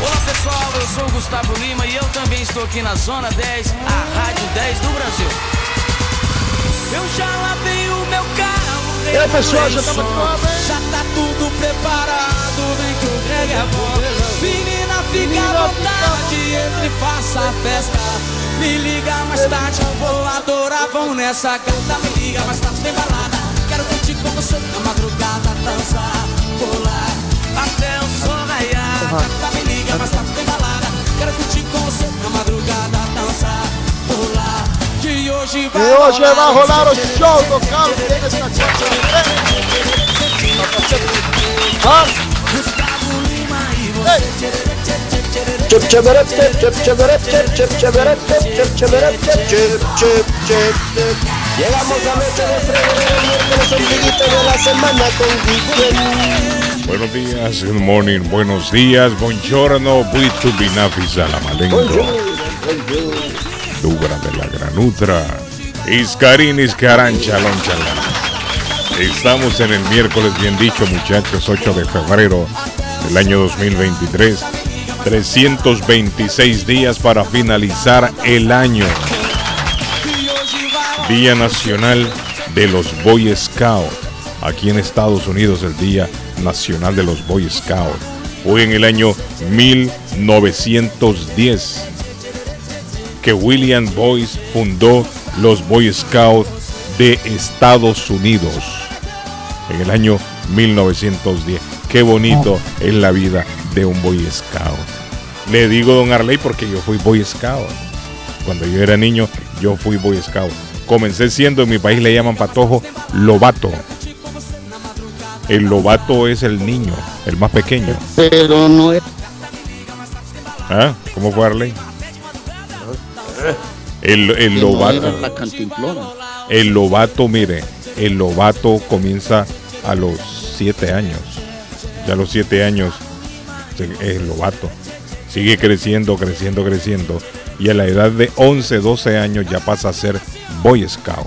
Olá pessoal, eu sou o Gustavo Lima e eu também estou aqui na Zona 10, a Rádio 10 do Brasil. Eu já lavei o meu carro. E aí, pessoal, já tava de hein? Já tá tudo preparado, vem que o Greg é bom. Menina, fica à vontade, entre e faça a festa. Me liga mais tarde, vou adorar, vão nessa gata. Me liga mais tarde, tem balada. Quero curtir com você na madrugada, dançar, pular, até o sol raiar. Gata, me mas tá bem balada. Quero curtir com você na madrugada, dançar, pular. Que hoje vai, e hoje rolar, vai rolar o show do Carlos Dennis na Gustavo Lima e você. Chip chip chip chip chip chip chip chip chip chip chip Llegamos a meta de febrero, con su de la semana con Guillermo. Buenos días, good morning, buenos días, buongiorno, buitu binafis a la malengo, dubra de la granutra, iscarín, iscarán, chalón, chalán. Estamos en el miércoles, bien dicho muchachos, 8 de febrero del año 2023, 326 días para finalizar el año. Día Nacional de los Boy Scouts. Aquí en Estados Unidos el Día Nacional de los Boy Scouts. Fue en el año 1910 que William Boyce fundó los Boy Scouts de Estados Unidos. En el año 1910. Qué bonito es la vida de un Boy Scout. Le digo Don Arley porque yo fui Boy Scout. Cuando yo era niño, yo fui Boy Scout. Comencé siendo, en mi país le llaman patojo, lobato. El lobato es el niño, el más pequeño. Pero no es. ¿Ah? ¿Cómo fue Arley? El, el no lobato. la. El lobato, mire, el lobato comienza a los 7 años. Ya a los 7 años es el lobato. Sigue creciendo, creciendo, creciendo. Y a la edad de 11, 12 años ya pasa a ser Boy Scout.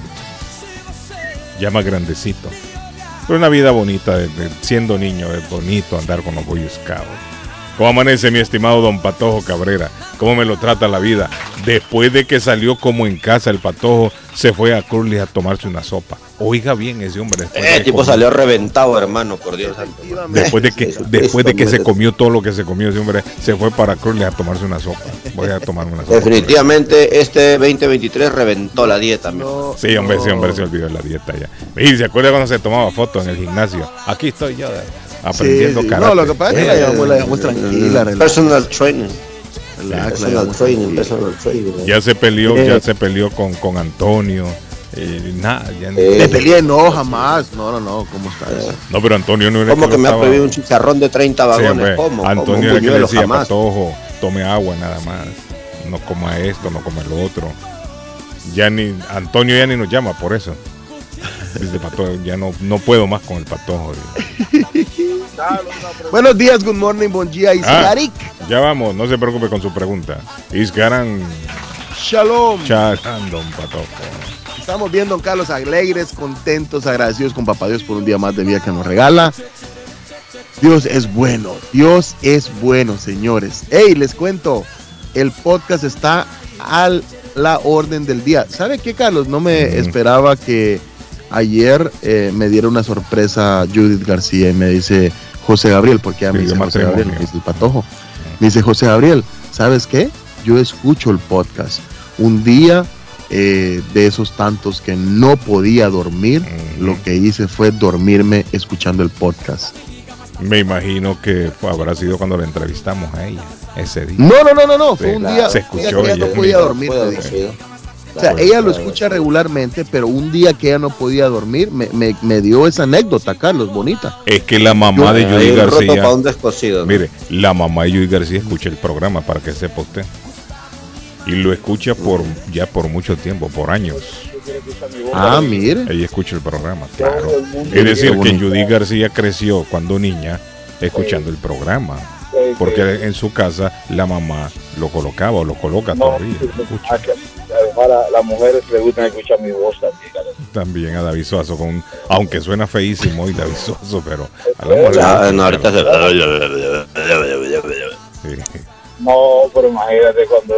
Ya más grandecito. Pero una vida bonita, siendo niño, es bonito andar con los Boy Scouts. ¿Cómo amanece mi estimado don Patojo Cabrera? ¿Cómo me lo trata la vida? Después de que salió como en casa el Patojo, se fue a Curly a tomarse una sopa. Oiga bien ese hombre. Eh, el tipo salió reventado, hermano, por Dios santo. Después de que, después de que se comió todo lo que se comió ese hombre, se fue para Curly a tomarse una sopa. Voy a tomar una sopa. Definitivamente este 2023 reventó la dieta, amigo. Sí, hombre, sí, hombre, se olvidó de la dieta ya. Y se acuerda cuando se tomaba fotos en el gimnasio. Aquí estoy yo, aprendiendo Sí. No, lo que pasa es que la llevamos, la llevamos tranquila, relax, Personal training. relax, Personal llevamos training, tranquila. personal training. Ya se peleó, Eh. ya se peleó con, con Antonio. eh, nada, ya Eh. Me peleé, no, jamás. No, no, no, ¿cómo está eso? No, pero Antonio no era ¿Cómo que me ha prohibido un chicharrón de 30 Sí, vagones? ¿Cómo? Antonio Como un era que le decía, jamás. Patojo, tome agua nada más. No coma esto, no coma lo otro. Ya ni, Antonio ya ni nos llama por eso. Dice Patojo, ya no, no puedo más con el Patojo. Buenos días, good morning, bon día, Ah. Isgarik. Ya vamos, no se preocupe con su pregunta. Isgaran Shalom. Charan, don Patojo. Estamos bien, don Carlos, alegres, contentos, agradecidos con Papá Dios por un día más de vida que nos regala. Dios es bueno, Dios es bueno, señores. Hey, les cuento, el podcast está a la orden del día. ¿Sabe qué, Carlos? No me esperaba que ayer eh, me diera una sorpresa Judith García y me dice José Gabriel, porque ya me Pidió dice José Gabriel, me dice el patojo. Me dice José Gabriel, ¿sabes qué? Yo escucho el podcast. Un día eh, de esos tantos que no podía dormir, lo que hice fue dormirme escuchando el podcast. Me imagino que habrá sido cuando la entrevistamos a ella ese día. No, no, no, no, no, fue Sí, un día, se día escuchó que ella no podía dormir. Puede O sea, ella lo escucha regularmente, pero un día que ella no podía dormir, me, me- me dio esa anécdota, Carlos, bonita. Es que la mamá de Judy roto García. para un descosido. ¿no? Mire, la mamá de Judy García escucha el programa para que sepa usted. y lo escucha por ya por mucho tiempo, por años. Ah, mire. Ella escucha el programa, claro. Es decir, que Judy García creció cuando niña escuchando el programa. Porque en su casa la mamá lo colocaba o lo coloca todavía. Además, la- las mujeres le gustan escuchar mi voz también. También a David Suazo, con, aunque suena feísimo y David Suazo, pero a la mujer gusta no, ahorita escucharlo. Sí. No, pero imagínate cuando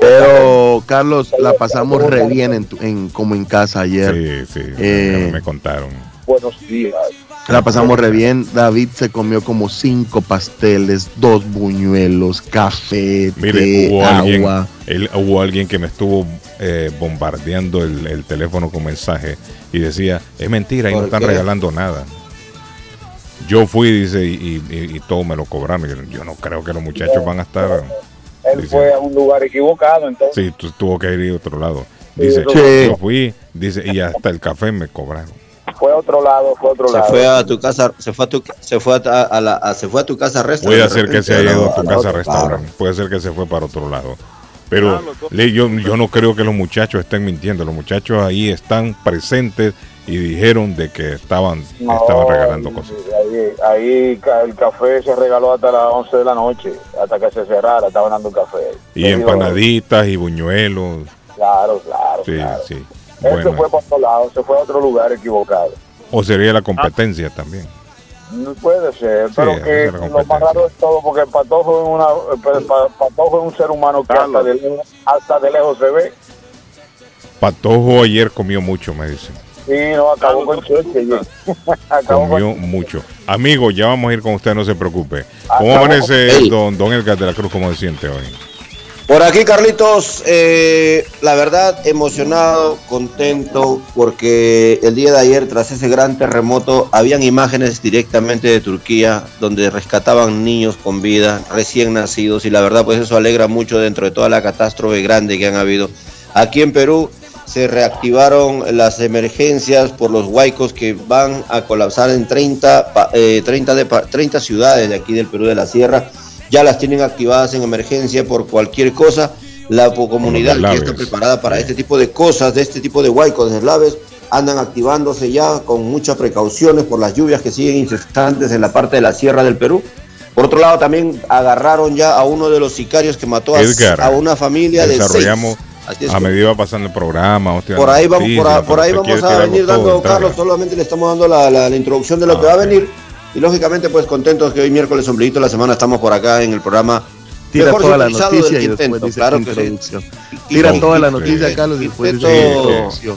Pero, Carlos, la pasamos re bien en, tu- en- como en casa ayer. Sí, sí, Eh, me contaron. buenos días. La pasamos re bien. David se comió como cinco pasteles, dos buñuelos, café, Mire, té, hubo alguien, agua. él- hubo alguien que me estuvo eh, bombardeando el, el teléfono con mensaje y decía, es mentira, y no ¿Por están qué? regalando nada. Yo fui, dice, y, y- y todo me lo cobraron. Yo, yo no creo que los muchachos van a estar... Él Dice- fue a un lugar equivocado, entonces. Sí, tu- tuvo que ir a otro lado. Dice, Sí. yo fui, dice, y hasta el café me cobraron. Fue a otro lado, fue a otro Se lado. fue a tu casa, se fue a tu, se fue a, a la, a- se fue a tu casa restaurante. Puede ser que se haya ido a tu casa restaurante, puede ser que se fue para otro lado. Pero le- yo, yo no creo que los muchachos estén mintiendo. Los muchachos ahí están presentes y dijeron de que estaban, No, estaban regalando cosas. Ahí, ahí ca- el café se regaló hasta las 11 de la noche, hasta que se cerrara, estaban dando café. Y empanaditas y buñuelos. Claro, claro, Sí, claro. sí. Él se fue Bueno, para otro lado, se fue a otro lugar equivocado. o sería la competencia también. No puede ser, pero esa que lo más raro es todo, porque el patojo es, una, patojo es un ser humano que hasta de, lejos, hasta de lejos se ve. Patojo ayer comió mucho, me dicen. Y no acabó con acabó Comió con, mucho. Amigo, ya vamos a ir con usted, no se preocupe. Ah, ¿Cómo estamos- amanece don, don Edgar de la Cruz? ¿Cómo se siente hoy? Por aquí, Carlitos, eh, la verdad, emocionado, contento, porque el día de ayer, tras ese gran terremoto, habían imágenes directamente de Turquía donde rescataban niños con vida, recién nacidos, y la verdad, pues eso alegra mucho dentro de toda la catástrofe grande que han habido. Aquí en Perú se reactivaron las emergencias por los huaicos que van a colapsar en 30, pa- eh, 30, depa- 30 ciudades de aquí del Perú de la Sierra ya las tienen activadas en emergencia por cualquier cosa. La comunidad que está preparada para este tipo de cosas, de este tipo de huaicos, deslaves, andan activándose ya con muchas precauciones por las lluvias que siguen incesantes en la parte de la sierra del Perú. Por otro lado, también agarraron ya a uno de los sicarios que mató a, Edgar, a una familia de Desarrollamos seis. Así es a medida va pasando el programa. por ahí vamos, por, a- por ahí vamos a venir dando. Carlos, solamente le estamos dando la, la- la introducción de lo Ah, que va a venir. Y lógicamente, pues contentos que hoy miércoles ombliguito de la semana estamos por acá en el programa Tira mejor toda la noticia y después dice claro que introducción. Tira Y- toda la noticia, Carlos, y después dice introducción.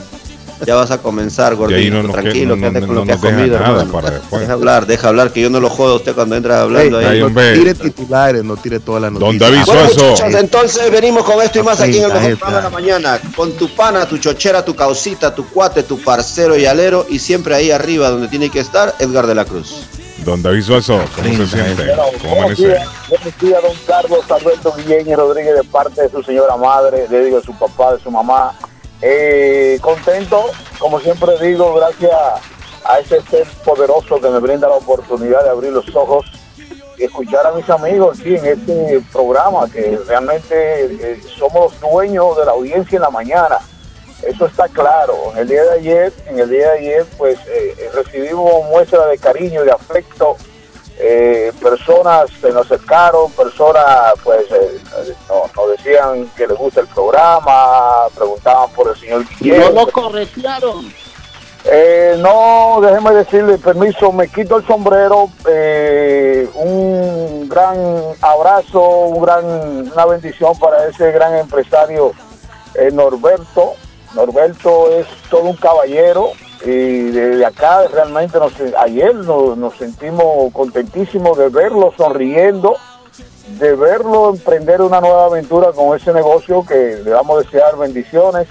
Ya vas a comenzar, gordito, no nos, que- tranquilo, no- quédate no- con no lo que has comido, nada para después. Deja hablar, deja hablar, que yo no lo jodo a usted cuando entras hablando Ey, ahí. No tire titulares, no tire toda la Don noticia. David Bueno, Suazo. muchachos, entonces venimos con esto y más aquí en el mejor programa de la mañana. Con tu pana, tu chochera, tu causita, tu cuate, tu parcero y alero. Y siempre ahí arriba donde tiene que estar, Edgar de la Cruz. Don David Suazo, ¿cómo se siente? ¿Cómo buenos amanece? días, buenos días, don Carlos Alberto Guillén y Rodríguez, de parte de su señora madre, le digo de su papá, de su mamá. Eh, contento, como siempre digo, gracias a ese ser poderoso que me brinda la oportunidad de abrir los ojos y escuchar a mis amigos aquí en este programa, que realmente eh, somos los dueños de la audiencia en la mañana. Eso está claro. En el día de ayer, en el día de ayer, pues eh, recibimos muestra de cariño y de afecto. Eh, personas se nos acercaron, personas pues eh, no- nos decían que les gusta el programa, preguntaban por el señor Guillermo. No lo corretearon. Eh, no, déjeme decirle, permiso, me quito el sombrero. un gran abrazo, un gran, una bendición para ese gran empresario Norberto. Norberto es todo un caballero y desde acá realmente nos, ayer nos, nos sentimos contentísimos de verlo sonriendo, de verlo emprender una nueva aventura con ese negocio que le vamos a desear bendiciones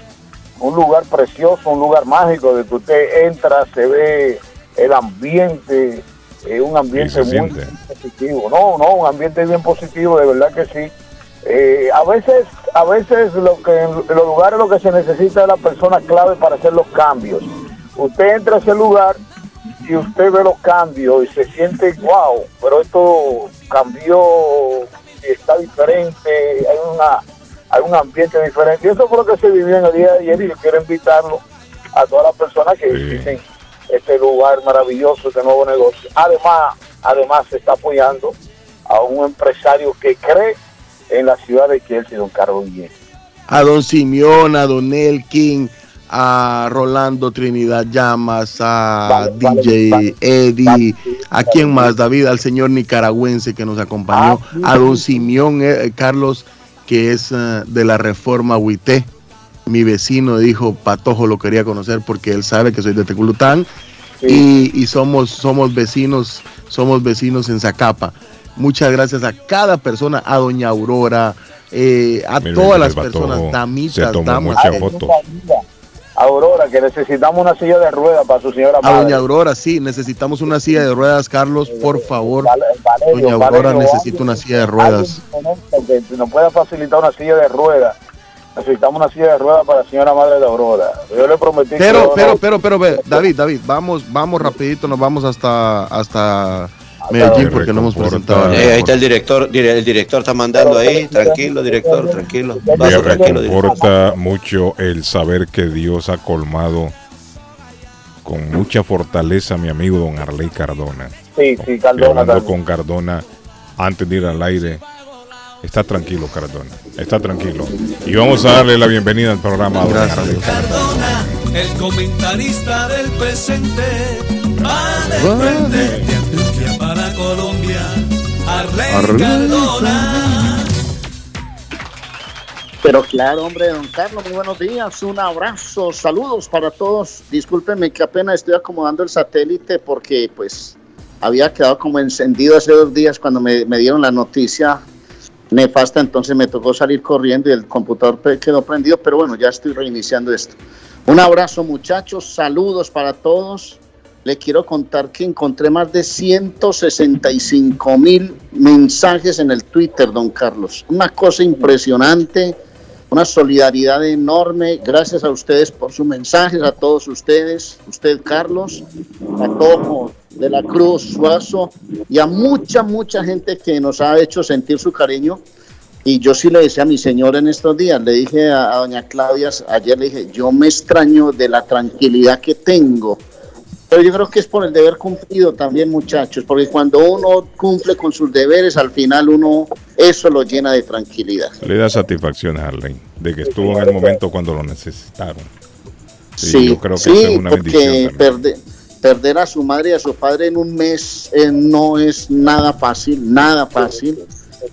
un lugar precioso, un lugar mágico, de que usted entra, se ve el ambiente, eh, un ambiente muy positivo. No, no, un ambiente bien positivo, de verdad que sí. Eh, a veces, a veces lo que en los lugares lo que se necesita es la persona clave para hacer los cambios. Usted entra a ese lugar y usted ve los cambios y se siente wow, pero esto cambió, está diferente, hay una hay un ambiente diferente. Y eso fue lo que se vivió en el día de ayer y yo quiero invitarlo a todas las personas que Sí. visiten este lugar maravilloso, este nuevo negocio. Además, además se está apoyando a un empresario que cree en la ciudad de Chelsea, don Carlos Guillén. A don Simeón, a don Elkin, a Rolando Trinidad Llamas, a Vale, DJ vale. Eddie, Vale. a quién más, David, al señor nicaragüense que nos acompañó, Ah, a don. Simeón eh, Carlos, que es eh, de la Reforma Huité. Mi vecino dijo, Patojo lo quería conocer porque él sabe que soy de Teculután Sí. y, y somos, somos vecinos, somos vecinos en Zacapa. Muchas gracias a cada persona, a doña Aurora, eh, a todas las personas, damitas, se tomó damas. Aurora, que necesitamos una silla de ruedas para su señora a madre. doña Aurora, sí, necesitamos una silla de ruedas, Carlos, por favor. Valerio, Doña Aurora Valerio, necesita una silla de ruedas. que nos pueda facilitar una silla de ruedas. Necesitamos una silla de ruedas para la señora madre de Aurora. Yo le prometí que Pero, yo pero, pero, pero, ve, David, David, vamos, vamos rapidito, nos vamos hasta, hasta Medellín Me porque no hemos presentado. a Eh, ahí está el director, dire- el director está mandando ahí, tranquilo, director, tranquilo. Me reconforta mucho el saber que Dios ha colmado con mucha fortaleza a mi amigo don Arley Cardona. Sí, sí, Cardona. hablando también. con Cardona antes de ir al aire. Está tranquilo, Cardona. Está tranquilo. Y vamos a darle la bienvenida al programa don Gracias, Arley. Cardona. Cardona, el comentarista del presente, va de para Colombia, Arley Arley Cardona. Pero claro, hombre, don Carlos, muy buenos días, un abrazo, saludos para todos. Discúlpenme que apenas estoy acomodando el satélite porque pues había quedado como encendido hace dos días cuando me, me dieron la noticia nefasta, entonces me tocó salir corriendo y el computador quedó prendido, pero bueno, ya estoy reiniciando esto. Un abrazo muchachos, saludos para todos. Le quiero contar que encontré más de 165 mil mensajes en el Twitter, don Carlos. Una cosa impresionante, una solidaridad enorme. Gracias a ustedes por sus mensajes, a todos ustedes, usted Carlos, a todos de la Cruz, Suazo y a mucha, mucha gente que nos ha hecho sentir su cariño. Y yo sí le decía a mi señora en estos días, le dije a, a doña Claudia, ayer le dije, yo me extraño de la tranquilidad que tengo. Pero yo creo que es por el deber cumplido también, muchachos, porque cuando uno cumple con sus deberes, al final uno eso lo llena de tranquilidad. Le da satisfacción a Arley de que estuvo en el momento cuando lo necesitaron. Sí, Sí, yo creo que sí, esa es una porque bendición también. perde- perder a su madre y a su padre en un mes eh, no es nada fácil, nada fácil,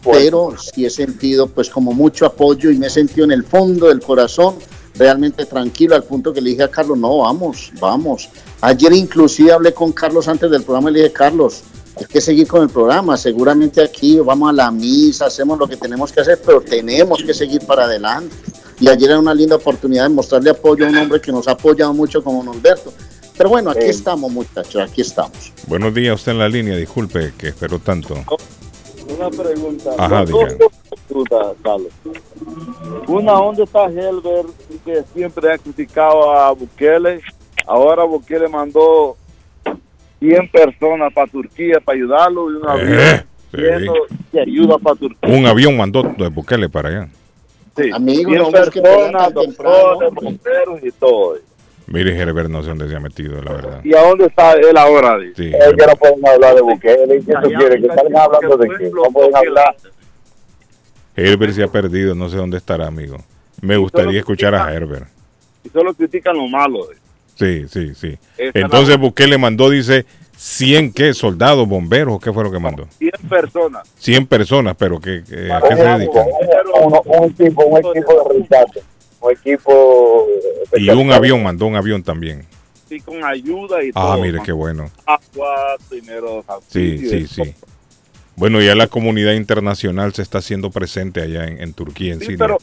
pero sí he sentido pues como mucho apoyo y me he sentido en el fondo del corazón realmente tranquilo al punto que le dije a Carlos, no, vamos, vamos. Ayer inclusive hablé con Carlos antes del programa y le dije, Carlos, hay que seguir con el programa, seguramente aquí vamos a la misa, hacemos lo que tenemos que hacer, pero tenemos que seguir para adelante. Y ayer era una linda oportunidad de mostrarle apoyo a un hombre que nos ha apoyado mucho como don Humberto. Pero bueno, aquí Sí. estamos muchachos, aquí estamos. Buenos días, usted en la línea, disculpe que espero tanto. Una pregunta. Ajá, Dos diga. Una, ¿dónde está Helber que siempre ha criticado a Bukele? Ahora Bukele mandó 100 personas para Turquía para ayudarlo y un avión Eh, sí. lleno de ayuda para Turquía. Un avión mandó de Bukele para allá. Sí. Amigo, 100 no busque personas, pelea tan temprano. doctores, bomberos y todo. Mire, Herbert, no sé dónde se ha metido, la verdad. ¿Y a dónde está él ahora? Sí, Es que no pueden hablar de Bukele. ¿Qué tú Allá, quieres? Que salgan hablando de que qué. No pueden hablar. Herbert se ha perdido, no sé dónde estará, amigo. Me gustaría escuchar a Herbert. Y solo critican lo malo. dice. Sí, sí, sí. Esa Entonces la- Bukele mandó, dice, 100 qué, soldados, bomberos, ¿qué fue lo que mandó? 100 personas. 100 personas, pero ¿qué, ¿a qué se dedican? Un, un equipo, un equipo de rescate. Un equipo. Y un avión, mandó un avión también. Sí, con ayuda y Ah, todo. mire man. qué bueno. Agua, dinero. Sí, sí, sí. Bueno, ya la comunidad internacional se está haciendo presente allá en, en Turquía, en Sí, Siria. pero,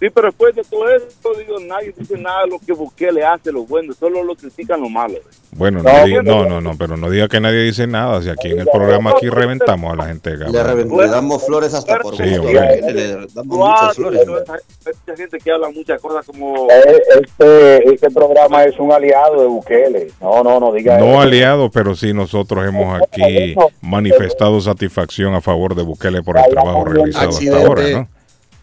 sí, pero después de todo esto, digo, nadie dice nada de lo que Bukele hace, lo bueno, solo lo critican lo malo. Bueno, no, No, diga- no, no, no, pero no diga que nadie dice nada. Si aquí en el programa aquí reventamos a la gente. Le, cabrón. reven- le damos flores hasta por Sí, gusto, hombre. Le, le damos muchas flores. hay mucha gente que habla muchas cosas como... Eh, Este, este programa es un aliado de Bukele. No, no, no diga No eso. aliado, pero sí nosotros hemos aquí manifestado satisfacción a favor de Bukele por el trabajo realizado hasta ahora, ¿no?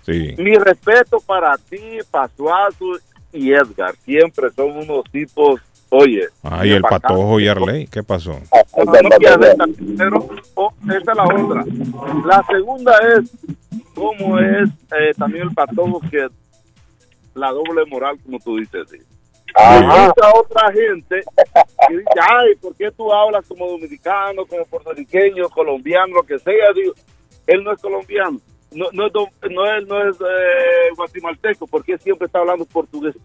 Sí. Mi respeto para ti, Pasuazo y Edgar. Siempre son unos tipos, oye. Ay, el bacanos. patojo y Arley, ¿qué pasó? Ver, pero oh, esa es la otra. La segunda es cómo es eh, también el patojo que la doble moral, como tú dices. sí. Ajá. Y mucha otra gente que dice, ay, ¿por qué tú hablas como dominicano, como puertorriqueño, colombiano, lo que sea? Digo, él no es colombiano, no, no es, do- no es, no es eh, guatemalteco, porque siempre está hablando portugués.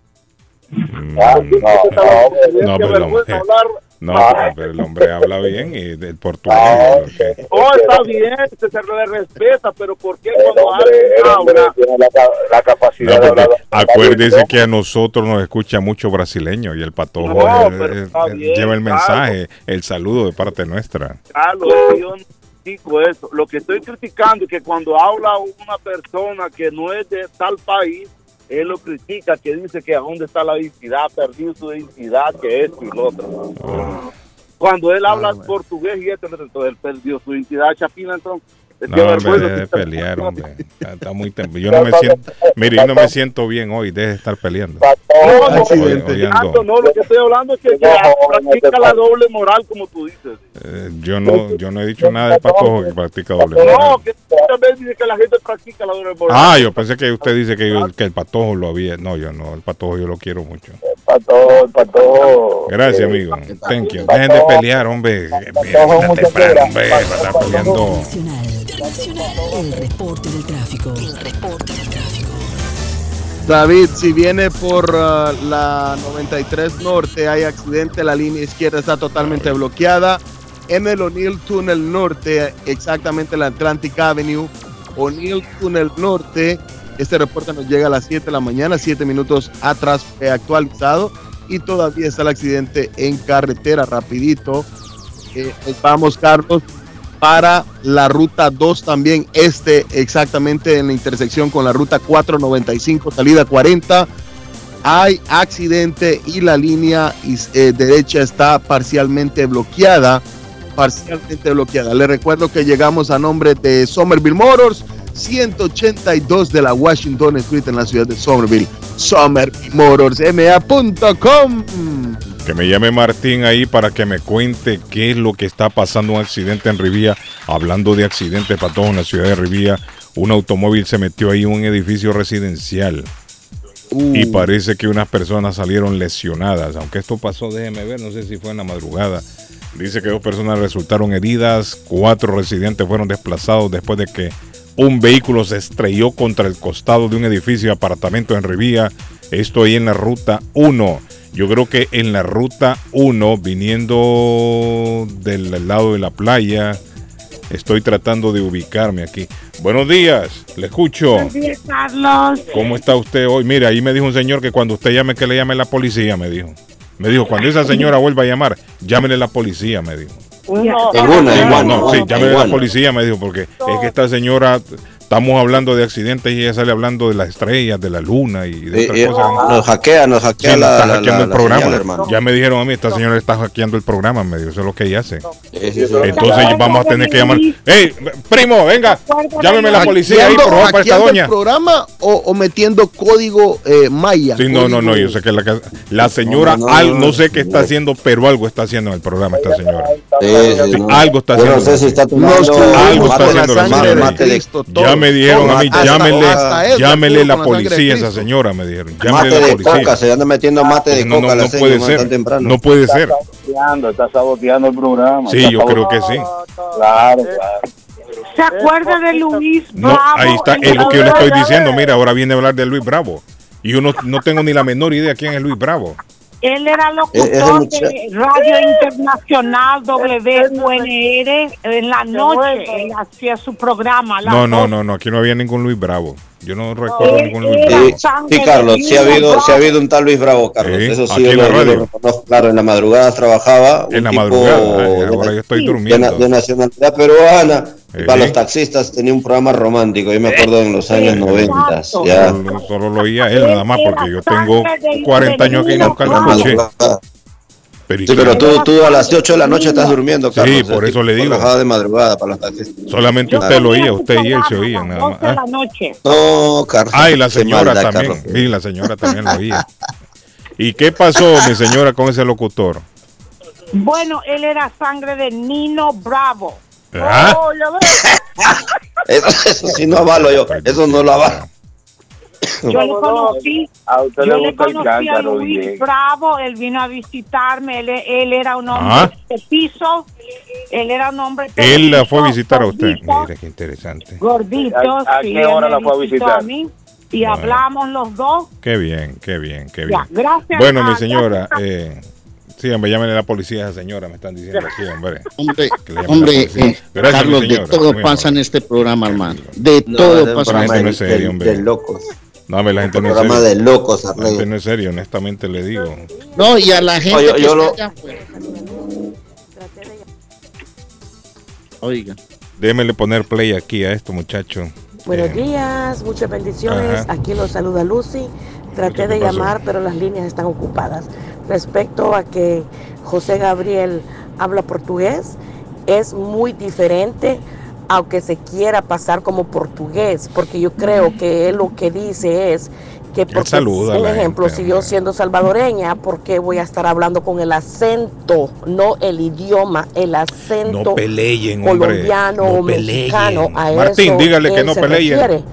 Mm, No, pero hablar. No, el hombre habla bien y del portugués. porque- Oh, está bien, se, se le respeta, pero ¿por qué El cuando hombre, habla? tiene la, ca- la capacidad No, de hablar. acuérdese que a nosotros nos escucha mucho brasileño y el patojo No, eh, eh, bien, lleva el claro. mensaje, el saludo de parte nuestra. Carlos, yo no critico eso. Lo que estoy criticando es que cuando habla una persona que no es de tal país, él lo critica, que dice que a dónde está la identidad, perdió su identidad, que esto y lo otro. Cuando él habla Ah, bueno. portugués y esto, entonces él perdió su identidad, Chapina, entonces. No, hombre, de te- pelear, hombre. Está, está muy tem- Yo no me siento, mire, yo no me siento bien hoy, deje de estar peleando. No, no, Accidente. Hoy- hoy ando- Criticando, no, lo que estoy hablando es que, que practica la doble moral, como tú dices. eh, yo no, yo no he dicho nada de patojo que practica doble No, moral. que muchas veces dice que la gente practica la doble moral. Ah, yo pensé que usted dice que, yo- que el patojo lo había. No, yo no, el patojo yo lo quiero mucho. Pato, pato. Gracias, amigo. Thank you. Dejen de pelear, hombre. Temprano, peleando. Internacional. El reporte del tráfico. El reporte del tráfico. David, si viene por ah, la 93 Norte, hay accidente, la línea izquierda está totalmente bloqueada. En el O'Neill Tunnel Norte, exactamente la Atlantic Avenue, O'Neill Tunnel Norte, este reporte nos llega a las 7 de la mañana, 7 minutos atrás actualizado y todavía está el accidente en carretera, rapidito. Eh, vamos, Carlos, para la ruta 2 también, este exactamente en la intersección con la ruta 495, salida 40. Hay accidente y la línea eh, derecha está parcialmente bloqueada. Parcialmente bloqueada. Le recuerdo que llegamos a nombre de Somerville Motors, 182 de la Washington Street en la ciudad de Somerville. Somerville ma.com. Que me llame Martín ahí para que me cuente qué es lo que está pasando. Un accidente en Rivía. Hablando de accidentes para todos en la ciudad de Rivía. Un automóvil se metió ahí en un edificio residencial. Y parece que unas personas salieron lesionadas. Aunque esto pasó, déjeme ver, no sé si fue en la madrugada. Dice que dos personas resultaron heridas. Cuatro residentes fueron desplazados después de que un vehículo se estrelló contra el costado de un edificio de apartamento en Rivía. Esto ahí en la ruta 1. Yo creo que en la ruta 1, viniendo del lado de la playa, estoy tratando de ubicarme aquí. Buenos días, le escucho. Buenos días, Carlos. ¿Cómo está usted hoy? Mira, ahí me dijo un señor que cuando usted llame, que le llame la policía, me dijo. Me dijo, cuando esa señora vuelva a llamar, llámele la policía, me dijo. Uno, En una, en No, una, no, sí, llámele a la policía, me dijo, porque es que esta señora, estamos hablando de accidentes y ella sale hablando de las estrellas, de la luna y de Eh, otras eh, cosas. nos hackea, nos Sí, hackea nos la, está la- hackeando la- el la programa. señal, hermano. ya me dijeron a mí, esta señora está hackeando el programa, me dijo, eso es lo que ella hace. Sí, sí, sí. Entonces vamos a tener que llamar. ¡Ey, primo, venga! Llámeme a la policía ahí, por favor, para esta doña. el programa o, o metiendo código eh, maya? Sí, no, no, no, yo sé que la, la señora, No, no, no, al- no no. sé qué está haciendo, pero algo está haciendo en el programa esta señora. Sí, sí, Sí, no. algo está Yo no haciendo. sé si está tomando algo está haciendo la mate- señora. mate de- Cristo, me dijeron a mí, llámele, llámele la policía a esa señora, me dijeron. mate Llámele a la de coca, policía. se anda metiendo mate de No, coca no, la no señora, puede no ser. temprano. No puede ser. saboteando, está saboteando el programa. Sí, está yo creo que sí. Claro, claro. ¿Se acuerda de Luis No, Bravo? ahí está, es lo que yo le estoy diciendo. Mira, ahora viene a hablar de Luis Bravo. Y yo no, no tengo ni la menor idea quién es Luis Bravo. Él era locutor muchacho- de Radio Internacional WUNR en la noche. Él hacía su programa. No, no, no, no, aquí no había ningún Luis Bravo. Yo no recuerdo Eh, ningún Luis Bravo. Sí, Carlos, sí ha habido, sí ha habido un tal Luis Bravo, Carlos. Sí, Eso sí, aquí en lo, la lo radio. reconozco. Claro, en la madrugada trabajaba. un En la tipo madrugada, de- ahora yo estoy de, durmiendo. de nacionalidad peruana. Y Sí. Para los taxistas tenía un programa romántico, yo me acuerdo en los años 90. Exacto. Ya. Solo, solo lo oía él nada más porque yo tengo 40 años aquí y nunca lo En la escuché. madrugada. Pero, ¿y Sí, pero tú, tú a las 8 de la noche estás durmiendo, Sí, Carlos. por eso le digo. De madrugada para los taxistas. Solamente Yo usted lo oía, usted y él se oían las nada más. 12 de ¿ah? la noche. No, Carlos. Ah, y la señora maldad, también. Carlos. Sí, la señora también lo oía. ¿Y qué pasó, mi señora, con ese locutor? Bueno, él era sangre de Nino Bravo. ¿Ah? Oh, ya. Eso, eso sí no avalo yo. Eso no lo avalo. Yo le conocí, A usted yo le conocí a Luis bien. Bravo, él vino a visitarme, él, él era un hombre Ah. de piso, él era un hombre Él la fue a gordito, visitar a usted. gordito, Mire, qué interesante. Gordito, ¿A- a sí, qué hora la fue a visitar? mí y Bueno. hablamos los dos. Qué bien, qué bien, qué bien. Ya, gracias. Bueno, mi a- señora, gracias eh, sí, hombre, llámenle a la policía a esa señora, me están diciendo aquí, hombre. Hombre, eh, Gracias, Carlos, de todo pasa en este programa, hermano. De No, todo pasa. programa programa no es de, serio, de- hombre. de locos. No, hombre, la gente no es programa serio. de locos, La gente no es serio, honestamente le digo. No, y a la gente yo- que yo está lo- allá afuera. Oiga. Démele poner play aquí a esto, muchacho. Buenos Eh, días, muchas bendiciones. Ajá. Aquí los saluda Lucy. Traté ¿Qué de pasó? llamar, pero las líneas están ocupadas. Respecto a que José Gabriel habla portugués, es muy diferente aunque se quiera pasar como portugués, porque yo creo que él lo que dice es que la ejemplo, gente, si yo siendo salvadoreña, ¿por qué voy a estar hablando con el acento, no el idioma, el acento No peleen, colombiano No o mexicano? A Martín, eso dígale que él no peleen. refiere,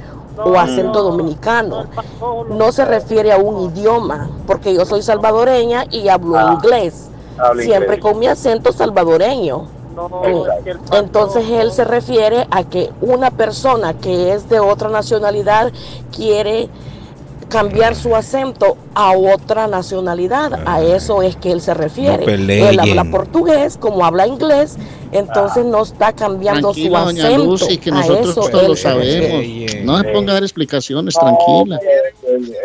o acento dominicano. No se refiere a un idioma, porque yo soy salvadoreña y hablo Ah, inglés, siempre inglés. con mi acento salvadoreño. Eh, Entonces él se refiere a que una persona que es de otra nacionalidad quiere cambiar su acento a otra nacionalidad. A eso es que él se refiere. él habla portugués como habla inglés, entonces no está cambiando su Tranquila, doña acento. Lucy, que a nosotros eso todos lo refiere. sabemos. No se ponga a dar explicaciones, tranquila.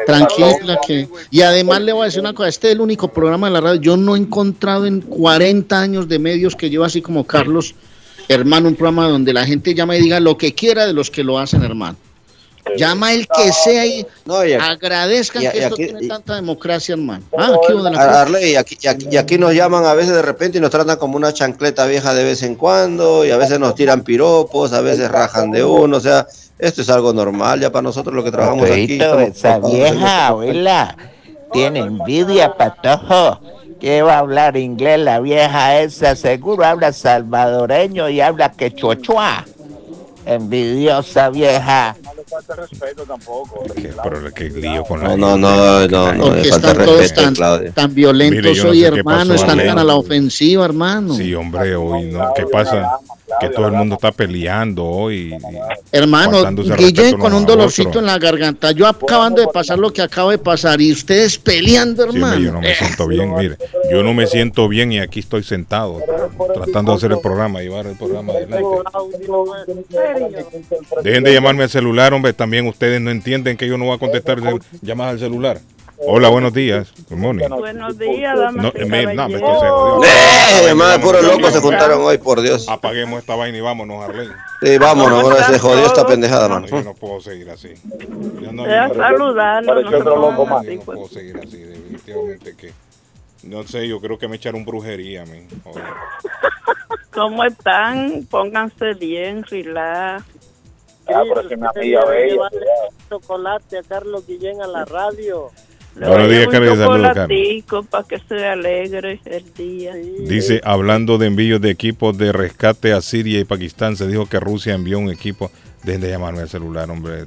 Tranquila que y además le voy a decir una cosa, este es el único programa de la radio yo no he encontrado en 40 años de medios que llevo así como Carlos, hermano, un programa donde la gente llama y diga lo que quiera de los que lo hacen, hermano. Llama el que sea y No, y aquí, agradezcan y- que y esto aquí- tiene y- tanta democracia, hermano. Ah, aquí de Arley, aquí, y aquí- y aquí nos llaman a veces de repente y nos tratan como una chancleta vieja de vez en cuando, y a veces nos tiran piropos, a veces rajan de uno, o sea, esto es algo normal ya para nosotros lo que trabajamos aquí. Esa vieja, abuela, tiene envidia, patojo. ¿Qué va a hablar inglés la vieja esa? Seguro habla salvadoreño y habla quechua. Envidiosa vieja. Falta respeto tampoco. Qué, pero qué lío con la No, no, no, no, no, Porque falta están todos respeto, tan, Claudia. tan violentos Mire, no hoy, sé hermano, pasó, están tan a la ofensiva, hermano. Sí, hombre, hoy no. ¿Qué pasa? Que todo el mundo está peleando hoy. Hermano, Guillén con un dolorcito en la garganta. Yo acabando de pasar lo que acaba de pasar y ustedes peleando, Sí, hombre, yo hermano. no me siento bien, mire. Yo no me siento bien y aquí estoy sentado tratando de hacer el programa, llevar el programa adelante. Dejen de llamarme al celular, hombre. También ustedes no entienden que yo no voy a contestar de- llamadas al celular. Hola, buenos días. Good morning. Buenos días, damas No, y me, no, me jodió. ¡Eh! Puros locos se juntaron hoy, por Dios. Apaguemos esta vaina y vámonos, Arley. Sí, vámonos, ¿Cómo ahora se jodió esta pendejada, No, mano. yo no puedo seguir así. Yo no, yo no- no se otro loco pongan más. así, yo no pues. puedo seguir así, definitivamente que. No sé, yo creo que me echaron brujería a mí. Joder. ¿Cómo están? Pónganse bien, relax. Ah, pero que mi amiga bella. chocolate a Carlos Guillén a la radio. Le Buenos días, un Carlos, saludos, para que se alegre el día. Dice, hablando de envíos de equipos de rescate a Siria y Pakistán, se dijo que Rusia envió un equipo. Dejen de llamarme al celular, hombre.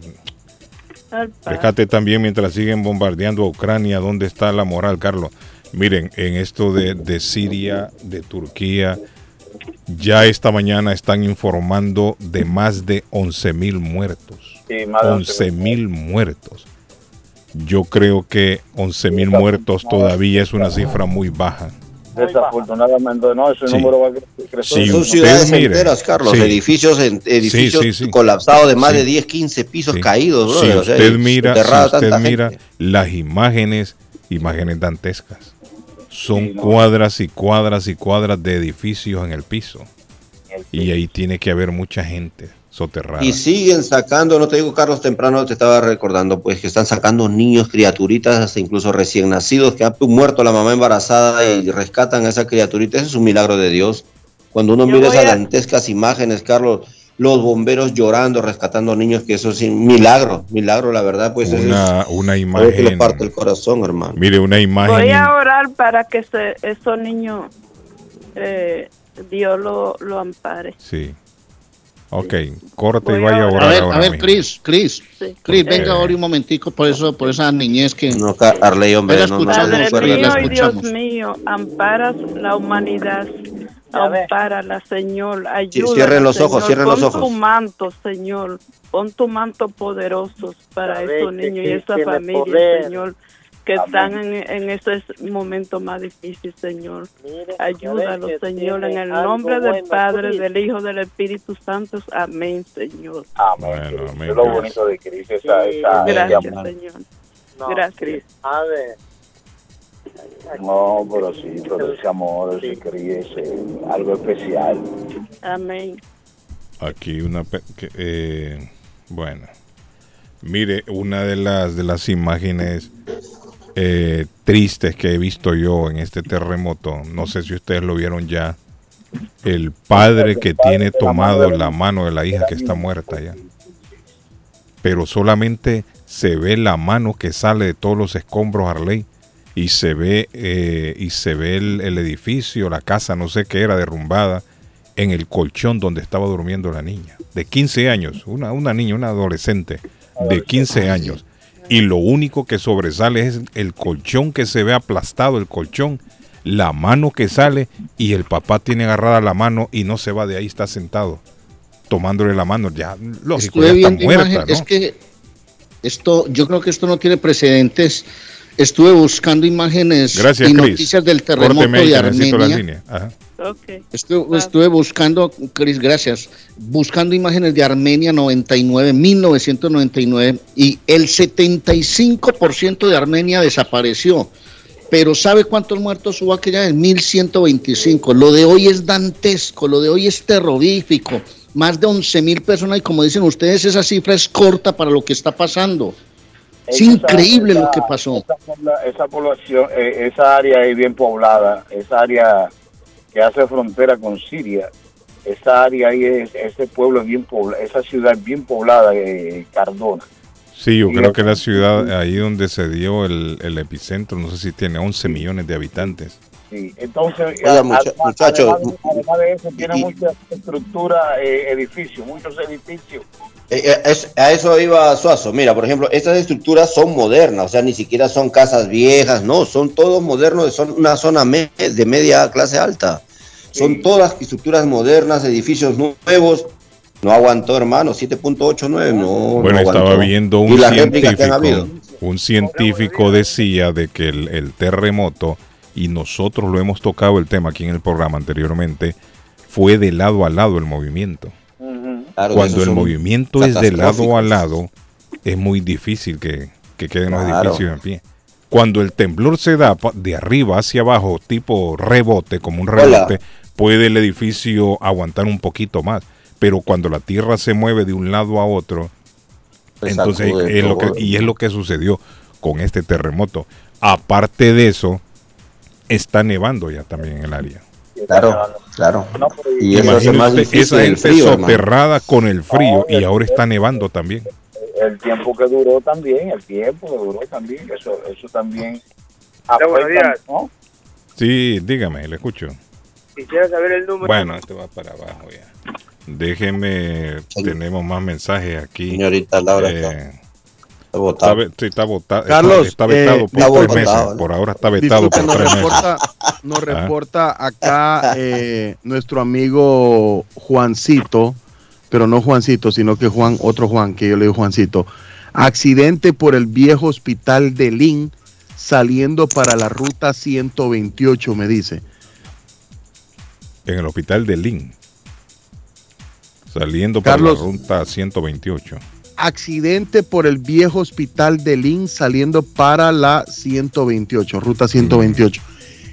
Rescate también mientras siguen bombardeando a Ucrania. ¿Dónde está la moral, Carlos? Miren, en esto de, de Siria, de Turquía, ya esta mañana están informando de más de 11 mil muertos. Sí, más de 11 mil muertos. Yo creo que 11 mil muertos todavía es una cifra muy baja. Desafortunadamente, no, ese Sí. número va a cre- crecer. Sí, Son usted ciudades mire, enteras, Carlos, sí. edificios, en- edificios Sí, sí, sí. colapsados de más Sí. de 10, 15 pisos Sí. caídos, Si brother, o sea, usted mira, si enterrada usted tanta mira gente. las imágenes, imágenes dantescas. Son cuadras y cuadras y cuadras de edificios en el piso. Y ahí tiene que haber mucha gente. soterrada. Y siguen sacando, no te digo Carlos, temprano te estaba recordando, pues que están sacando niños, criaturitas, hasta incluso recién nacidos, que ha muerto la mamá embarazada y rescatan a esa criaturita. Ese es un milagro de Dios. Cuando uno Yo mira esas a- dantescas imágenes, Carlos, los bomberos llorando, rescatando niños, que eso es un milagro, milagro, la verdad, pues una, es una algo que le imagen. parte el corazón, hermano. Mire, una imagen. Voy a orar para que se, esos niños, eh, Dios lo, lo ampare. Sí. Ok, corte y vaya a orar A ver, ahora a ver, mismo. Chris, Chris, Chris, Ok. venga ahora un momentico por eso, por esa niñez que. No, Arley, hombre, no, no, no, Dios mío, amparas la humanidad. Ampárala, Señor. Ayuda. cierren los ojos, cierren los Pon ojos. tu manto, Señor. Pon tu manto poderoso para que niños y tiene familia, poder. Señor, que están en, en ese momento más difícil, Señor. Ayúdalos, Señor, en el nombre del bueno, Padre, Cristo. del Hijo, del Espíritu Santo. Amén, Señor. Bueno, amén. Es lo bonito de Cristo, esa, esa, Gracias. Señor. No, Gracias. A ver. No, pero sí, pero ese amor, ese eh, algo especial. Amén. Aquí una eh, bueno. Mire, una de las de las imágenes eh, tristes que he visto yo en este terremoto, no sé si ustedes lo vieron ya, el padre que tiene tomado la mano de la hija que está muerta ya. Pero solamente se ve la mano que sale de todos los escombros Arley y se ve eh, y se ve el, el edificio, la casa, no sé qué era derrumbada en el colchón donde estaba durmiendo la niña, de 15 años, una, una niña, una adolescente de 15 años. Y lo único que sobresale es el colchón que se ve aplastado, el colchón, la mano que sale y el papá tiene agarrada la mano y no se va de ahí, está sentado, tomándole la mano. Ya, lógico, ya Estuve está viendo muerta, imagen- ¿no? es que esto, yo creo que esto no tiene precedentes. Estuve buscando imágenes Gracias, y Chris. noticias del terremoto Córteme de Armenia. Estuve, estuve buscando, Chris, gracias, buscando imágenes de Armenia 99, 1999, y el 75% de Armenia desapareció. Pero ¿sabe cuántos muertos hubo aquella vez? 1125. Lo de hoy es dantesco, lo de hoy es terrorífico. Más de 11 mil personas, y como dicen ustedes, esa cifra es corta para lo que está pasando. Es increíble esa- lo que pasó. Esa, esa población, eh, esa área es bien poblada, esa área que hace frontera con Siria, esa área ahí, es, ese pueblo es bien poblado, esa ciudad es bien poblada, eh, Cardona. Sí, yo Y creo la- que la ciudad ahí donde se dio el, el epicentro, no sé si tiene 11 millones de habitantes. Sí, entonces, Oiga, a- mucha- además- muchachos, además, de- además de eso, tiene y- muchas estructuras, eh, edificios, muchos edificios. Eh, eh, a eso iba Suazo. Mira, por ejemplo, estas estructuras son modernas, o sea, ni siquiera son casas viejas, no, son todos modernos, son una zona de media clase alta. Son todas estructuras modernas, edificios nuevos. No aguantó, hermano, 7.89, no. Bueno, no estaba viendo un científico, habido. un científico decía de que el, el terremoto, y nosotros lo hemos tocado el tema aquí en el programa anteriormente, fue de lado a lado el movimiento. Claro, Cuando el movimiento es de lado a lado, es muy difícil que, que queden los Claro. edificios en pie. Cuando el temblor se da de arriba hacia abajo, tipo rebote, como un Hola. rebote, puede el edificio aguantar un poquito más. Pero cuando la tierra se mueve de un lado a otro, entonces sacude es lo que, todo. y es lo que sucedió con este terremoto. Aparte de eso, está nevando ya también en el área. Claro, claro. Y eso hace Imagínese más usted, difícil esa el gente frío, hermano. soterrada con el frío y ahora está nevando también. El tiempo que duró también, el tiempo que duró también, eso, eso también buenos afecta, días. ¿no? Sí, dígame, le escucho. Quisiera saber el número. Bueno, esto va para abajo ya. Déjeme, tenemos más mensajes aquí. Señorita Laura, Eh, Está votado. ve- sí, está votado. Carlos, está, está vetado eh, por está tres votado, meses. ¿no? Por ahora está vetado por nos tres meses. reporta, nos Ah. reporta acá eh, nuestro amigo Juancito, pero no Juancito, sino que Juan, otro Juan, que yo le digo Juancito. Accidente por el viejo hospital de Lin saliendo para la ruta 128, me dice. En el hospital de Lin. Saliendo Carlos. por la ruta 128. Accidente por el viejo hospital de Lin saliendo para la 128, ruta 128.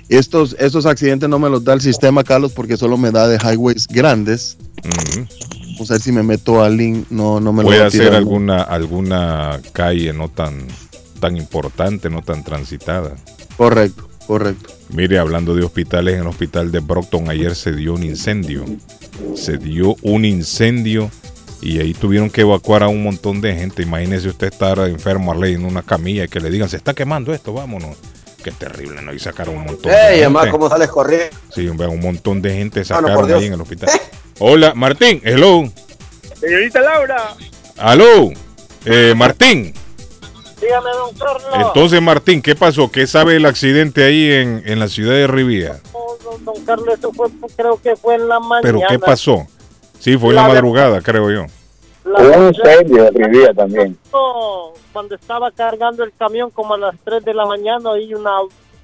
Estos, estos accidentes no me los da el sistema, Carlos, porque solo me da de highways grandes. Ujú. Vamos a ver si me meto al link. No, no me lo Puede va a ¿no? alguna, alguna calle no tan, tan importante, no tan transitada. Correcto, correcto. Mire, hablando de hospitales, en el hospital de Brockton ayer se dio un incendio. Se dio un incendio y ahí tuvieron que evacuar a un montón de gente. Imagínese usted estar enfermo Arley, en una camilla y que le digan, se está quemando esto, vámonos. Qué terrible, ¿no? Y sacaron un montón de Ey, gente. además, ¿cómo sales corriendo? Sí, hombre, un montón de gente no, sacaron Dios. ahí en el hospital. Hola, Martín, hello. Señorita Laura. Aló, eh, Martín. Dígame, don Carlos. Entonces, Martín, ¿qué pasó? ¿Qué sabe el accidente ahí en, en la ciudad de Rivía? Don, don Carlos, eso fue, creo que fue en la mañana. ¿Pero qué pasó? Sí, fue en la La madrugada, creo yo. Hubo un incendio en Rivía también. Cuando estaba cargando el camión como a las 3 de la mañana, hay una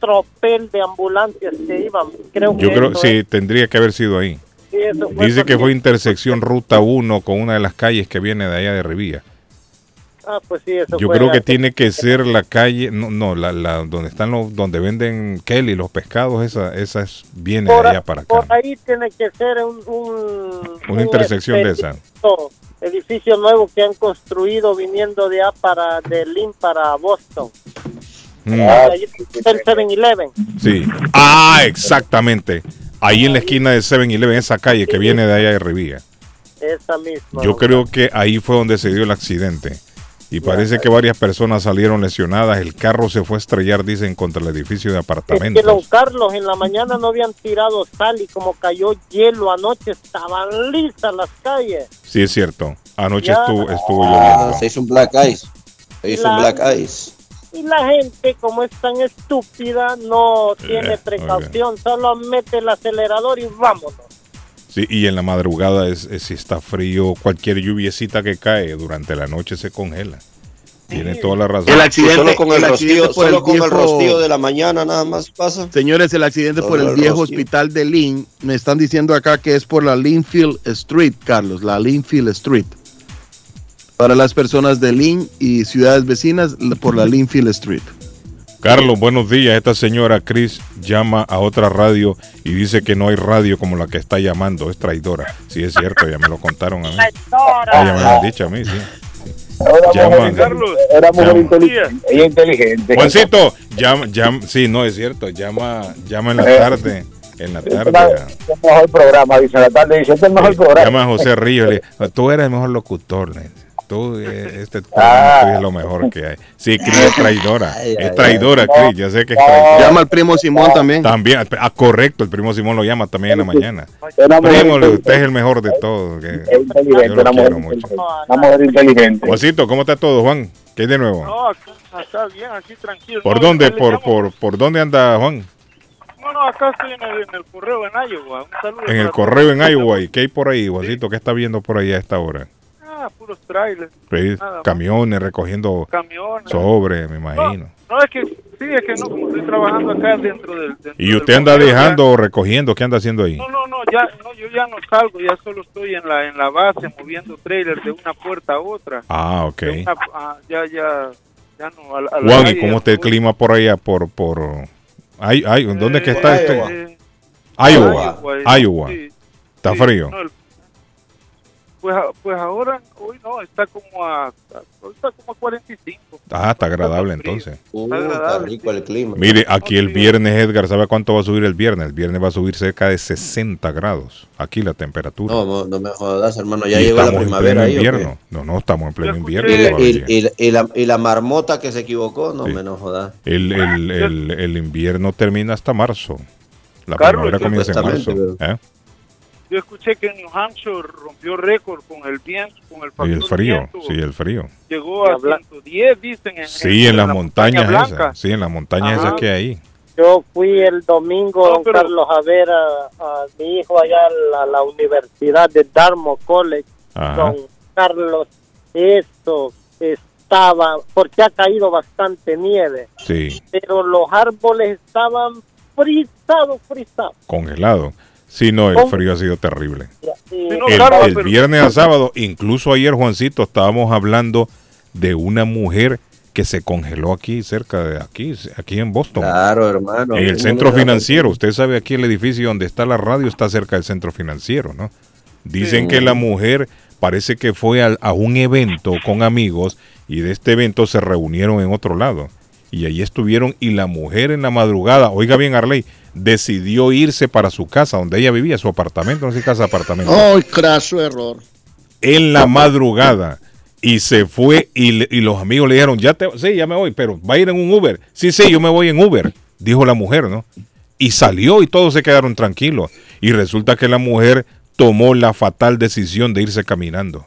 tropel de ambulancias que iban. Creo Yo que creo, sí, es. tendría que haber sido ahí. Sí, Dice que fue intersección ruta 1 con una de las calles que viene de allá de Rivía. Ah, pues sí, eso Yo fue creo que tiene que ser la calle, no, no, la, la donde están los, donde venden Kelly, los pescados, esa, esa es- viene por, de allá para acá. por ahí tiene que ser un, un- Una un intersección de esa. edificio- edificio nuevo que han construido viniendo de allá para de Lynn para Boston. Mm, Ahí está el 7-Eleven. sí. Ah, exactamente. Ahí en la esquina de 7-Eleven, esa calle que viene de allá de Rivía. Esa misma. Yo creo que ahí fue donde se dio el accidente. Y parece que varias personas salieron lesionadas. El carro se fue a estrellar, dicen, contra el edificio de Es que apartamentos. don Carlos en la mañana no habían tirado sal y como cayó hielo anoche estaban lisas las calles. Sí, es cierto. Anoche Ya. estuvo, estuvo Ah, lloviendo. se hizo un black ice. Se hizo un La- black ice. Y la gente, como es tan estúpida, no tiene Eh, precaución, solo mete el acelerador y vámonos. Sí, y en la madrugada es, es- si está frío, cualquier lluviecita que cae durante la noche se congela. Tiene toda la razón. El accidente- solo con el, el accidente rocío, por el solo con el rocío de la mañana nada más pasa. Señores, el accidente por el el viejo rocío. hospital de Lynn, me están diciendo acá que es por la Linfield Street, Carlos, la Linfield Street. Para las personas de Lynn y ciudades vecinas, por la Linfield Street. Carlos, buenos días. Esta señora Chris llama a otra radio y dice que no hay radio como la que está llamando. Es traidora. Sí, es cierto, ya me lo contaron a mí. Ah, ya me lo han dicho a mí, sí. Era Llama. mujer, Carlos. era mujer inteligente. Ella inteligente. Juancito, llama, llama, sí, no es cierto, llama, llama en la Eh. tarde, en la Este es tarde. el mejor programa, dice en la tarde. Dice, este es el mejor programa. Llama a José Ríos, le tú eres el mejor locutor, le eh, este Ah. programa tuyo es lo mejor que hay. Sí, Cris es traidora, es traidora, ay. Cris, ya sé que es traidora. Llama al primo Simón también. También, ah, correcto, el primo Simón lo llama también en la mañana. Primo, usted es el mejor de todos. que- Es inteligente, yo lo quiero mucho. inteligente. Una mujer inteligente. Juancito, ¿cómo está todo, Juan? ¿Qué hay de nuevo? No, acá está bien, aquí tranquilo. ¿Por No, dónde? yo ¿Por, por, ¿Por dónde anda Juan? No, no, acá estoy en el, en el correo en Iowa. Un saludo. En el correo en. Iowa. ¿Y qué hay por ahí, Juancito? ¿Qué está viendo por ahí a esta hora? Ah, puros trailers. Sí, Nada más. camiones recogiendo Camiones. sobre, me imagino. No, es que, sí, es que no, como estoy trabajando acá dentro del... dentro ¿Y del usted anda correo, dejando o recogiendo? ¿Qué anda haciendo ahí? No, no, no, ya, no, yo ya no salgo, ya solo estoy en la, en la base moviendo trailers de una puerta a otra. Ah, ok. Una- ah, ya, ya, ya no, a, a Juan, ¿y cómo está el no clima por allá? Por, por... Ay, ay, ¿Dónde es que Eh, está eh, esto? eh, Iowa. Iowa, Iowa. sí, Está sí, frío. no, el- pues, a- pues ahora, hoy no, está como a, está como a 45. Ah, está agradable entonces. Uh, está rico el clima. Mire, aquí el viernes, Edgar, ¿sabe cuánto va a subir el viernes? El viernes va a subir cerca de 60 grados. Aquí la temperatura. No, no, no me jodas, hermano. Ya Y llegó la estamos en primavera pleno ahí. invierno. No, no, estamos en pleno invierno. Y, y- y- la, y la marmota que se equivocó, no Sí. me no jodas. El, el, el, el invierno termina hasta marzo. La Carlos, primavera comienza en marzo. supuestamente, ¿eh? Yo escuché que New Hampshire rompió récord con el viento, con el Y el frío, viento. sí, el frío. Llegó a 110, dicen. En, Sí, en las la montañas montaña esas. Sí, en las montañas Ajá. esas que hay ahí. Yo fui el domingo, No, don pero- Carlos, a ver a, a mi hijo allá a la, la Universidad de Dartmouth College. Ajá. Don Carlos, eso estaba, porque ha caído bastante nieve, Sí, pero los árboles estaban frisados, frisados. congelado. Sí, no, el ¿Cómo? frío ha sido terrible. El, viernes a sábado, incluso ayer, Juancito, estábamos hablando de una mujer que se congeló aquí, cerca de aquí, aquí en Boston. Claro, hermano. En el centro financiero, usted sabe aquí el edificio donde está la radio está cerca del centro financiero, ¿no? Dicen Sí. que la mujer parece que fue al- a, un evento con amigos y de este evento se reunieron en otro lado. Y ahí estuvieron y la mujer en la madrugada, oiga bien Arley, decidió irse para su casa donde ella vivía, su apartamento, no sé si casa, apartamento ¡Ay, craso error! en la madrugada y se fue y, le- y los amigos le dijeron, ya te, sí, ya me voy, pero va a ir en un Uber. Sí, sí, yo me voy en Uber, dijo la mujer, ¿no? Y salió y todos se quedaron tranquilos. Y resulta que la mujer tomó la fatal decisión de irse caminando.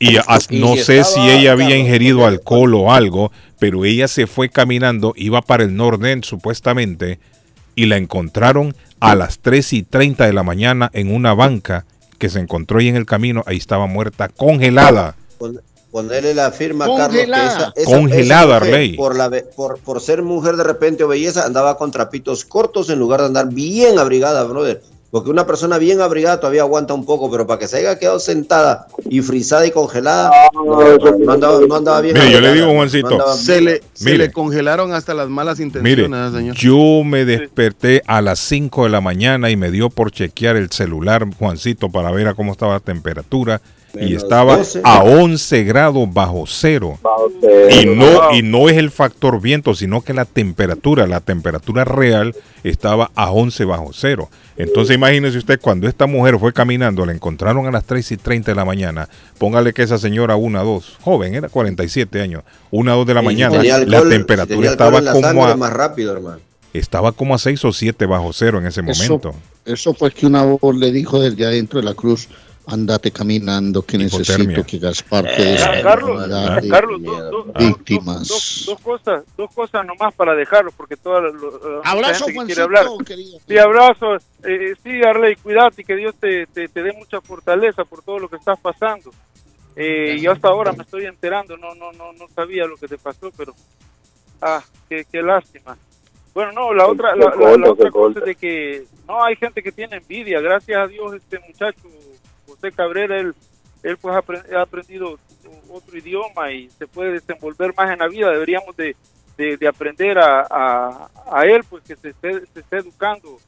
Y as- Y no sé si ella había ingerido alcohol o algo, pero ella se fue caminando, iba para el Norden supuestamente, y la encontraron a las 3 y 30 de la mañana en una banca que se encontró ahí en el camino, ahí estaba muerta, congelada. Pon- Ponerle la firma, Congelada. Carlos, que esa, esa- Congelada, esa mujer, Arley. Por, la, por, por ser mujer de repente o belleza, andaba con trapitos cortos en lugar de andar bien abrigada, brother. Porque una persona bien abrigada todavía aguanta un poco, pero para que se haya quedado sentada y frisada y congelada, no, no andaba, no andaba bien. Mire, yo le digo, Juancito, Se le, se Mire. le congelaron hasta las malas Mire, intenciones, señor. yo me desperté a las 5 de la mañana y me dio por chequear el celular, Juancito, para ver a cómo estaba la temperatura. Y estaba 12. a 11 grados bajo cero. Bajo cero. Y no, y no es el factor viento, sino que la temperatura, la temperatura real estaba a 11 bajo cero. Entonces imagínese usted, cuando esta mujer fue caminando, la encontraron a las 3 y 30 de la mañana, póngale que esa señora una, dos, joven, era 47 años, una, dos de la Y si mañana, la alcohol- si temperatura alcohol estaba la como a, más rápido, hermano. estaba como a 6 o 7 bajo cero en ese Eso, momento. eso fue que una voz le dijo desde adentro de la cruz, andate caminando, que Hipotermia. necesito que hagas parte de esta Ah, Carlos, comunidad de Carlos, dos, dos- víctimas. dos- dos cosas, dos cosas nomás para dejarlo, porque toda la, lo- la Abrazo, gente que quiere hablar. querido. Sí, abrazo. Eh, sí, Arley, cuídate y que Dios te, te, te dé mucha fortaleza por todo lo que estás pasando. Eh, yo hasta ahora me estoy enterando, no, no, no, no sabía lo que te pasó, pero ah, qué, qué lástima. Bueno, no, la otra, la, la- otra cosa es de que no hay gente que tiene envidia. Gracias a Dios, este muchacho José Cabrera, él, él pues ha apre- ha aprendido otro idioma y se puede desenvolver más en la vida. Deberíamos de, de, de aprender a, a, a él, pues que se esté, se esté educando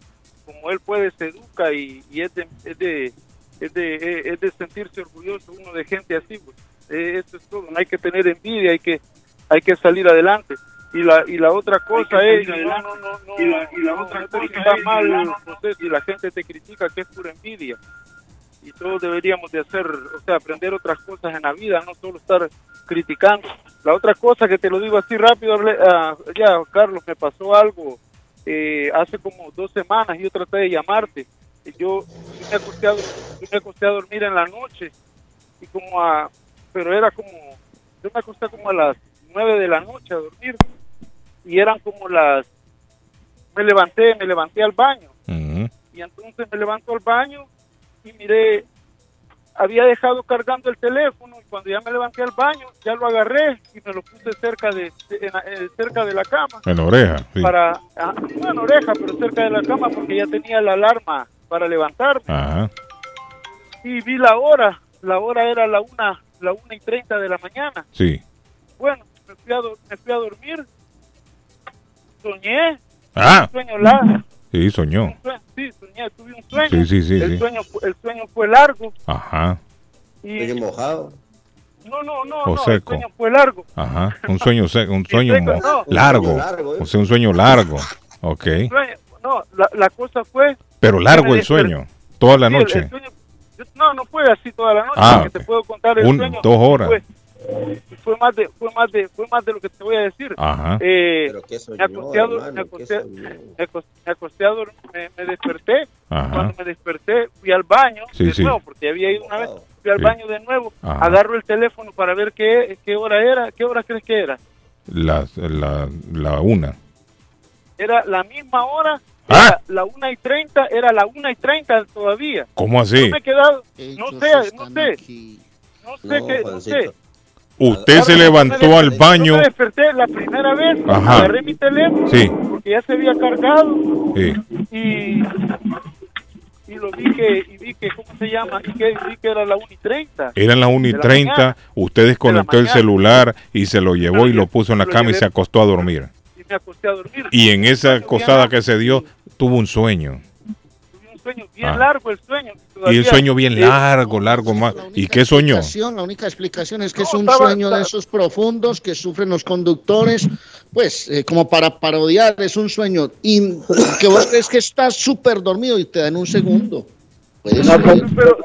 como él puede, se educa y, y es, de, es, de, es, de, es de sentirse orgulloso uno de gente así. Pues. Eh, eso es todo, no hay que tener envidia, hay que, hay que salir adelante. Y la, y la otra cosa es, no, no, no, no, y la, y la otra cosa está mal, si la gente te critica que es pura envidia y todos deberíamos de hacer, o sea, aprender otras cosas en la vida, no solo estar criticando. La otra cosa que te lo digo así rápido, ah, ya Carlos, me pasó algo eh, hace como dos semanas y yo traté de llamarte. Y yo, yo me acosté a, yo me acosté a dormir en la noche y como a, pero era como, yo me acosté como a las nueve de la noche a dormir y eran como las, me levanté, me levanté al baño Ujú. y entonces me levanto al baño y miré, había dejado cargando el teléfono y cuando ya me levanté al baño ya lo agarré y me lo puse cerca de, de- en la- eh, cerca de la cama En la oreja, sí. para ah, no en oreja pero cerca de la cama porque ya tenía la alarma para levantarme Ajá. y vi la hora, la hora era la una, la una y treinta de la mañana. Sí. Bueno, me fui a, me fui a dormir, soñé, Ah. sueño largo, Sí, soñó. sí, soñé, tuve un sueño, Sí, sí, sí, el, sí. Sueño, el sueño fue largo Ajá. y Sueño mojado. no, no, no, O no, seco. el sueño fue largo. Ajá. Un sueño, se- un sueño seco, no. largo. Un sueño largo, ¿eh? O sea, un sueño largo. Ok. Sueño- no, la, la cosa fue Pero largo el sueño. Toda la sí, el- noche. el sueño- yo- no, no fue así toda la noche, Ah, porque te puedo contar el un- sueño. dos horas. Fue, fue más de, fue más de, fue más de lo que te voy a decir. Ajá. Eh, me acosté, a, dor- hermano, me desperté. Ajá. Cuando me desperté, fui al baño Sí, de sí. nuevo, porque había ido una vez. Fui al Sí. baño de nuevo, Ajá. agarro el teléfono para ver qué, qué hora era. ¿Qué hora crees que era? La, la, la una. Era la misma hora, Ah. era la una y treinta, era la una y treinta todavía. ¿Cómo así? Yo me he quedado, no Ellos sé, no sé, aquí. no sé No, qué, no sé. Usted se levantó al baño. Yo me desperté la primera vez, Ajá. agarré mi teléfono, Sí. porque ya se había cargado. Sí. y y lo vi que y vi que cómo se llama y que vi que era la 1 y 30 Eran las 1 y De la 30. mañana. Usted desconectó el mañana. celular y se lo llevó y lo puso en la cama y se acostó a dormir. y me acosté a dormir Y en esa acostada que se dio, tuvo un sueño. Sueño bien Ah. largo, el sueño. Y el sueño bien eh, largo, largo más. ¿Y qué soñó? La única explicación es que No, es un estaba- sueño de esos profundos que sufren los conductores, pues eh, como para parodiar, es un sueño y que vos crees que estás súper dormido y te dan un segundo. Puede ser.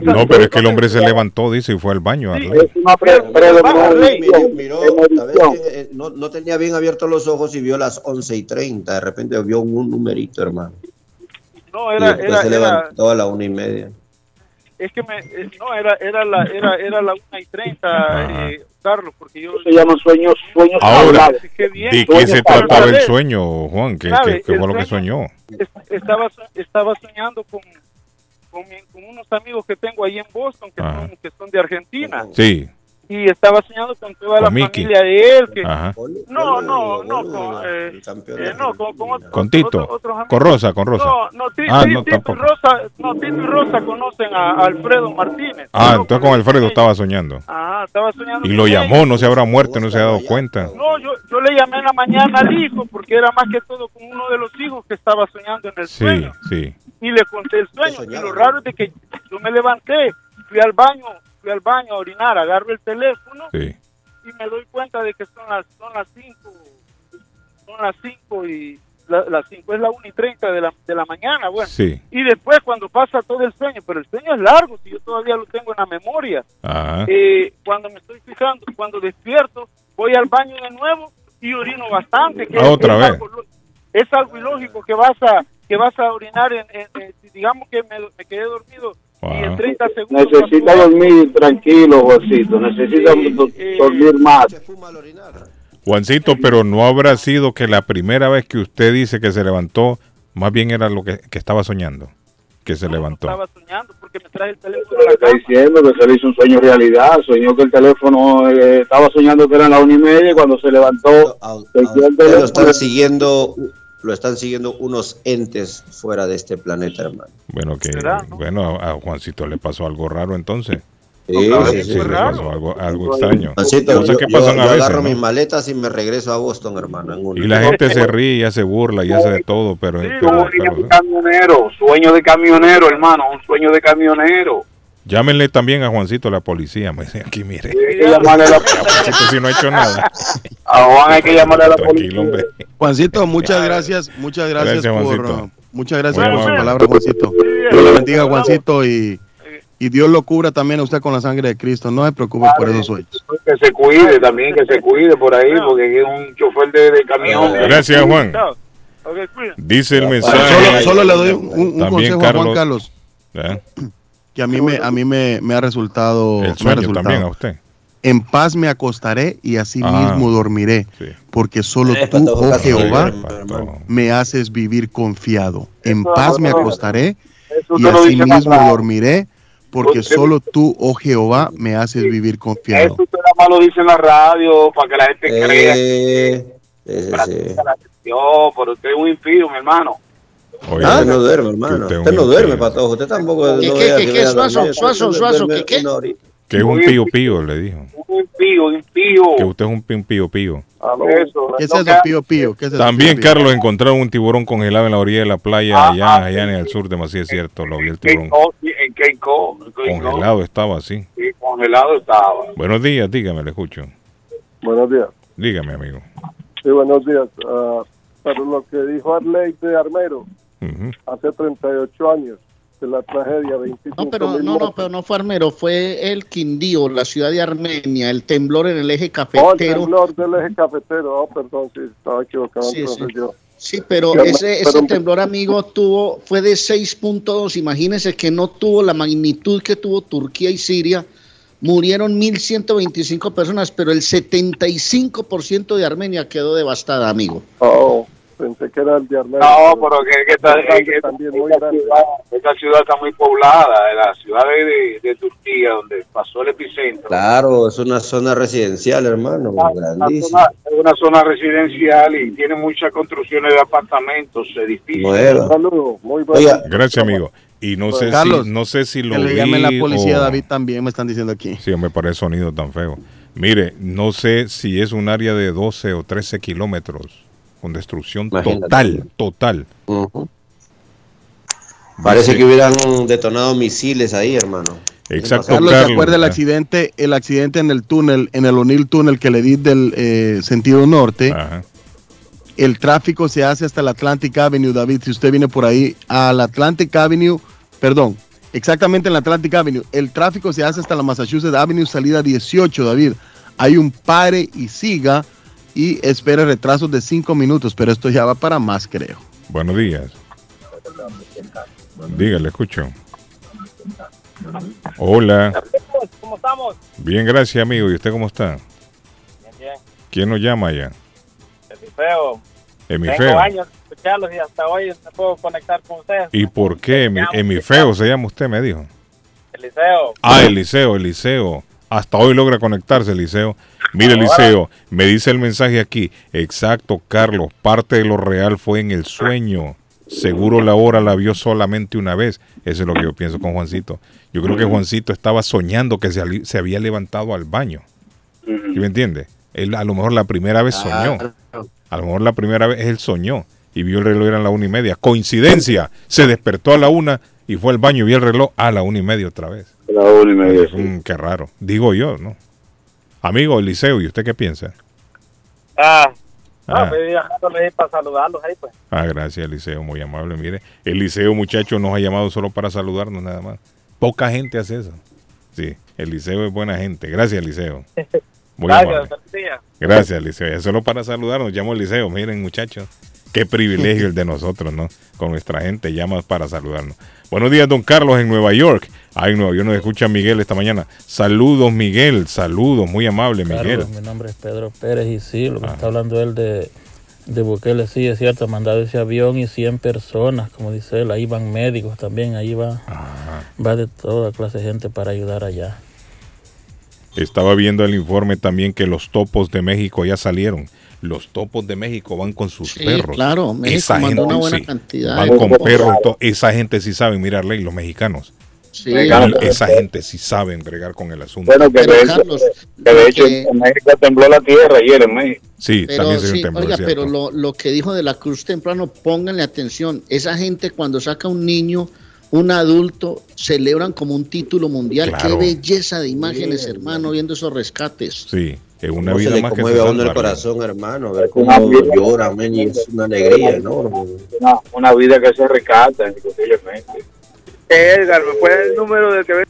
No, pero es que el hombre se levantó, dice, y fue al baño. Eh, no tenía bien abiertos los ojos y vio las 11 y 30. De repente vio un, numerito, hermano. No, Y era, después era, se era, levantó a la una y media. es que me, no, era, era la, era, era la una y treinta, eh, Carlos, porque yo... Se llaman sueños, sueños Ahora. Qué bien. ¿de qué se trataba el sueño, Juan? ¿Qué, qué- fue lo que soñó? Es- Estaba, estaba soñando con, con, unos amigos que tengo ahí en Boston, que, son, que son de Argentina. Sí. Y estaba soñando con toda la Con Mickey. familia de él. Que, Ajá. no, no, no, con, eh, eh, no, con, con otros- Con Tito. Con Rosa, con Rosa. No, no, Ti- Ah, no, Tito, y. Rosa, no, Tito y Rosa conocen a, a Alfredo Martínez. Ah, entonces con Alfredo estaba soñando. Ah, estaba soñando. Y lo llamó, no se habrá muerto, no se ha dado cuenta. No, yo, yo le llamé en la mañana al hijo porque era más que todo con uno de los hijos que estaba soñando en el Sí, sueño. sí. Y le conté el sueño. Y lo raro es de que yo me levanté, fui al baño, fui al baño a orinar, agarro el teléfono Sí. y me doy cuenta de que son las son las 5, son las 5 y la- las 5 es la 1 y 30 de la, de la mañana, bueno. Sí. Y después cuando pasa todo el sueño, pero el sueño es largo, si yo todavía lo tengo en la memoria. Ajá. Eh, cuando me estoy fijando, cuando despierto, voy al baño de nuevo y orino bastante. Que Ah, otra es vez. Algo, es algo ilógico que vas a que vas a orinar, en, en- digamos que me, me quedé dormido y en 30 segundos. Necesita dormir tranquilo, Josito. Necesita do- dormir más. Juancito, pero no habrá sido que la primera vez que usted dice que se levantó, más bien era lo que, que estaba soñando, que se levantó. Estaba soñando porque me traje el teléfono la Está diciendo que se le hizo un sueño realidad. Soñó que el teléfono eh, estaba soñando que eran las una y media y cuando se levantó, el lo están siguiendo, lo están siguiendo unos entes fuera de este planeta, hermano. Bueno, que ¿Será, bueno, a a Juancito le pasó algo raro entonces. Sí, sí, sí, sí. le pasó algo, algo extraño. Juancito, yo, que yo- pasan yo a veces, agarro ¿no? mis maletas y me regreso a Boston, hermano. Y la gente se ríe y hace burla y hace de todo, pero, pero- Sueño pero- de camionero, sueño de camionero, hermano, un sueño de camionero. Llámenle también a Juancito la policía. Me dice, aquí mire, Hay que llamarle a la Juancito si no ha hecho nada. A Juan hay que llamarle a la hombre. Juancito, muchas gracias, muchas gracias, Gracias, por Juancito. uh, muchas gracias Muy por su palabra, Juancito. Dios le bendiga, Juancito, y, y Dios lo cubra también a usted con la sangre de Cristo. No se preocupe por esos sueños. Que se cuide también, que se cuide por ahí, porque es un chofer de, de camión. Gracias, Juan. Dice el mensaje. solo le doy un, consejo a Juan Carlos, ¿Eh? Que a mí me, a mí me, me ha resultado, El me ha resultado. también a usted. En paz me acostaré y así Ah. mismo dormiré, Sí. porque solo tú, oh Jehová, me haces vivir confiado. En Eso paz me acostaré y así mismo dormiré, porque solo tú, oh Jehová, me haces vivir confiado. Eso usted nada más lo dice en la radio para que la gente crea Eh. Yo, pero usted es un impío, mi hermano. Oye, Ah, no duerme, hermano. usted Usted no duerme. Patojo. Usted tampoco. ¿Qué, no qué, qué, que qué? Suazo, suazo, suazo, ¿qué, qué? que es un pío pío, le dijo. Un impío, un impío. Que usted es un pío pío. Eso, ¿Qué es eso, pío, pío? ¿Qué es eso, También, pío, pío? Carlos, encontraron un tiburón congelado en la orilla de la playa Ah, allá, ah, allá en el sur de Macías, es cierto, lo vio el tiburón. En Cod. Congelado estaba así. Sí, congelado estaba. Buenos días, dígame, le escucho. Buenos días. Dígame, amigo. Sí, buenos días. Ah, pero lo que dijo Arley de Armero Ujú. hace 38 años de la tragedia, 25 No, pero no, no, pero no fue Armero, fue el Quindío, la ciudad de Armenia, el temblor en el eje Oh, el cafetero. temblor del eje cafetero. Oh, perdón, sí, estaba equivocado. Sí, sí. yo. Sí, pero ese, ese pero- temblor, amigo, tuvo, fue de 6.2. Imagínense que no tuvo la magnitud que tuvo Turquía y Siria. Murieron 1.125 personas, pero el 75% de Armenia quedó devastada, amigo. Oh, pensé que era el de. No, pero que, que está, Grande que- también, muy esta, grande. ciudad, esta ciudad está muy poblada, la ciudad de, de, de Turquía, donde pasó el epicentro. Claro, es una zona residencial, hermano. Una Grandísima. zona- es una zona residencial y tiene muchas construcciones de apartamentos, edificios. Nueva. Saludos, muy bueno. Oiga, Gracias, amigo. Y no sé Carlos, si, no sé si lo Que le vi llamen la policía o- David también, me están diciendo aquí. Sí, me parece sonido tan feo. Mire, no sé si es un área de 12 o 13 kilómetros con destrucción Imagínate. total, total. Parece Dice- que hubieran detonado misiles ahí, hermano. Exacto, Carlos, ¿se Carlos, acuerda el accidente, el accidente en el túnel, en el O'Neill Tunnel que le di del eh, sentido norte? El tráfico se hace hasta el Atlantic Avenue, David. Si usted viene por ahí al Atlantic Avenue, perdón, exactamente en la Atlantic Avenue, el tráfico se hace hasta la Massachusetts Avenue, salida 18, David. Hay un pare y siga y espere retrasos de 5 minutos, pero esto ya va para más, creo. Buenos días. Dígale, escucho. Hola. ¿Cómo estamos? Bien, gracias, amigo. ¿Y usted cómo está? Bien, bien. ¿Quién nos llama allá? Eliseo. Emifeo. Tengo años de escucharlos y hasta hoy me puedo conectar con ustedes. ¿Y por qué? Emi- Emifeo se llama usted, me dijo. Eliseo. Ah, Eliseo, Eliseo. Hasta hoy logra conectarse, Eliseo. Mire, Eliseo, me dice el mensaje aquí. Exacto, Carlos. Parte de lo real fue en el sueño. Seguro la hora la vio solamente una vez. Eso es lo que yo pienso con Juancito. Yo creo que Juancito estaba soñando que se, había levantado al baño. ¿Sí me entiende? Él a lo mejor la primera vez soñó. A lo mejor la primera vez él soñó y vio el reloj era la una y media. Coincidencia, se despertó a la una y fue al baño y vio el reloj a la una y media otra vez. La una y media. Mm, qué raro. Digo yo, ¿no? Amigo Eliseo, ¿y usted qué piensa? Ah, Ah. no, me a para saludarlos ahí, pues. Ah, gracias Eliseo, muy amable. Mire, Eliseo muchacho nos ha llamado solo para saludarnos nada más. Poca gente hace eso. Sí, Eliseo es buena gente. Gracias Eliseo. Muy Gracias, amable. Gracias, Eliseo. Solo para saludarnos, llamo Eliseo. Miren, muchachos, qué privilegio el de nosotros, ¿no? Con nuestra gente, llama para saludarnos. Buenos días, don Carlos, en Nueva York. Ay, Nueva York nos escucha Miguel esta mañana. Saludos, Miguel. Saludos, muy amable, Miguel. Carlos, mi nombre es Pedro Pérez y sí, lo que está hablando él de, de Bukele, sí, es cierto, ha mandado ese avión y 100 personas, como dice él, ahí van médicos también, ahí va, va de toda clase de gente para ayudar allá. Estaba viendo el informe también que los topos de México ya salieron. Los topos de México van con sus Sí, perros. claro, México mandó una buena cantidad Van con perros. y to- Esa gente sí sabe mirar ley, los mexicanos. Sí. Esa gente sí saben bregar con el asunto. Bueno, que Pero, de hecho, Carlos, que de hecho que- en México tembló la tierra ayer en México. Sí, Pero también se sí, un temblor, oiga, pero lo, lo que dijo de la cruz temprano, pónganle atención. Esa gente cuando saca un niño, un adulto, celebran como un título mundial. Claro. Qué belleza de imágenes, hermano, viendo esos rescates. Sí, es una Cómo vida se más que conmueve a se uno el corazón, hermano, ver cómo llora, men, y es una alegría enorme. Una, una vida que se rescata indiscutiblemente. Edgar, ¿me puede el número del que ve?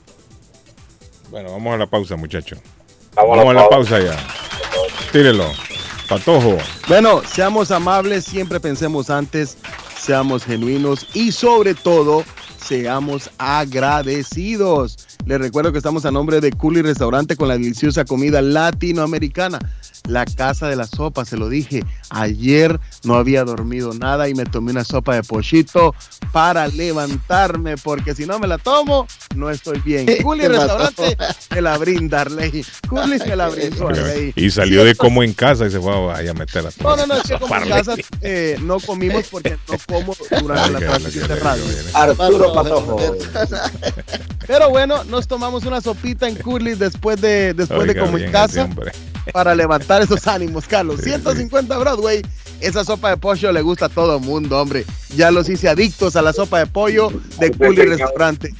Bueno, vamos a la pausa, muchachos. Vamos a Vamos a la la pausa ya. Tírelo. Patojo. Bueno, seamos amables, siempre pensemos antes, seamos genuinos y sobre todo seamos agradecidos. Les recuerdo que estamos a nombre de Culi Restaurante con la deliciosa comida latinoamericana. La casa de la sopa, se lo dije. Ayer no había dormido nada y me tomé una sopa de pochito para levantarme, porque si no me la tomo, no estoy bien. Culi. Restaurante me la brinda, Arley. Culi me la brindó, Arley. Y salió de como en casa y se fue a, a meter a No, no, no, es que como en casa eh, no comimos porque no como durante la Ay, transmisión de radio. Arturo Patojo. Pero bueno, nos tomamos una sopita en Curly después de después de como en casa para levantar esos ánimos, Carlos. 150 Broadway. Esa sopa de pollo le gusta a todo el mundo, hombre. Ya los hice adictos a la sopa de pollo de Curly Restaurante.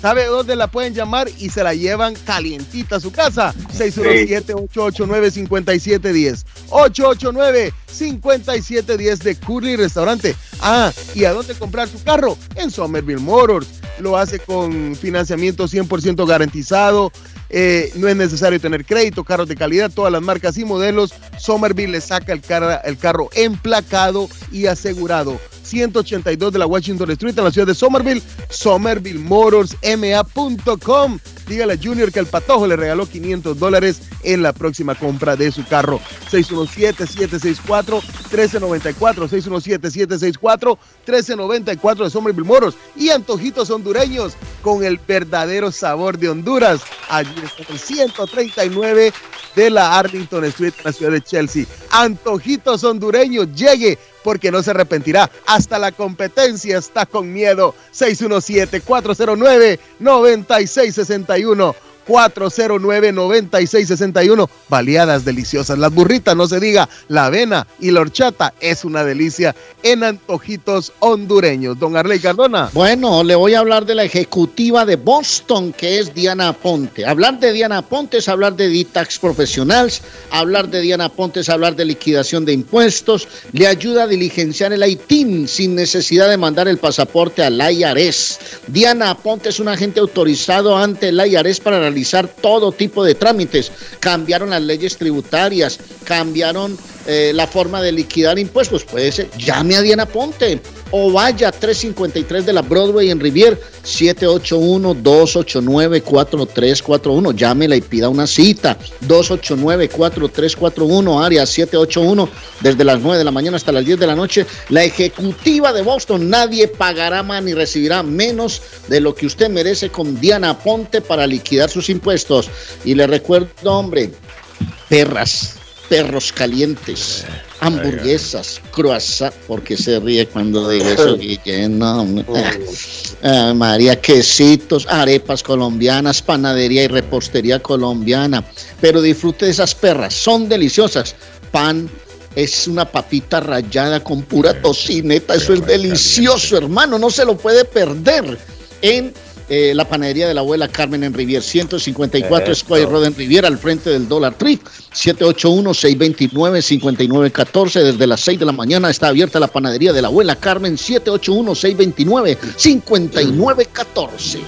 ¿Sabe dónde la pueden llamar y se la llevan calientita a su casa? 617-889-5710. 889-5710 de Curly Restaurante. Ah, ¿y a dónde comprar su carro? En Somerville Motors. Lo hace con financiamiento 100% garantizado. Eh, no es necesario tener crédito, carros de calidad, todas las marcas y modelos. Somerville le saca el, car- el carro emplacado y asegurado. 182 de la Washington Street en la ciudad de Somerville, somervillemotorsma.com. Dígale a Junior que el patojo le regaló 500 dólares en la próxima compra de su carro. 617-764-1394, 617-764-1394 de Somerville Motors y antojitos hondureños con el verdadero sabor de Honduras. Allí está el 139 de la Arlington Street en la ciudad de Chelsea. Antojitos hondureños, llegue porque no se arrepentirá. Hasta la competencia está con miedo. 617-409-9661. 409-9661. Baleadas deliciosas. Las burritas, no se diga. La avena y la horchata es una delicia en antojitos hondureños. Don Arley Cardona. Bueno, le voy a hablar de la ejecutiva de Boston, que es Diana Ponte. Hablar de Diana Ponte es hablar de DITAX Professionals. Hablar de Diana Ponte es hablar de liquidación de impuestos. Le ayuda a diligenciar el ITIN sin necesidad de mandar el pasaporte al IRS. Diana Ponte es un agente autorizado ante el IRS para realizar todo tipo de trámites. Cambiaron las leyes tributarias, cambiaron eh, la forma de liquidar impuestos. Puede ser, llame a Diana Ponte o vaya a 353 de la Broadway en Rivier, 781-289-4341. Llámela y pida una cita. 289-4341, área 781, desde las 9 de la mañana hasta las 10 de la noche. La ejecutiva de Boston, nadie pagará más ni recibirá menos de lo que usted merece con Diana Ponte para liquidar sus impuestos. Y le recuerdo, hombre, perras, perros calientes hamburguesas, croissant, porque se ríe cuando digo eso, Guillén, no, ah, María, quesitos, arepas colombianas, panadería y repostería colombiana, pero disfrute de esas perras, son deliciosas, pan es una papita rallada con pura tocineta, eso es delicioso, hermano, no se lo puede perder en eh, la panadería de la abuela Carmen en Rivier, 154 Square Road en Rivier, al frente del Dollar Tree, 781-629-5914. Desde las 6 de la mañana está abierta la panadería de la abuela Carmen, 781-629-5914.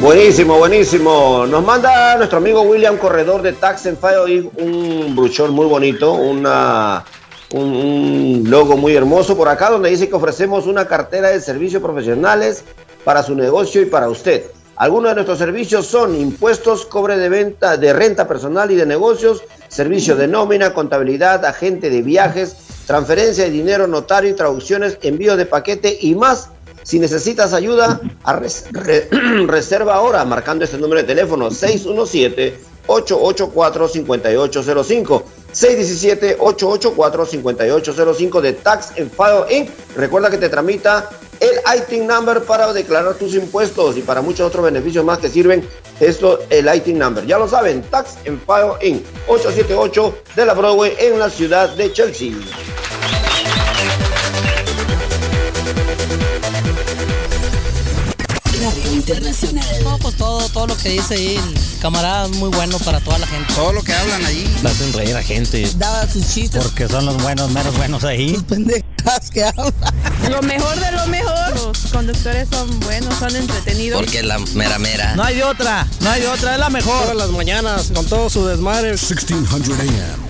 Buenísimo, buenísimo. Nos manda nuestro amigo William Corredor de Tax and File un bruchón muy bonito, una un, un, logo muy hermoso por acá donde dice que ofrecemos una cartera de servicios profesionales para su negocio y para usted. Algunos de nuestros servicios son impuestos, cobre de venta, de renta personal y de negocios, servicio de nómina, contabilidad, agente de viajes, transferencia de dinero, notario y traducciones, envío de paquete y más. Si necesitas ayuda, reserva ahora marcando este número de teléfono 617-884-5805. 617-884-5805 de Tax and File Inc. Recuerda que te tramita el ITIN number para declarar tus impuestos y para muchos otros beneficios más que sirven esto el ITIN number. Ya lo saben, Tax and File Inc. 878 de la Broadway en la ciudad de Chelsea. Internacional. No, pues todo, todo lo que dice ahí, el camarada es muy bueno para toda la gente. Todo lo que hablan ahí. Hacen reír a gente. Daba sus chistes. Porque son los buenos, menos buenos ahí. Sus pendejas que hablan. Lo mejor de lo mejor. Los conductores son buenos, son entretenidos. Porque la mera mera. No hay de otra, no hay de otra, es la mejor. Todas las mañanas, con todo su desmadre. 1600 AM,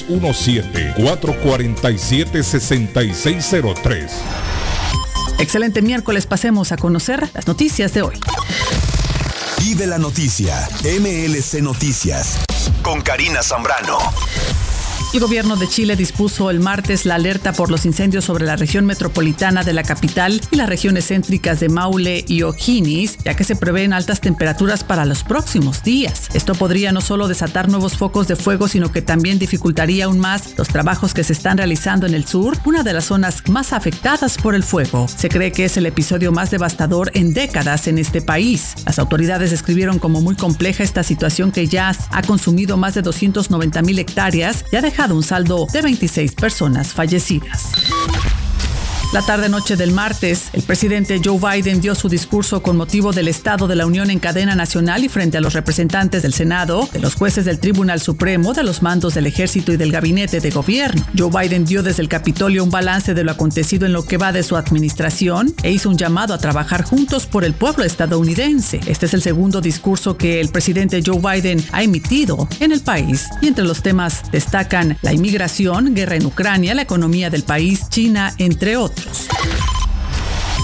617-447-6603. Excelente miércoles, pasemos a conocer las noticias de hoy. Vive la noticia, MLC Noticias, con Karina Zambrano. El gobierno de Chile dispuso el martes la alerta por los incendios sobre la región metropolitana de la capital y las regiones céntricas de Maule y O'Higgins, ya que se prevén altas temperaturas para los próximos días. Esto podría no solo desatar nuevos focos de fuego, sino que también dificultaría aún más los trabajos que se están realizando en el sur, una de las zonas más afectadas por el fuego. Se cree que es el episodio más devastador en décadas en este país. Las autoridades describieron como muy compleja esta situación que ya ha consumido más de 290 mil hectáreas y ha dejado un saldo de 26 personas fallecidas. La tarde-noche del martes, el presidente Joe Biden dio su discurso con motivo del Estado de la Unión en cadena nacional y frente a los representantes del Senado, de los jueces del Tribunal Supremo, de los mandos del Ejército y del Gabinete de Gobierno. Joe Biden dio desde el Capitolio un balance de lo acontecido en lo que va de su administración e hizo un llamado a trabajar juntos por el pueblo estadounidense. Este es el segundo discurso que el presidente Joe Biden ha emitido en el país y entre los temas destacan la inmigración, guerra en Ucrania, la economía del país, China, entre otros. Productions.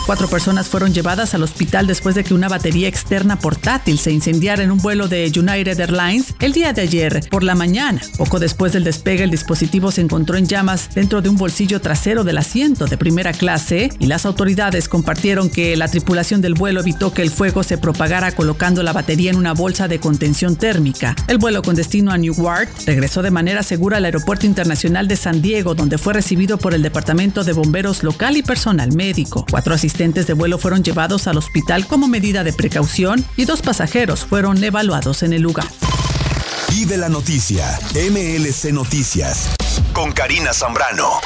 Cuatro personas fueron llevadas al hospital después de que una batería externa portátil se incendiara en un vuelo de United Airlines el día de ayer por la mañana. Poco después del despegue, el dispositivo se encontró en llamas dentro de un bolsillo trasero del asiento de primera clase y las autoridades compartieron que la tripulación del vuelo evitó que el fuego se propagara colocando la batería en una bolsa de contención térmica. El vuelo con destino a Newark regresó de manera segura al Aeropuerto Internacional de San Diego, donde fue recibido por el Departamento de Bomberos local y personal médico. Cuatro asistentes de vuelo fueron llevados al hospital como medida de precaución y dos pasajeros fueron evaluados en el lugar. Vive la noticia. MLC Noticias. Con Karina Zambrano.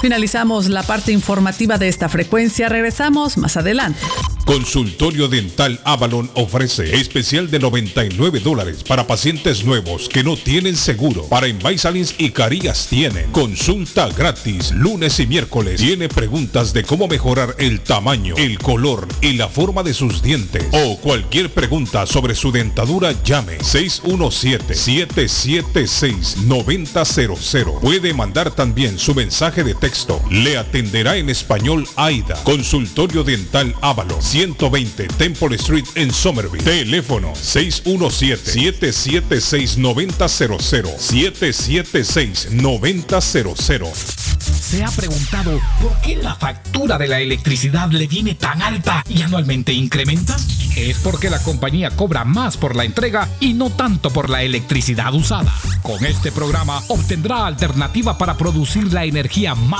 Finalizamos la parte informativa de esta frecuencia. Regresamos más adelante. Consultorio Dental Avalon ofrece especial de 99 dólares para pacientes nuevos que no tienen seguro. Para Invisalins y Carías tienen consulta gratis lunes y miércoles. Tiene preguntas de cómo mejorar el tamaño, el color y la forma de sus dientes. O cualquier pregunta sobre su dentadura, llame 617-776-9000. Puede mandar también su mensaje de texto. Le atenderá en español AIDA. Consultorio Dental Avalon. 120 Temple Street en Somerville. Teléfono 617-776-9000. 776-9000. ¿Se ha preguntado por qué la factura de la electricidad le viene tan alta y anualmente incrementa? Es porque la compañía cobra más por la entrega y no tanto por la electricidad usada. Con este programa obtendrá alternativa para producir la energía más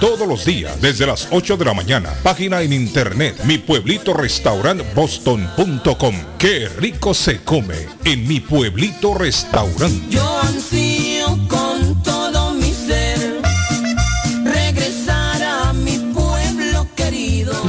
todos los días desde las 8 de la mañana. Página en internet mi pueblito restaurant boston.com. Qué rico se come en mi pueblito restaurante.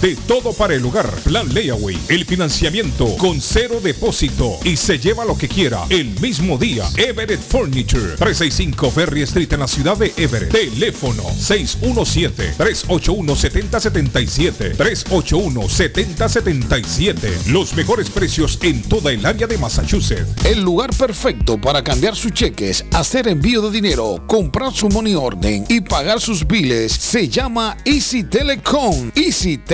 de todo para el hogar. Plan Layaway. El financiamiento con cero depósito y se lleva lo que quiera el mismo día. Everett Furniture. 365 Ferry Street en la ciudad de Everett. Teléfono 617-381-7077. 381-7077. Los mejores precios en toda el área de Massachusetts. El lugar perfecto para cambiar sus cheques, hacer envío de dinero, comprar su money orden y pagar sus biles se llama Easy Telecom. Easy Telecom.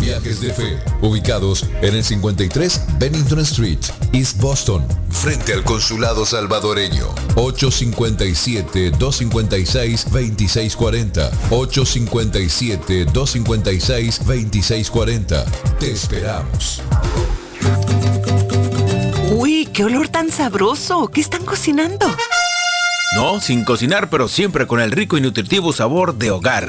Viajes de Fe, ubicados en el 53 Bennington Street, East Boston, frente al consulado salvadoreño. 857-256-2640. 857-256-2640. Te esperamos. Uy, qué olor tan sabroso. ¿Qué están cocinando? No, sin cocinar, pero siempre con el rico y nutritivo sabor de hogar.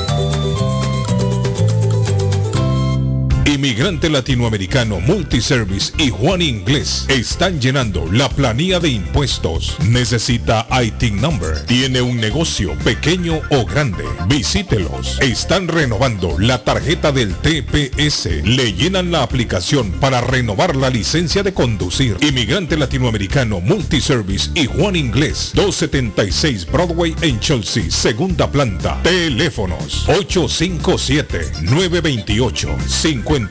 Inmigrante Latinoamericano Multiservice y Juan Inglés están llenando la planilla de impuestos. Necesita IT Number. Tiene un negocio pequeño o grande. Visítelos. Están renovando la tarjeta del TPS. Le llenan la aplicación para renovar la licencia de conducir. Inmigrante Latinoamericano Multiservice y Juan Inglés. 276 Broadway en Chelsea, segunda planta. Teléfonos 857 928 50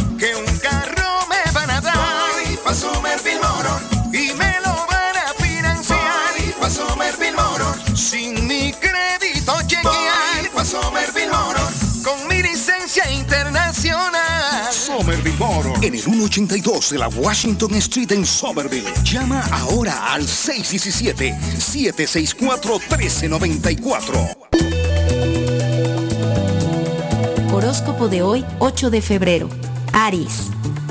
Somerville. En el 182 de la Washington Street en Somerville. Llama ahora al 617-764-1394. Horóscopo de hoy, 8 de febrero. Aries.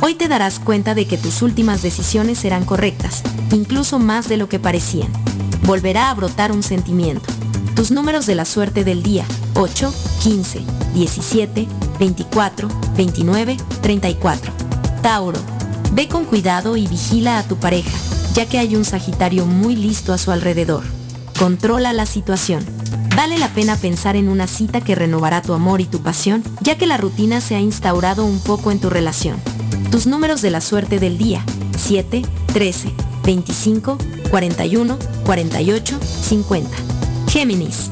Hoy te darás cuenta de que tus últimas decisiones serán correctas, incluso más de lo que parecían. Volverá a brotar un sentimiento. Tus números de la suerte del día, 8, 15, 17, 24, 29, 34. Tauro. Ve con cuidado y vigila a tu pareja, ya que hay un Sagitario muy listo a su alrededor. Controla la situación. Vale la pena pensar en una cita que renovará tu amor y tu pasión, ya que la rutina se ha instaurado un poco en tu relación. Tus números de la suerte del día, 7, 13, 25, 41, 48, 50. Géminis.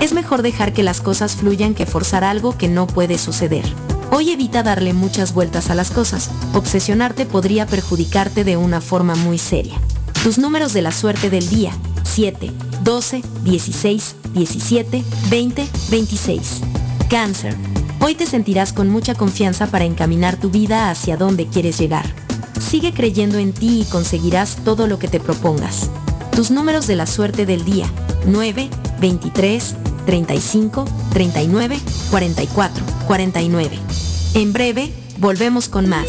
Es mejor dejar que las cosas fluyan que forzar algo que no puede suceder. Hoy evita darle muchas vueltas a las cosas. Obsesionarte podría perjudicarte de una forma muy seria. Tus números de la suerte del día. 7, 12, 16, 17, 20, 26. Cáncer. Hoy te sentirás con mucha confianza para encaminar tu vida hacia donde quieres llegar. Sigue creyendo en ti y conseguirás todo lo que te propongas. Tus números de la suerte del día. 9, 23, 35, 39, 44, 49. En breve, Volvemos con más.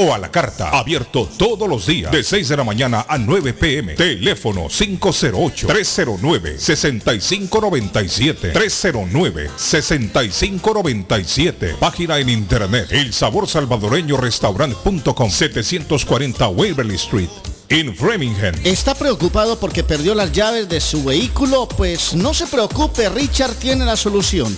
o a la carta. Abierto todos los días de 6 de la mañana a 9 pm. Teléfono 508-309-6597. 309-6597. Página en internet. El sabor salvadoreño restaurant.com 740 Waverly Street. En Framingham. ¿Está preocupado porque perdió las llaves de su vehículo? Pues no se preocupe, Richard tiene la solución.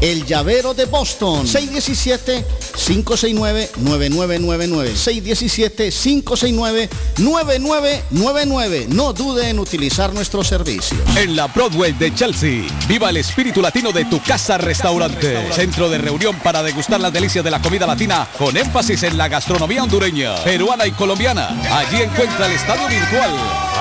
El llavero de Boston. 617-569-9999. 617-569-9999. No dude en utilizar nuestro servicio. En la Broadway de Chelsea, viva el espíritu latino de tu casa restaurante. Centro de reunión para degustar las delicias de la comida latina con énfasis en la gastronomía hondureña, peruana y colombiana. Allí encuentra el estadio virtual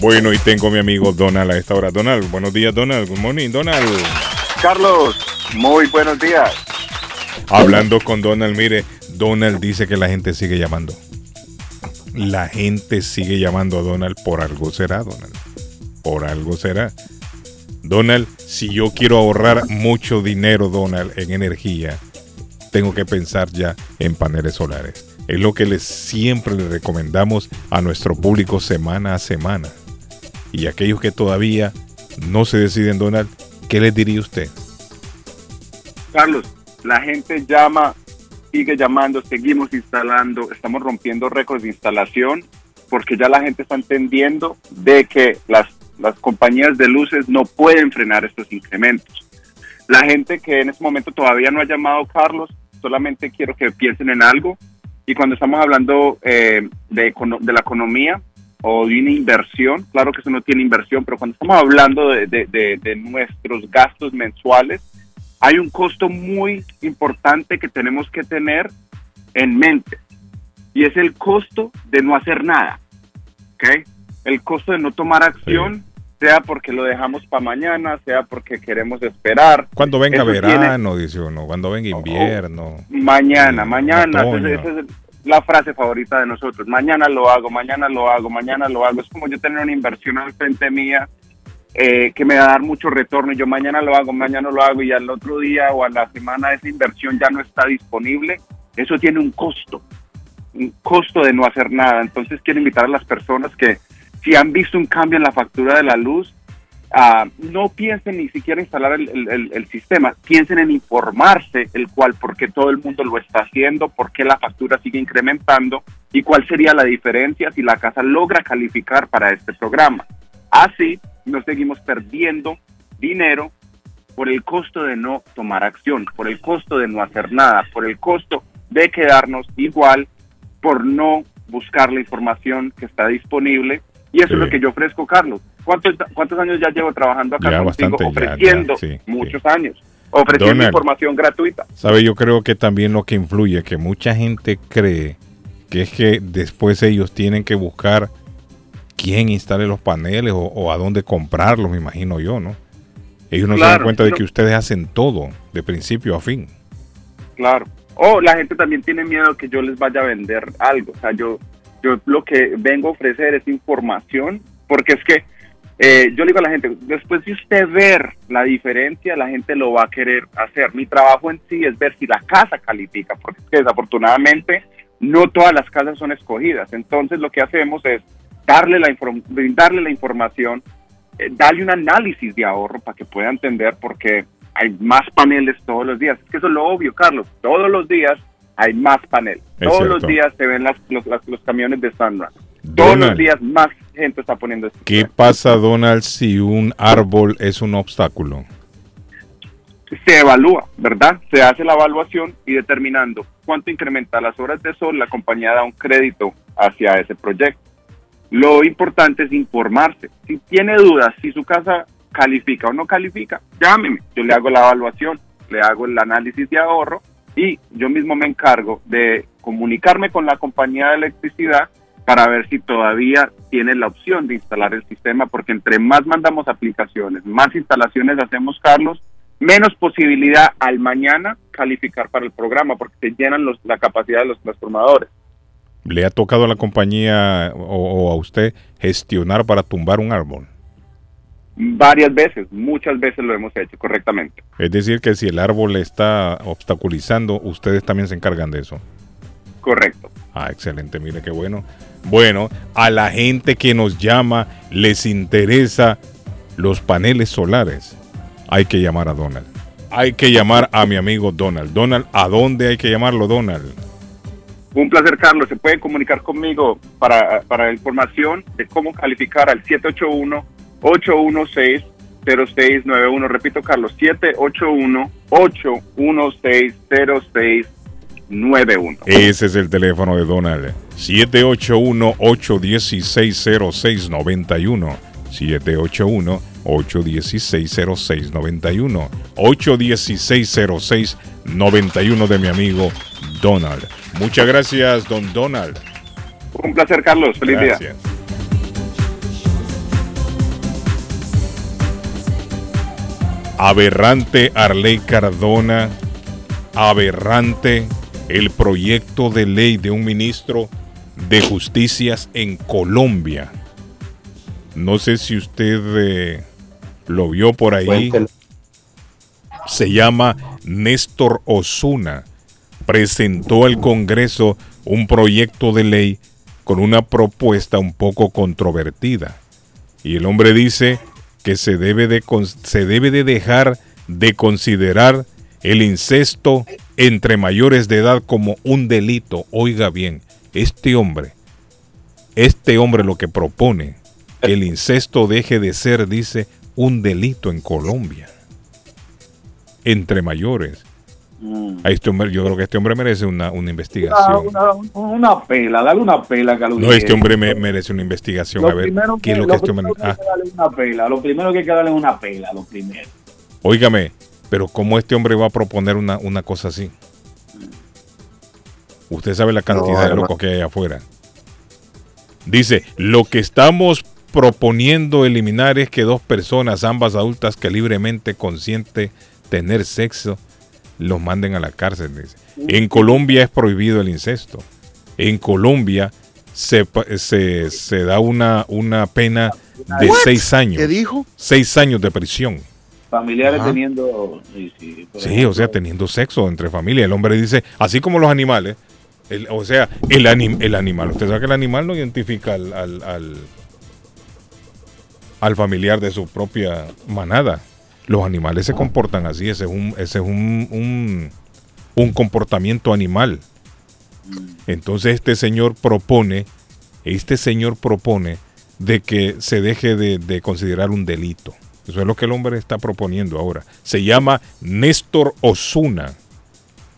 Bueno, y tengo a mi amigo Donald a esta hora. Donald, buenos días, Donald. Good morning, Donald. Carlos, muy buenos días. Hablando con Donald, mire, Donald dice que la gente sigue llamando. La gente sigue llamando a Donald por algo será, Donald. Por algo será. Donald, si yo quiero ahorrar mucho dinero, Donald, en energía, tengo que pensar ya en paneles solares. Es lo que les siempre le recomendamos a nuestro público semana a semana. Y aquellos que todavía no se deciden, Donald, ¿qué les diría usted? Carlos, la gente llama, sigue llamando, seguimos instalando, estamos rompiendo récords de instalación porque ya la gente está entendiendo de que las, las compañías de luces no pueden frenar estos incrementos. La gente que en este momento todavía no ha llamado, Carlos, solamente quiero que piensen en algo. Y cuando estamos hablando eh, de, de la economía o de una inversión, claro que eso no tiene inversión, pero cuando estamos hablando de, de- de- de nuestros gastos mensuales, hay un costo muy importante que tenemos que tener en mente. Y es el costo de no hacer nada. ¿ok? El costo de no tomar acción, sea porque lo dejamos para mañana, sea porque queremos esperar. Cuando venga Eso tiene- verano, dice uno. Cuando venga invierno. Mañana, mañana. Entonces, esa es la frase favorita de nosotros. Mañana lo hago, mañana lo hago, mañana lo hago. Es como yo tener una inversión al frente mía eh, que me va a dar mucho retorno yo mañana lo hago, mañana lo hago y al otro día o a la semana esa inversión ya no está disponible. Eso tiene un costo, un costo de no hacer nada. Entonces quiero invitar a las personas que si han visto un cambio en la factura de la luz, ah, no piensen ni siquiera instalar el, el- sistema, piensen en informarse el cual, por qué todo el mundo lo está haciendo, por qué la factura sigue incrementando y cuál sería la diferencia si la casa logra calificar para este programa. Así no seguimos perdiendo dinero por el costo de no tomar acción, por el costo de no hacer nada, por el costo de quedarnos igual, por no buscar la información que está disponible. Y eso es lo que yo ofrezco, Carlos. ¿Cuántos, cuántos años ya llevo trabajando acá Ya, contigo? bastante, ya, ofreciendo ya, sí, muchos años, ofreciendo Donald. información gratuita. ¿Sabe? Yo creo que también lo que influye, que mucha gente cree que es que después ellos tienen que buscar quién instale los paneles o, o a dónde comprarlos, me imagino yo, ¿no? Ellos no se dan cuenta de que ustedes hacen todo, de principio a fin. Claro. O la gente también tiene miedo que yo les vaya a vender algo. O sea, yo, yo lo que vengo a ofrecer es información, porque es que eh, yo le digo a la gente, después de usted ver la diferencia, la gente lo va a querer hacer. Mi trabajo en sí es ver si la casa califica, porque es que desafortunadamente no todas las casas son escogidas. Entonces lo que hacemos es darle la, brindarle la información, eh, darle un análisis de ahorro para que pueda entender por qué hay más paneles todos los días. Es que eso es lo obvio, Carlos. Todos los días hay más paneles. Es todos cierto. los días se ven las- los, las- los camiones de Sandra. Todos los días más gente está poniendo esto. ¿Qué pasa, Donald, si un árbol es un obstáculo? se evalúa, ¿verdad? Se hace la evaluación y determinando cuánto incrementa las horas de sol, la compañía da un crédito hacia ese proyecto. Lo importante es informarse. Si tiene dudas, si su casa califica o no califica, llámeme. Yo le hago la evaluación, le hago el análisis de ahorro y yo mismo me encargo de comunicarme con la compañía de electricidad para ver si todavía tiene la opción de instalar el sistema, porque entre más mandamos aplicaciones, más instalaciones hacemos, Carlos, menos posibilidad al mañana calificar para el programa, porque se llenan los- la capacidad de los transformadores. ¿Le ha tocado a la compañía o, o a usted gestionar para tumbar un árbol? Varias veces, muchas veces lo hemos hecho correctamente. Es decir, que si el árbol está obstaculizando, ustedes también se encargan de eso. Correcto. Ah, excelente, mire qué bueno. Bueno, a la gente que nos llama les interesa los paneles solares. Hay que llamar a Donald. Hay que llamar a mi amigo Donald. Donald, ¿a dónde hay que llamarlo, Donald? Un placer, Carlos. Se pueden comunicar conmigo para, para información de cómo calificar al 781-816-0691. Repito, Carlos, 781-816-0691. Ese es el teléfono de Donald. 781-816-0691. 781-816-0691. 816-0691 de mi amigo Donald. Muchas gracias, don Donald. Un placer, Carlos. Feliz día. Aberrante Arley Cardona, aberrante el proyecto de ley de un ministro de justicias en Colombia. No sé si usted eh, lo vio por ahí. Cuéntelo. Se llama Néstor Osuna. Presentó al Congreso un proyecto de ley con una propuesta un poco controvertida. Y el hombre dice que se debe de, se debe de dejar de considerar el incesto entre mayores de edad como un delito. Oiga bien, este hombre, este hombre lo que propone, que el incesto deje de ser, dice, un delito en Colombia. Entre mayores. A este hombre, yo creo que este hombre merece una, una investigación. Una, una- una pela, dale una pela, Carlos. No, este hombre me- merece una investigación. Lo A ver, primero ¿qué es lo lo que este hombre... primero que hay Ah, que darle una pela. Lo primero que hay que darle es una pela, lo primero. óigame, pero ¿cómo este hombre va a proponer una, una cosa así? Usted sabe la cantidad de locos que hay afuera. Dice, lo que estamos proponiendo eliminar es que dos personas, ambas adultas que libremente consiente tener sexo, los manden a la cárcel. dice. En Colombia es prohibido el incesto. En Colombia se, pa- se, se da una, una pena de seis años. ¿Qué dijo? Seis años de prisión. Familiares Ajá. teniendo. Sí, sí, Sí, ejemplo. o sea, teniendo sexo entre familia. El hombre dice, así como los animales, el- o sea, el, anim- el animal, usted sabe que el animal no identifica al, al, al- al familiar de su propia manada. Los animales se comportan así, ese es un, ese es un, un, comportamiento animal. Entonces este señor propone, este señor propone de que se deje de, de considerar un delito. Eso es lo que el hombre está proponiendo ahora. Se llama Néstor Osuna.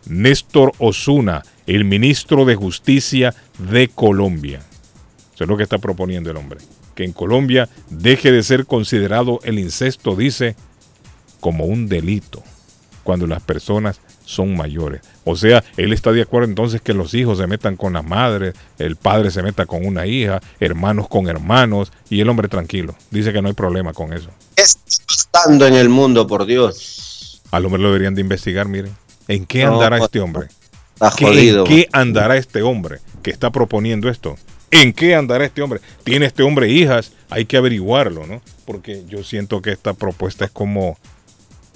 Néstor Osuna, el ministro de Justicia de Colombia. Eso es lo que está proponiendo el hombre. Que en Colombia deje de ser considerado el incesto, dice, como un delito cuando las personas son mayores. O sea, él está de acuerdo entonces que los hijos se metan con las madres, el padre se meta con una hija, hermanos con hermanos, y el hombre tranquilo. Dice que no hay problema con eso. está pasando en el mundo, por Dios? Al hombre lo deberían de investigar, miren. ¿En qué No, andará pues, este hombre? Está ¿Qué- jodido. ¿En qué andará este hombre que está proponiendo esto? ¿En qué andará este hombre? ¿Tiene este hombre hijas? Hay que averiguarlo, ¿no? Porque yo siento que esta propuesta es como,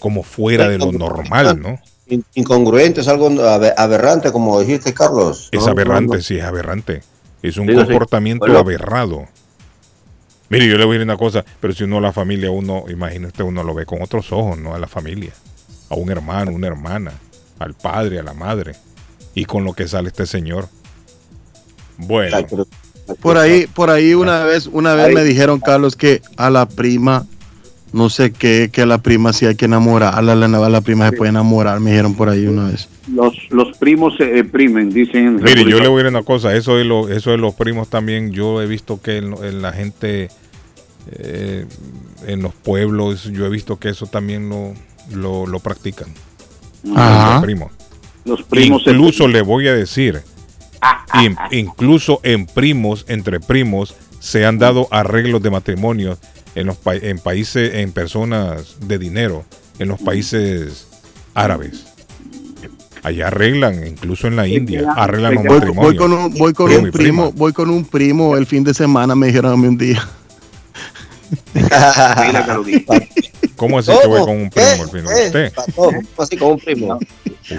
como fuera de lo normal, ¿no? In- Incongruente, es algo abe- aberrante, como dijiste, Carlos. Es aberrante, no, no. sí, es aberrante. Es un Digo, sí. comportamiento Bueno. aberrado. Mire, yo le voy a decir una cosa, pero si uno a la familia, uno, imagínate, uno lo ve con otros ojos, ¿no? A la familia, a un hermano, una hermana, al padre, a la madre, y con lo que sale este señor. Bueno, Por ahí, por ahí una vez, una vez me dijeron, Carlos, que a la prima, no sé qué, que a la prima sí hay que enamorarla, a la, a la prima se puede enamorar, me dijeron por ahí una vez. Los, los primos se deprimen, dicen. en mire, yo le voy a decir una cosa, eso de, lo- eso de los primos también, yo he visto que en, en la gente, eh, en los pueblos, yo he visto que eso también lo, lo, lo practican. Ajá. Los primos. Los primos se- Incluso le voy a decir, in- incluso en primos, entre primos, se han dado arreglos de matrimonio en los pa- en países, en personas de dinero, en los países árabes. Allá arreglan, incluso en la India, arreglan los Voy, voy matrimonios. con un, voy con Primo un primo, voy con un primo el fin de semana, me dijeron a mí un día. ¿Cómo así que voy con un primo al final? ¿Usted? Así como un primo.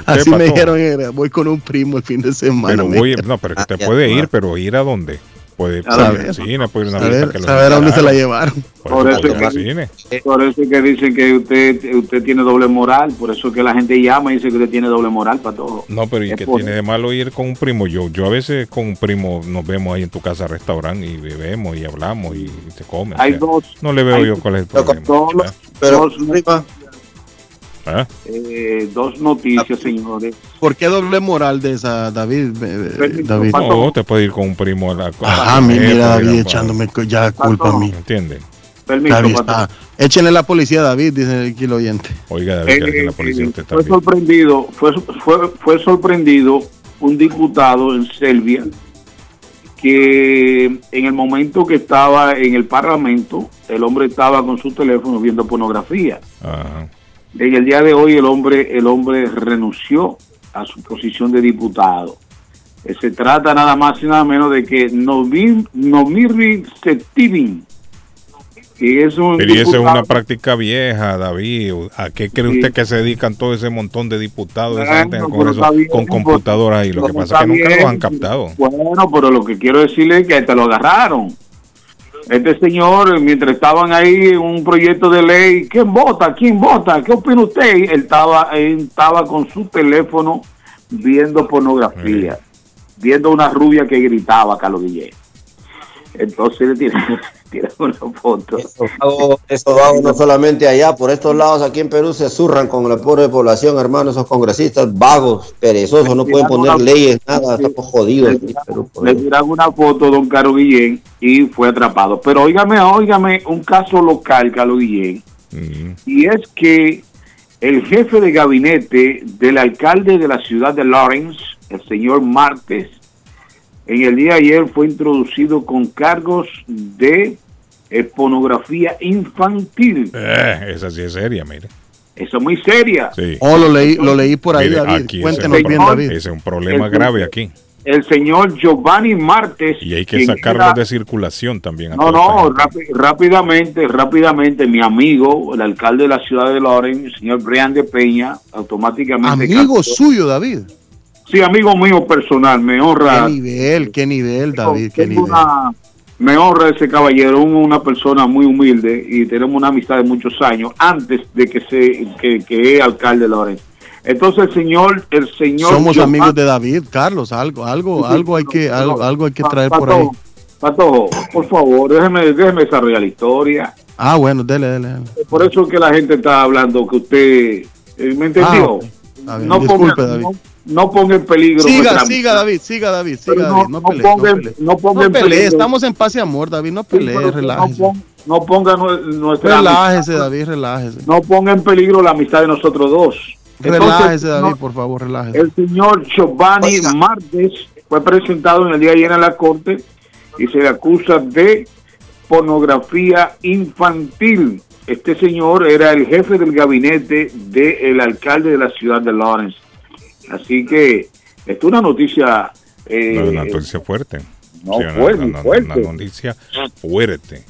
Así me dijeron, era, voy con un primo el fin de semana. Pero voy, no, pero que usted Ah, ya, puede ir, pero ir a dónde? Puede ir A a la ver. cine, puede ir a una Saber- que lo saber a dónde se la llevaron. Por Por eso al cine. por eso que dicen que usted usted tiene doble moral, por eso que la gente llama y dice que usted tiene doble moral para todo. No, pero ¿y qué por- tiene de malo ir con un primo? Yo yo a veces con un primo nos vemos ahí en tu casa restaurante y bebemos y hablamos y se come. o Hay sea, dos- no le veo yo cuál es el problema. con todos los- Pero, dos, ¿Ah? eh, dos noticias, señores. ¿Por qué doble moral de esa, David? Eh, eh, David? No, te puede ir con un primo a la Ajá, mira David echándome ya culpa a mí. ¿Entiende? Permiso, está- Échenle la policía a David, dice el oyente. Oiga, David, que Eh, la policía eh, usted fue también. sorprendido, fue, fue, fue sorprendido un diputado en Serbia que en el momento que estaba en el parlamento, el hombre estaba con su teléfono viendo pornografía. Ajá. En el día de hoy el hombre, el hombre renunció a su posición de diputado. Eh, Se trata nada más y nada menos de que Novin, Nomirri Setivin, que es un Pero y esa es una práctica vieja, David. ¿A qué cree Sí. usted que se dedican todo ese montón de diputados, esa Bueno, gente en el pero Congreso, está bien, con computadoras ahí? Lo que pasa es que nunca los bien. han captado. Bueno, pero lo que quiero decirle es que te lo agarraron. Este señor, mientras estaban ahí en un proyecto de ley, ¿quién vota? ¿Quién vota? ¿Qué opina usted? Él estaba, él estaba con su teléfono viendo pornografía, viendo una rubia que gritaba, Carlos Guillén. Entonces le tiran, tiran una foto. Hago- Eso hago no solamente allá, por estos lados aquí en Perú se zurran con la pobre población, hermano, esos congresistas vagos, perezosos, no pueden poner leyes, nada, estamos jodidos. aquí en Perú, Le tiraron una foto don Carlos Guillén y fue atrapado. Pero óigame, óigame, un caso local, Carlos Guillén, y es que el jefe de gabinete del alcalde de la ciudad de Lawrence, el señor Martes, en el día de ayer fue introducido con cargos de eh, pornografía infantil. Eh, esa sí es seria, mire. Eso es muy seria. Sí. Oh, lo leí, lo leí por ahí, Mire, David. aquí Cuéntenos bien, David. ese es un problema El- grave aquí. El señor Giovanni Martes. Y hay que era- de circulación también. No, no, rápidamente, rápidamente, mi amigo, el alcalde de la ciudad de Loren, el señor Brian de Peña, automáticamente... Amigo captó- suyo, David. Sí, amigo mío personal, me honra. Qué nivel, qué nivel, David, qué nivel. una- me honra ese caballero, un- una persona muy humilde y tenemos una amistad de muchos años antes de que se que, que es alcalde de Loren. Entonces el señor, el señor Somos Giovanni- amigos de David, Carlos. Algo, algo, algo hay que, algo, algo hay que traer por ahí. Pato, por favor, déjeme, déjeme desarrollar la historia. Ah, bueno, dele, dele. dele. Por eso es que la gente está hablando que usted eh, me entendió. Ah, ok. Está bien. no, Disculpe, David. no, no ponga en peligro. Siga, siga, amistad. David, siga, David, siga, no- David. No no pelee, ponga- no pelee. no ponga No en pelee, peligro. estamos en paz y amor, David. No Sí, pelee, que relájese. No, pon- no ponga nu- nuestra Relájese, amistad- David, relájese. No ponga en peligro la amistad de nosotros dos. Entonces, Relájese, David, no- por favor, relájese. el señor Giovanni Martes fue presentado en el día de ayer en la corte y se le acusa de pornografía infantil. este señor era el jefe del gabinete del alcalde de la ciudad de Lawrence. Así que es una noticia... eh, No, una noticia fuerte. no, una, fuerte, una- fuerte. una noticia fuerte.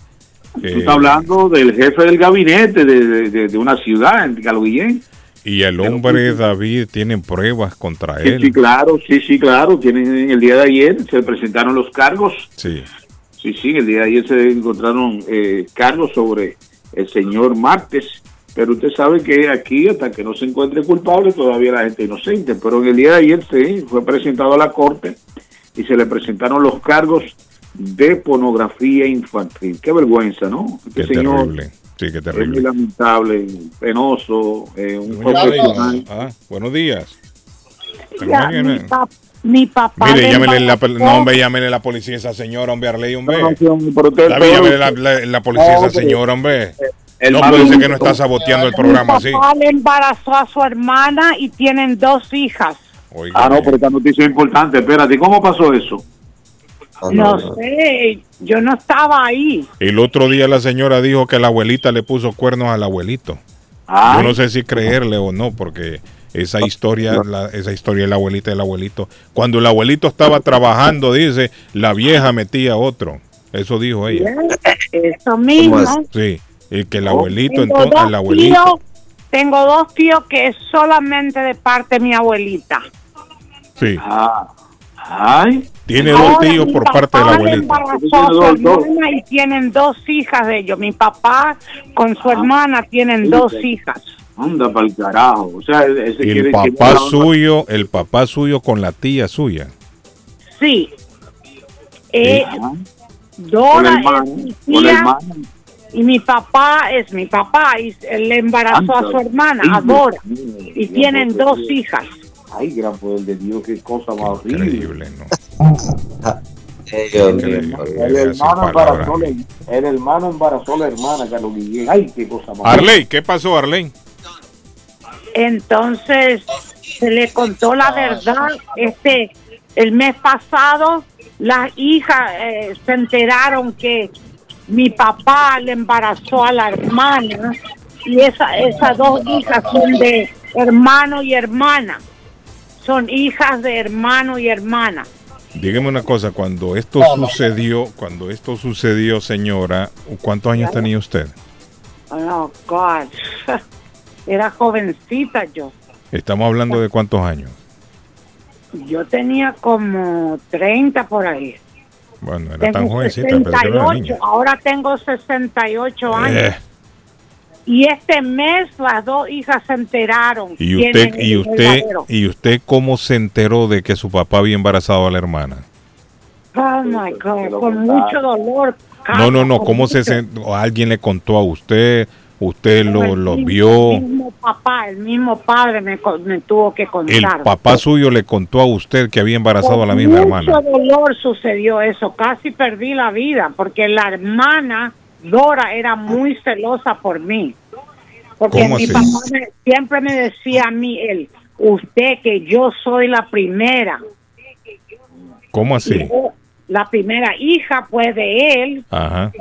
Tú Eh, estás hablando del jefe del gabinete de, de- una ciudad en Calguillén. y el hombre David tiene pruebas contra Sí, él. sí, claro, sí, sí, claro. Tienen el día de ayer se presentaron los cargos. Sí. Sí, sí, el día de ayer se encontraron eh, cargos sobre el señor Martes. Pero usted sabe que aquí, hasta que no se encuentre culpable, todavía la gente es inocente. Pero en el día de ayer sí, fue presentado a la corte y se le presentaron los cargos de pornografía infantil. Qué vergüenza, ¿no? Este Qué señor terrible. Sí, qué es muy terrible. lamentable, penoso, eh, un Buenos profesional. días. Ah, buenos días. Ya, mi, eh? pap- mi papá. Mire, le llámele la, no, hombre, llámele la policía a esa señora, hombre, Arley, hombre. No, no, pero usted- la, la- la policía a esa señora, hombre. El No puede ser que no está saboteando el programa así. le embarazó a su hermana y tienen dos hijas. Ah, no, pero esta noticia es importante. Espérate, ¿cómo pasó eso? No sé, yo no estaba ahí. El otro día la señora dijo que la abuelita le puso cuernos al abuelito. Ah. Yo no sé si creerle o no, porque esa historia, la- esa historia de la abuelita y el abuelito. Cuando el abuelito estaba trabajando, dice, la vieja metía otro. Eso dijo ella. Eso mismo. Sí, y que el abuelito, Tengo entonces, dos el abuelito. tíos- tengo dos tíos que es solamente de parte de mi abuelita. Sí. Ay. Tiene Ahora, dos tíos por parte de la abuelita. y tienen dos hijas de ellos. Mi papá con su hermana tienen dos hijas. Anda para el carajo. O sea, ese El papá que- suyo, el papá suyo con la tía suya. Sí. Eh, Con Dora es mi tía hermano. Y mi papá es mi papá y él le embarazó a su hermana, a Dora, y tienen dos hijas. Ay, gran poder de Dios, qué cosa más horrible. Increíble, ¿no? El hermano embarazó, la- el hermano embarazó a la hermana, Carlos Guillén. Ay, qué cosa más Arley, ¿qué pasó, Arley? Entonces se le contó la verdad. Este, el mes pasado las hijas eh, se enteraron que mi papá le embarazó a la hermana y esa, esas dos hijas son de hermano y hermana. Son hijas de hermano y hermana. Dígame una cosa, cuando esto sucedió, cuando esto sucedió, señora, ¿cuántos años tenía usted? Oh, God. Era jovencita yo. Estamos hablando de cuántos años. Yo tenía como 30 por ahí. Bueno, era Tengo tan jovencita, pero era 68, niña. ahora tengo 68 años. Eh, Y este mes las dos hijas se enteraron. y usted, y usted, y usted, ¿cómo se enteró de que su papá había embarazado a la hermana? Oh my God, con mucho dolor. No, no, no, con ¿cómo se mucho- sen- o alguien le contó a usted? ¿Usted lo, lo vio? El mismo papá, el mismo padre me, me tuvo que El contar. papá suyo le contó a usted que había embarazado a la misma Con hermana. Mucho dolor sucedió eso, casi perdí la vida, porque la hermana Dora era muy celosa por mí. Porque ¿Cómo mi así? papá me- siempre me decía a mí, él, usted que yo soy la primera, ¿Cómo así? yo- la primera hija pues de él, Ajá.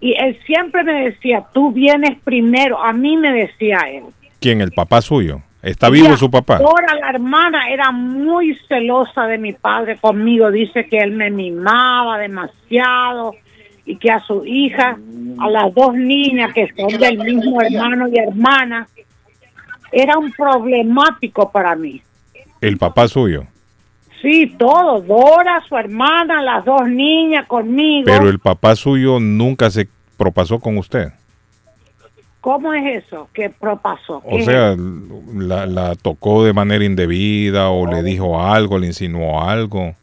Y él siempre me decía, tú vienes primero, a mí me decía él. ¿Quién? ¿El papá suyo? ¿Está vivo su papá? Dora, la hermana, era muy celosa de mi padre conmigo. Dice que él me mimaba demasiado y que a su hija, a las dos niñas que son del mismo hermano y hermana, era un problemático para mí. El papá suyo. Sí, todo. Dora, su hermana, las dos niñas conmigo. Pero el papá suyo nunca se propasó con usted. ¿Cómo es eso que propasó? O ¿Qué sea, la, la tocó de manera indebida o le dijo algo, le insinuó algo,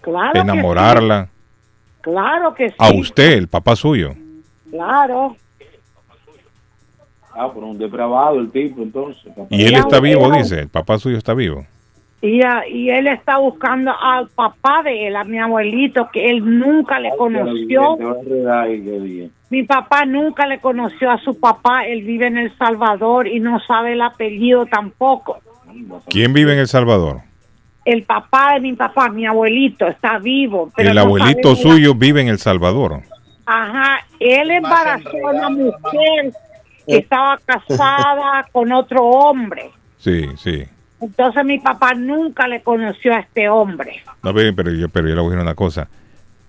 claro que sí. enamorarla. Claro que sí. A usted, el papá suyo. Claro. Ah, pero un depravado el tipo, entonces. Y él está vivo, dice. El papá suyo está vivo. Y, a- y él está buscando al papá de él, a mi abuelito, que él nunca le conoció. Bien. Mi papá nunca le conoció a su papá. Él vive en El Salvador y no sabe el apellido tampoco. ¿Quién vive en El Salvador? El papá de mi papá, mi abuelito, está vivo. Pero el no abuelito la- suyo vive en El Salvador. Ajá, él embarazó a una mujer que estaba casada con otro hombre. Sí, sí. Entonces mi papá nunca le conoció a este hombre. No, pero pero yo, pero yo le voy a decir una cosa.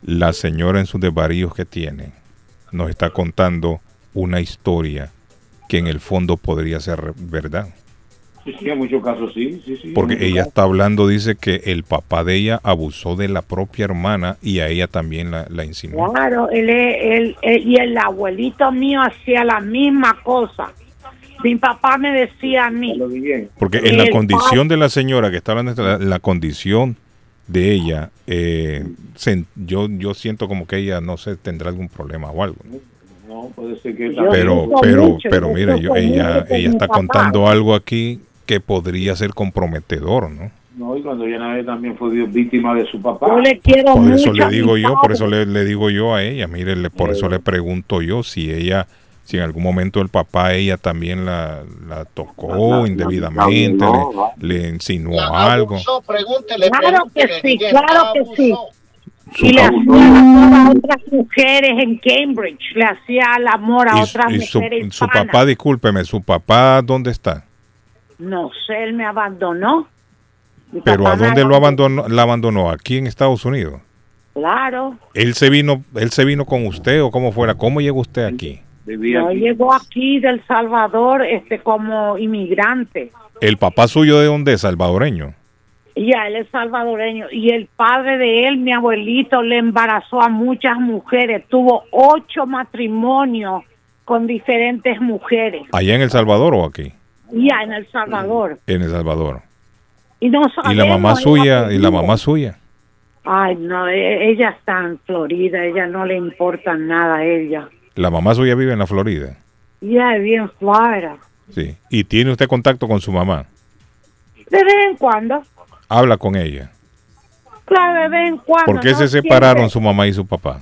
La señora en sus desvaríos que tiene nos está contando una historia que en el fondo podría ser verdad. Sí, sí, en muchos casos sí, sí, sí. Porque ella casos. está hablando, dice que el papá de ella abusó de la propia hermana y a ella también la, la insinuó. Claro, él, él- él- y el abuelito mío hacía la misma cosa. Mi papá me decía a mí. Porque en la condición de la señora que está hablando, la, la condición de ella, eh, yo, yo siento como que ella, no sé, tendrá algún problema o algo. ¿no? Puede ser que Pero, pero, pero mira, yo, ella, ella está contando algo aquí que podría ser comprometedor, ¿no? No, y cuando ella también fue víctima de su papá. Yo le quiero Por eso mucho le digo yo, por eso le, le digo yo a ella, mire, por eso le pregunto yo si ella, si en algún momento el papá ella también la, la tocó indebidamente, no, le, le insinuó algo. Abusó, pregúntele. Claro que sí, claro que sí. Su Y le hacía el amor a otras mujeres en Cambridge. Le hacía el amor a Y, otras y su, mujeres su hispanas. papá, discúlpeme, su papá, ¿dónde está? No sé, él me abandonó. Mi Pero ¿a dónde lo abandonó? La abandonó aquí en Estados Unidos. Claro. Él se vino, él se vino con usted o cómo fuera. ¿Cómo llegó usted aquí? No, llegó aquí del Salvador este como inmigrante. El papá suyo de dónde es, salvadoreño. Y a él es salvadoreño. Y el padre de él, mi abuelito, le embarazó a muchas mujeres. Tuvo ocho matrimonios con diferentes mujeres. Allá en El Salvador o aquí, Ya en El Salvador. en El Salvador. Y, no Y la mamá sabemos suya, y la mamá suya. Ay, no, e- ella está en Florida. Ella no le importa nada a ella. La mamá suya vive en la Florida. Ya vive en Florida. Sí. Y tiene usted contacto con su mamá. De vez en cuando. Habla con ella. Claro, de vez en cuando. ¿Por qué no se siempre. separaron su mamá y su papá?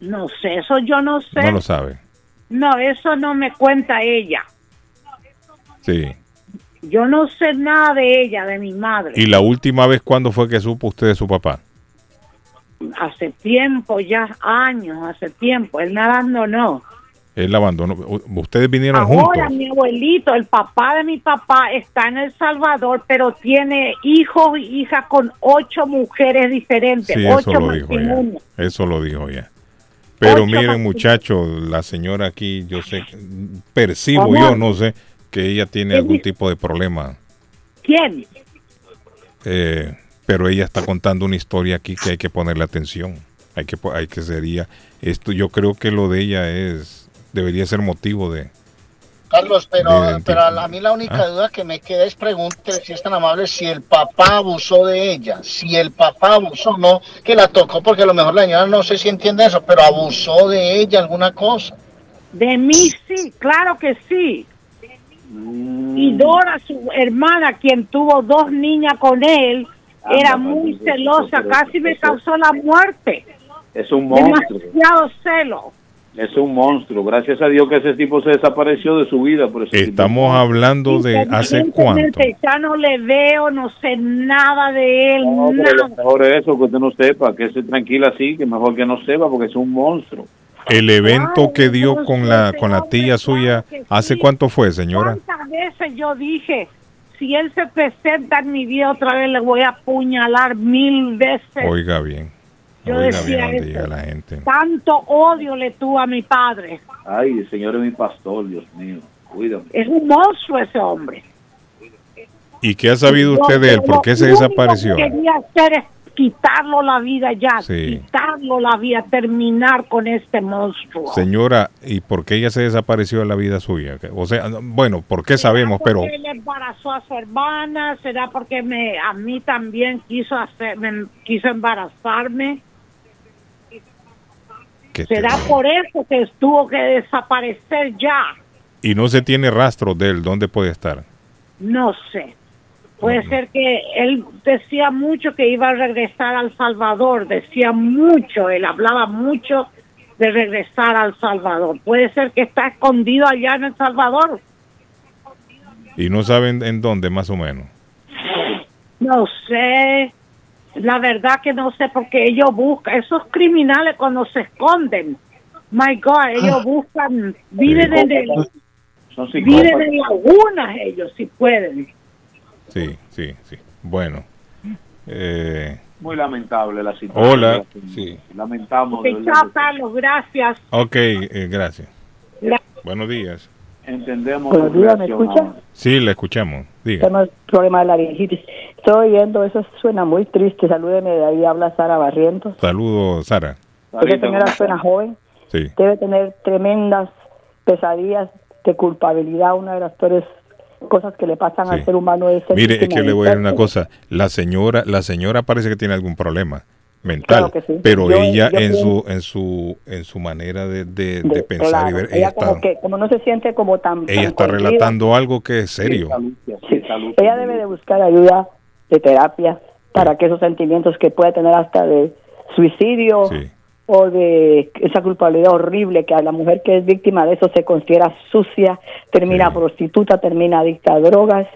No sé, eso yo no sé. No lo sabe. No, eso no me cuenta ella. Sí. Yo no sé nada de ella, de mi madre. ¿Y la última vez cuándo fue que supo usted de su papá? Hace tiempo, ya años, hace tiempo. Él me abandonó. Él abandonó. Ustedes vinieron Ahora juntos. mi abuelito, el papá de mi papá, está en El Salvador, pero tiene hijos y hijas con ocho mujeres diferentes. Sí, eso ocho lo dijo ya. Eso lo dijo ya. Pero Ocho miren, muchachos, la señora aquí, yo sé, percibo ¿Cómo? yo, no sé, que ella tiene ¿Qué algún tipo de problema. ¿Quién? Eh, pero ella está contando una historia aquí que hay que ponerle atención. Hay que, po- hay que sería esto. Yo creo que lo de ella es debería ser motivo de. Carlos, pero, pero a mí la única Ah. duda que me queda es pregúntele si es tan amable si el papá abusó de ella. Si el papá abusó, no que la tocó, porque a lo mejor la señora no sé si entiende eso, pero abusó de ella alguna cosa. De mí sí, claro que sí. Y Dora, su hermana, quien tuvo dos niñas con él, era muy celosa, casi me causó la muerte. Es un monstruo. Demasiado celo. Es un monstruo. Gracias a Dios que ese tipo se desapareció de su vida. Por ese Estamos hablando de hace cuánto. Ya no le veo, no sé nada de él, No, pero nada. lo mejor es eso, que usted no sepa, que se tranquila así, que mejor que no sepa, porque es un monstruo. El evento que dio con la con la tía suya, ¿hace cuánto fue, señora? ¿Cuántas veces yo dije, si él se presenta en mi vida otra vez, le voy a apuñalar mil veces? Oiga bien. Yo Oiga decía bien eso. la gente. Tanto odio le tuvo a mi padre. Ay, el Señor es mi pastor, Dios mío. Cuídame. Es un monstruo ese hombre. ¿Y qué ha sabido usted de él? ¿Por qué se desapareció? que quería hacer es quitarlo la vida ya, Sí. quitarlo la vida, terminar con este monstruo. Señora, ¿y por qué ella se desapareció de la vida suya? O sea, no- bueno, ¿por qué sabemos? Pero Porque él embarazó a su hermana, será porque me a mí también quiso hacer, me quiso embarazarme. Será por eso que tuvo que desaparecer ya. y no se tiene rastro de él, ¿dónde puede estar? No sé. Puede ser que él decía mucho que iba a regresar al Salvador, decía mucho, él hablaba mucho de regresar al Salvador. Puede ser que está escondido allá en El Salvador. Y no saben en dónde más o menos. No sé, la verdad que no sé porque ellos buscan, esos criminales cuando se esconden, my God, ellos buscan, viven en el, Viven en lagunas ellos, si pueden. Sí, sí, sí. Bueno. Eh, Muy lamentable la situación. hola. Sí. Lamentamos. verdad. Chao, Carlos, gracias. Ok, eh, gracias. Gra- Buenos días. Entendemos. Buenos días, ¿me escucha? Sí, le escuchamos. Diga. Tenemos problema de laringitis. Estoy oyendo, eso suena muy triste. Salúdeme, de ahí habla Sara Barrientos. Saludos, Sara. Esa señora suena joven, Sí. debe tener tremendas pesadillas de culpabilidad. Una de las peores cosas que le pasan al ser humano es ser Mire, es que le voy a decir una cosa. La señora, la señora parece que tiene algún problema mental, Claro que sí. pero Yo- ella yo en pienso- su en su en su manera de, de- de pensar Claro, y ver, ella, ella está como que como no se siente como tan ella tan está relatando algo que es serio. sí, ella debe de buscar ayuda de terapia para que esos sentimientos que puede tener hasta de suicidio o de esa culpabilidad horrible que a la mujer que es víctima de eso se considera sucia, termina prostituta, termina adicta a drogas,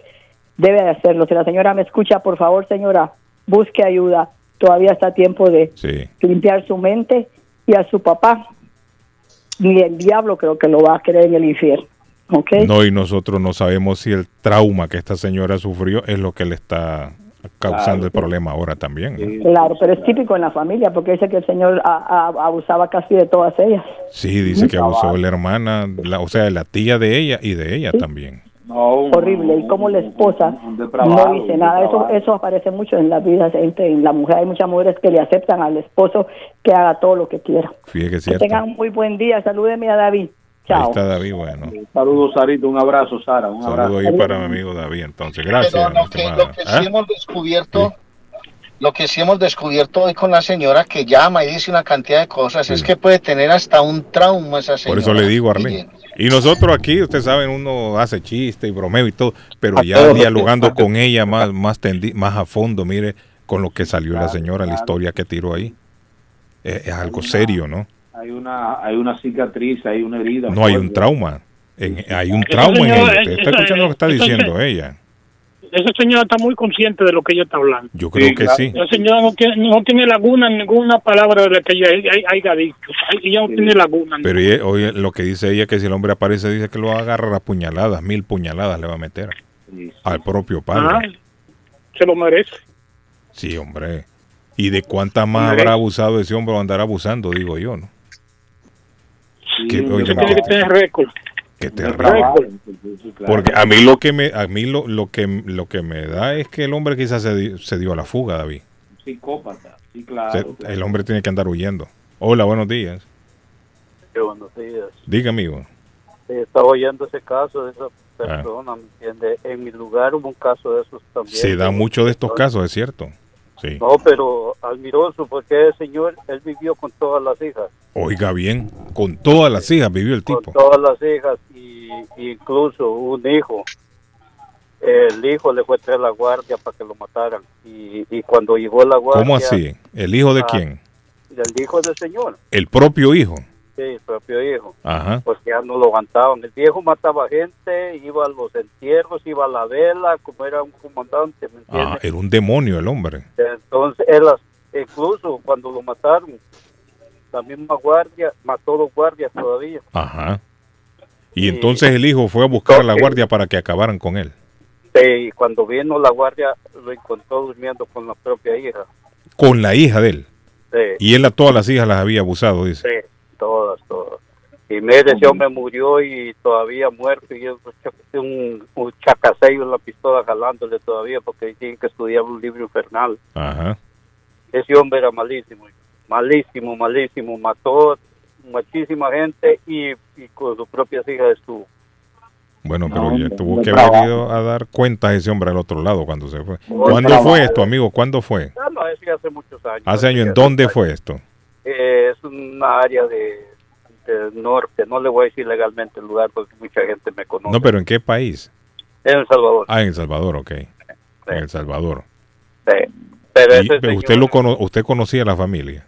debe de hacerlo. Si la señora me escucha, por favor, señora, busque ayuda. Todavía está a tiempo de Sí. limpiar su mente y a su papá. Ni el diablo creo que lo va a querer en el infierno. ¿Ok? No, y nosotros no sabemos si el trauma que esta señora sufrió es lo que le está causando Claro. el problema ahora también. ¿no? Claro, pero es típico en la familia porque dice que el señor a- a- abusaba casi de todas ellas. Sí, dice que abusó de la hermana, la- o sea, de la tía de ella y de ella también. Horrible. Y como la esposa no dice nada. Eso, eso aparece mucho en la vida. gente, En la mujer hay muchas mujeres que le aceptan al esposo que haga todo lo que quiera. Fíjate que Que tengan un muy buen día. Salúdeme a David. Ahí está David, bueno. Saludos, Sarita. Un abrazo, Sara. Un abrazo. Saludo ahí para mi amigo David, entonces. Gracias, Pero lo que, lo que ¿Ah? sí hemos descubierto, lo que sí hemos descubierto hoy con la señora que llama y dice una cantidad de cosas, es que puede tener hasta un trauma esa señora. Por eso le digo, Arlene. Y nosotros aquí, ustedes saben, uno hace chiste y bromeo y todo, pero A ya dialogando con ella más, más, tendi- más a fondo, mire, con lo que salió la señora, la historia que tiró ahí. Eh, es algo serio, ¿no? Hay una, hay una cicatriz, hay una herida. No hay un trauma. En- hay un trauma en señora, ella. eh, Está esa- escuchando lo que está esa- diciendo ella. Esa señora está muy consciente de lo que ella está hablando. Yo creo que sí. La señora no tiene, no tiene laguna en ninguna palabra de la que ella hay- haya dicho. Ella no tiene laguna. Pero ella- oye, lo que dice ella, que si el hombre aparece, dice que lo va a puñaladas, mil puñaladas le va a meter al propio Ah, padre. se lo merece. Sí, hombre. ¿Y de cuántas más habrá abusado ese hombre o andará abusando, digo yo, no? Que, oye, Usted tiene que tener récord. terrible. Récord. Porque a mí lo que me a mí lo, lo que lo que me da es que el hombre quizás se, di- se dio a la fuga, David. Psicópata. Sí, Se- claro. el hombre tiene que andar huyendo. Hola, buenos días. Sí, buenos días. Diga, amigo. Estaba oyendo ese caso de esa Ah. persona, ¿me entiende? En mi lugar hubo un caso de esos también. Se da mucho de estos casos, es cierto. Sí. No, pero admiroso, porque el señor, él vivió con todas las hijas. Oiga bien, con todas las hijas vivió el tipo. Con todas las hijas y, incluso un hijo. El hijo le fue a traer la guardia para que lo mataran. Y, y cuando llegó la guardia... ¿Cómo así? ¿El hijo de ah, quién? Del hijo del señor. El propio hijo. Sí, el propio hijo. Ajá. Pues ya no lo aguantaban. El viejo mataba gente, iba a los entierros, iba a la vela, como era un comandante, ¿me entiendes? Ah, era un demonio el hombre. Entonces, él, incluso cuando lo mataron, la misma guardia mató los guardias todavía. Ajá. Y entonces el hijo fue a buscar a la guardia para que acabaran con él. Sí, y cuando vino la guardia, lo encontró durmiendo con la propia hija. Con la hija de él. Sí, Y él a todas las hijas las había abusado, dice. sí, todas, todas. Y mire, ese hombre murió y todavía muerto y es un un, chacasello en la pistola jalándole todavía porque tiene que estudiar un libro infernal. Ajá. Ese hombre era malísimo, malísimo, malísimo, mató muchísima gente y, y con sus propias hijas estuvo. Bueno, pero No, ya tuvo que trabaja. haber ido a dar cuenta a ese hombre al otro lado cuando se fue. ¿Cuándo fue esto, amigo? ¿Cuándo fue? Ah, no, hace muchos años. Hace años. ¿En dónde fue esto? Eh, es una área de, del norte, no le voy a decir legalmente el lugar porque mucha gente me conoce. No, pero ¿en qué país? En El Salvador. Ah, en El Salvador, ok. En El Salvador. Sí. Pero ese usted, lo cono- usted conocía a la familia.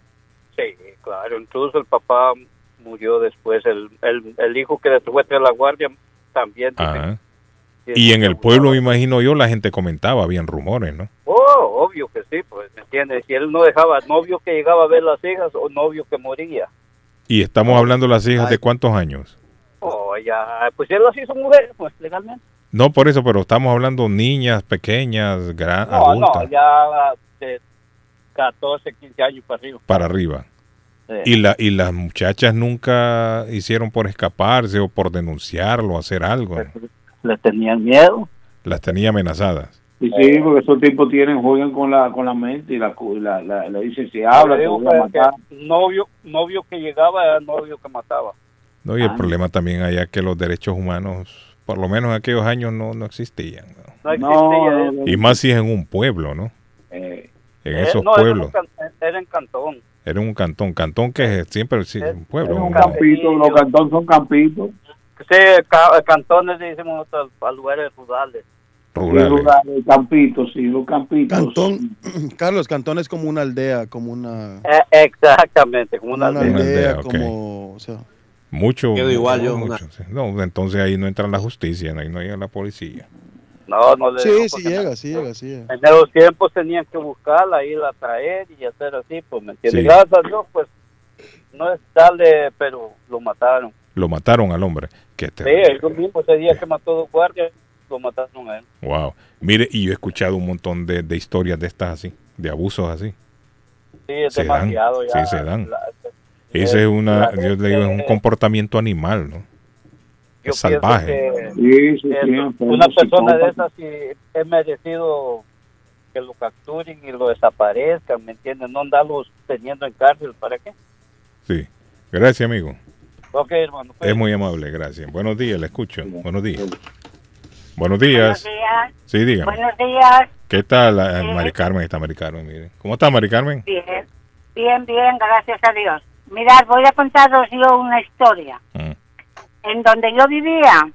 Sí, claro. Incluso el papá murió después. El, el, el hijo que a traer la guardia también. Ajá. Y en el pueblo, me imagino yo, la gente comentaba, habían rumores, ¿no? Oh, obvio que sí, pues, ¿me entiendes? Si él no dejaba novio que llegaba a ver las hijas o novio que moría. Y estamos hablando de las hijas de cuántos años. Oh, no, ella, pues él las hizo mujer, pues legalmente. No, por eso, pero estamos hablando niñas pequeñas, gran, No, adultas, no, ya de 14, 15 años para arriba. para arriba. Sí. Y, la, y las muchachas nunca hicieron por escaparse o por denunciarlo, hacer algo. Le tenían miedo. Las tenía amenazadas. Y sí, porque esos tipos tienen, juegan con la con la mente y la, cu- la, la, la dicen si habla, voy a matar. novio, novio que llegaba era novio que mataba. ¿no? Y el problema también allá que los derechos humanos, por lo menos en aquellos años, no, no existían. ¿no? No existía. Y más si es en un pueblo, ¿no? Eh, En Eh, esos no, era pueblos. un Era en Cantón. Era un cantón. Cantón que es siempre sí, un pueblo. un un- campito, los cantones son campitos. Sí, ca- cantones decimos a lugares rurales. Rurales. Rurales, campitos, sí, los campitos. Cantón, Carlos, Cantón es como una aldea, como una, Eh, exactamente, como una una aldea. aldea, aldea, ok. como, o sea, Mucho. Quedo igual no, yo, mucho, sí. No, entonces ahí no entra la justicia, ahí no llega la policía. No, no le sí, digo, sí llega, sí llega, sí llega. En esos tiempos tenían que buscarla, irla a traer y hacer así, pues me entiendes. Sí. Gracias a Dios, pues no es darle, pero lo mataron. Lo mataron al hombre. Qué Sí, eso mismo, ese día que mató a dos guardias, lo mataron a él. Wow. Mire, y yo he escuchado un montón de, de historias de estas así, de abusos así. Sí, es Se dan, ya. sí, se dan. La- Ese es una, la yo le digo, es un comportamiento animal, ¿no? yo Es salvaje. que Sí, sí, una persona de esas sí es merecido que lo capturen y lo desaparezcan, ¿me entienden? No andarlos teniendo en cárcel, ¿para qué? Sí. Gracias, amigo. Ok, hermano. pues. Es muy amable, gracias. Buenos días, le escucho. Buenos días. Buenos días. días. Sí, dígame. Buenos días. ¿Qué tal, eh, Sí. Mari Carmen? Está Mari Carmen, mire. ¿Cómo está, Mari Carmen? Bien, bien, bien, gracias a Dios. Mirad, voy a contaros yo una historia. Mm. En donde yo vivía,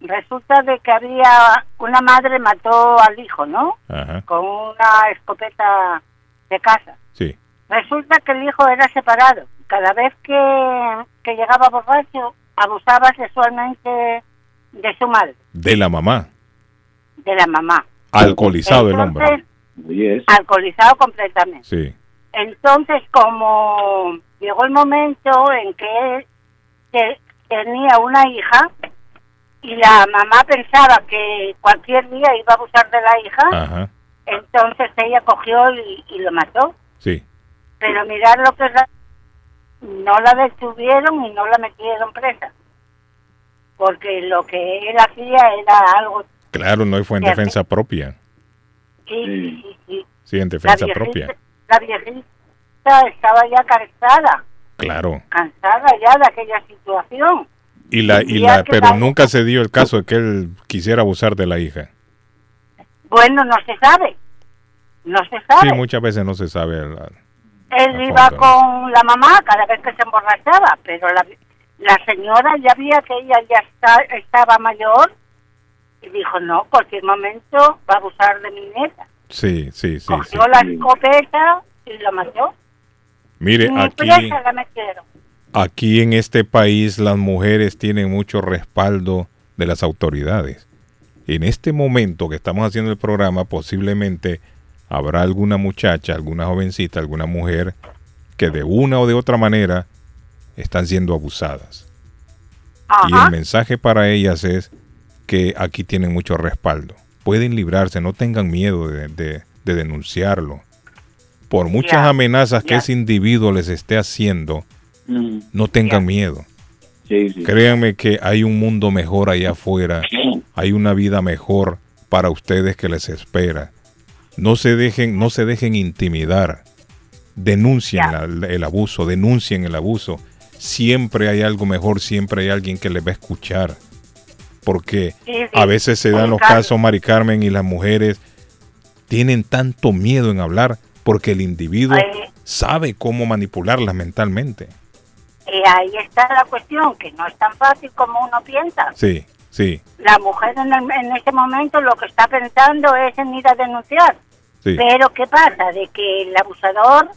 resulta de que había una madre mató al hijo, ¿no? Ajá. Con una escopeta de casa. Sí. Resulta que el hijo era separado. Cada vez que, que llegaba borracho, abusaba sexualmente de su madre, De la mamá. de la mamá. Alcoholizado el hombre. Entonces, alcoholizado completamente. Sí. Entonces, como llegó el momento en que te- tenía una hija y la mamá pensaba que cualquier día iba a abusar de la hija, Ajá. entonces ella cogió y, y lo mató. Sí. Pero mirar lo que no la detuvieron y no la metieron presa. Porque lo que él hacía era algo... Claro, no fue en defensa propia. Sí, sí, sí. sí. Sí, en La defensa viejita, propia. la viejita estaba ya cansada, Claro. cansada ya de aquella situación. Y la, y la, pero nunca se dio el caso de que él quisiera abusar de la hija. Bueno, no se sabe, no se sabe. Sí, muchas veces no se sabe. la- Él iba fondo, con la mamá cada vez que se emborrachaba, pero la, la señora ya veía que ella ya está- estaba mayor y dijo, no, cualquier momento va a abusar de mi nieta. Sí, sí, sí. sí. Cogió la escopeta y la mató. Mire, Ni aquí, la aquí en este país las mujeres tienen mucho respaldo de las autoridades. En este momento que estamos haciendo el programa, posiblemente habrá alguna muchacha, alguna jovencita, alguna mujer que de una o de otra manera están siendo abusadas. Y el mensaje para ellas es que aquí tienen mucho respaldo. Pueden librarse, no tengan miedo de, de- de denunciarlo. Por muchas amenazas que ese individuo les esté haciendo, Mm. no tengan miedo. Sí, sí. Créanme que hay un mundo mejor allá afuera, hay una vida mejor para ustedes que les espera. No se dejen, no se dejen intimidar. Denuncien la- el abuso, denuncien el abuso. Siempre hay algo mejor, siempre hay alguien que les va a escuchar. Porque Sí, sí. a veces se dan los casos, Mari Carmen, y las mujeres tienen tanto miedo en hablar porque el individuo sabe cómo manipularlas mentalmente. Y ahí está la cuestión, que no es tan fácil como uno piensa. Sí, sí, La mujer en, el- en ese momento lo que está pensando es en ir a denunciar. sí. Pero ¿qué pasa? De que el abusador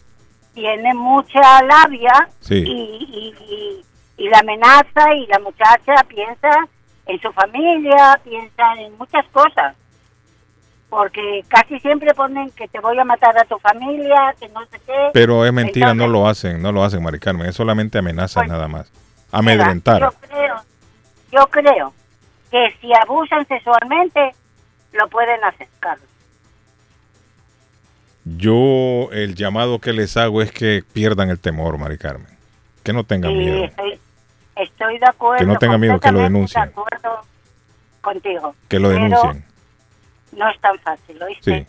tiene mucha labia Sí. y, y, y- y la amenaza y la muchacha piensa en su familia, piensa en muchas cosas. Porque casi siempre ponen que te voy a matar a tu familia, que no sé qué. Pero es mentira, no lo hacen, no lo hacen, Mari Carmen. Es solamente amenazas nada más. Yo Amedrentar. creo, yo creo que si abusan sexualmente, lo pueden hacer, Carlos. Yo el llamado que les hago es que pierdan el temor, Mari Carmen. Que no tengan miedo. estoy, estoy de acuerdo. Que no tengan miedo, que lo denuncien. De acuerdo contigo. Que lo denuncien. No es tan fácil, ¿oíste?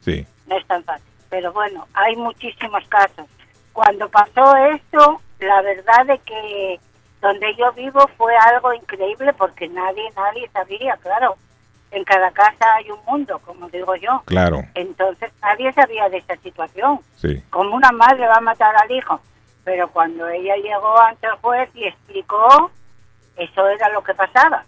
Sí, sí. No es tan fácil. Pero bueno, hay muchísimos casos. Cuando pasó esto, la verdad de que donde yo vivo fue algo increíble porque nadie, nadie sabía, claro. En cada casa hay un mundo, como digo yo. Claro, Entonces nadie sabía de esa situación. sí. Como una madre va a matar al hijo. Pero cuando ella llegó ante el juez y explicó, eso era lo que pasaba.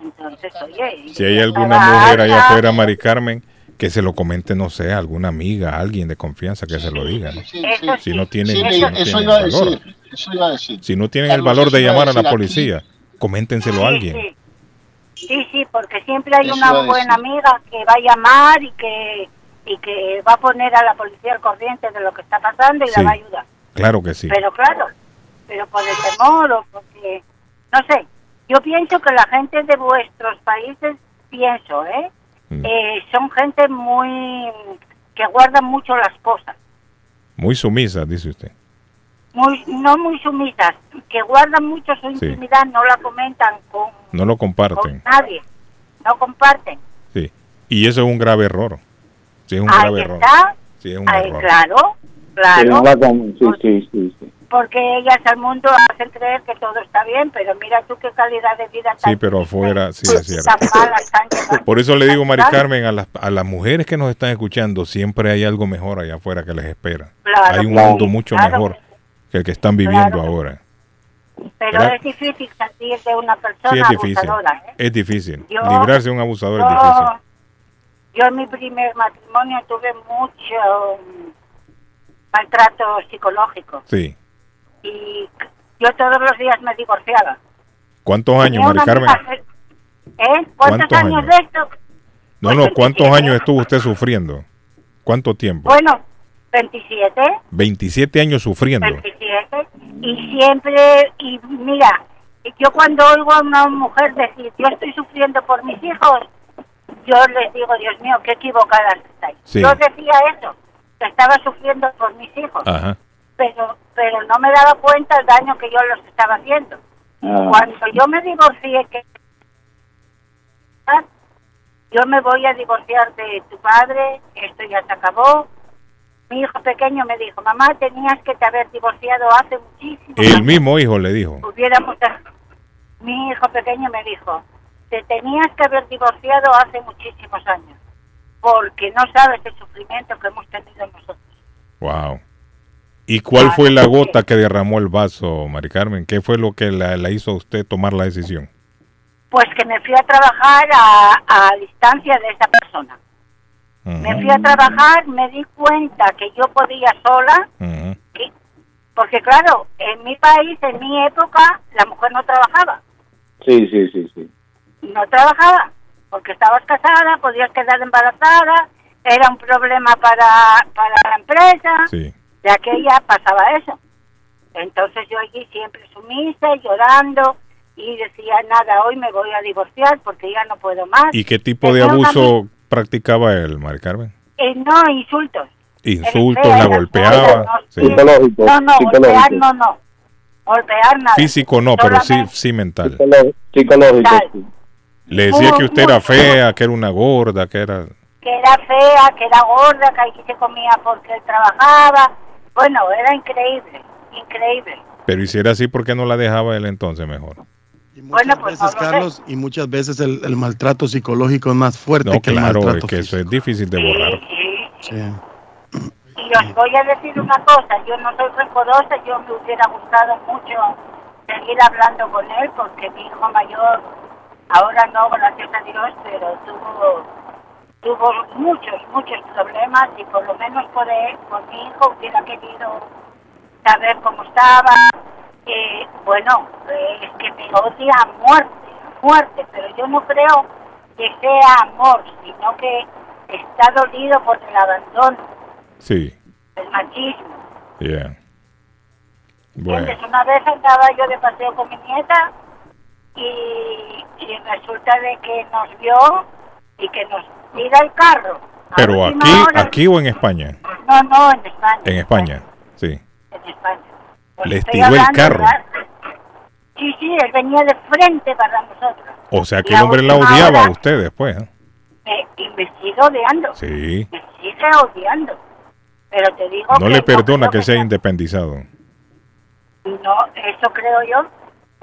Entonces, oye... Si hay alguna mujer allá afuera, Mari Carmen, que se lo comente, no sé, a alguna amiga, a alguien de confianza que se lo diga. ¿no? Eso Si no tienen, Sí, si no eso tienen iba a valor. decir, eso iba a decir. Si no tienen el valor de llamar a la policía, coméntenselo a alguien. Sí, sí, porque siempre hay Eso una buena amiga que va a llamar y que y que va a poner a la policía al corriente de lo que está pasando y Sí. la va a ayudar. Claro que sí. Pero claro, pero por el temor o porque, no sé, yo pienso que la gente de vuestros países, pienso, ¿eh? Mm. Eh, son gente muy, que guardan mucho las cosas, Muy sumisa, dice usted. Muy no muy sumisas, que guardan mucho su Sí. intimidad, no la comentan con, No lo con comparten. nadie, no comparten. Sí. Y eso es un grave error. Sí, es un Ahí grave error. Sí, es un ahí, error. claro, claro. sí, sí, sí, sí. porque ellas al mundo hacen creer que todo está bien, pero mira tú qué calidad de vida Sí, pero afuera, sí, es cierto. Por eso le digo, Mari Carmen, a las, a las mujeres que nos están escuchando, siempre hay algo mejor allá afuera que les espera. Claro, hay un claro, mundo mucho claro mejor que el que están viviendo Claro. ahora. Pero ¿verdad? es difícil salir de una persona Sí, es difícil. abusadora. ¿eh? Es difícil. Yo- Librarse de un abusador es difícil. yo en mi primer matrimonio tuve mucho mm, maltrato psicológico Sí. y yo todos los días me divorciaba. ¿Cuántos años, Mari Carmen? ¿Eh? ¿Cuántos, ¿Cuántos años años? de esto? No, no, ¿cuántos años estuvo usted sufriendo? ¿Cuánto tiempo? Bueno, 27. 27 años sufriendo. 27 y siempre y mira yo cuando oigo a una mujer decir yo estoy sufriendo por mis hijos yo les digo Dios mío qué equivocadas estáis Sí. yo decía eso que estaba sufriendo por mis hijos Ajá. pero pero no me daba cuenta el daño que yo los estaba haciendo Ah. cuando yo me divorcié que yo me voy a divorciar de tu padre esto ya se acabó mi hijo pequeño me dijo mamá tenías que te haber divorciado hace muchísimo El mismo hijo le dijo. hubiéramos mi hijo pequeño me dijo te tenías que haber divorciado hace muchísimos años porque no sabes el sufrimiento que hemos tenido nosotros Wow. ¿Y cuál fue la gota que derramó el vaso, Mari Carmen? ¿Qué fue lo que la, la hizo a usted tomar la decisión? pues que me fui a trabajar a, a distancia de esa persona me fui a trabajar me di cuenta que yo podía sola que- porque claro en mi país en mi época la mujer no trabajaba Sí, sí, sí, sí. no trabajaba porque estabas casada, podías quedar embarazada, era un problema para, para la empresa, Sí. de aquella pasaba eso. Entonces yo allí siempre sumisa, llorando y decía, nada, hoy me voy a divorciar porque ya no puedo más. ¿Y qué tipo de abuso practicaba él, Mari Carmen? Eh, no, insultos. Insultos, la golpeaba. no, sí. Psicológico. No, no, golpear no, no. Golpear nada. Físico no, pero sí, sí mental. Psicológico, sí. Le decía que usted era fea, que era una gorda, que era... que era fea, que era gorda, que aquí se comía porque él trabajaba. Bueno, era increíble, increíble. Pero hiciera así, ¿por qué no la dejaba él entonces mejor? Bueno, pues no veces, sé. Carlos, y muchas veces el, el maltrato psicológico es más fuerte No, que el claro, es maltrato que eso es difícil de borrar. Sí. Y os voy a decir una cosa, yo no soy rencorosa, yo me hubiera gustado mucho seguir hablando con él porque mi hijo mayor, ahora no, gracias a Dios, pero tuvo tuvo muchos, muchos problemas y por lo menos por él, por mi hijo hubiera querido saber cómo estaba. Eh, bueno, eh, es que me odia a muerte, a muerte, pero yo no creo que sea amor, sino que está dolido por el abandono, Sí, el machismo. yeah. Bueno, ¿Entiendes? Una vez andaba yo de paseo con mi nieta y, y resulta de que nos vio y que nos tira el carro. A Pero aquí, hora- aquí o en España. No, no, en España. En España, sí. En España. Pues Les tiró el hablando, carro. ¿verdad? Sí, sí, él venía de frente para nosotros. O sea que el hombre la odiaba a usted después. ¿eh? Me- y me sigue odiando. Sí. Me sigue odiando. Pero te digo No que le perdona creo que sea independizado. No, eso creo yo.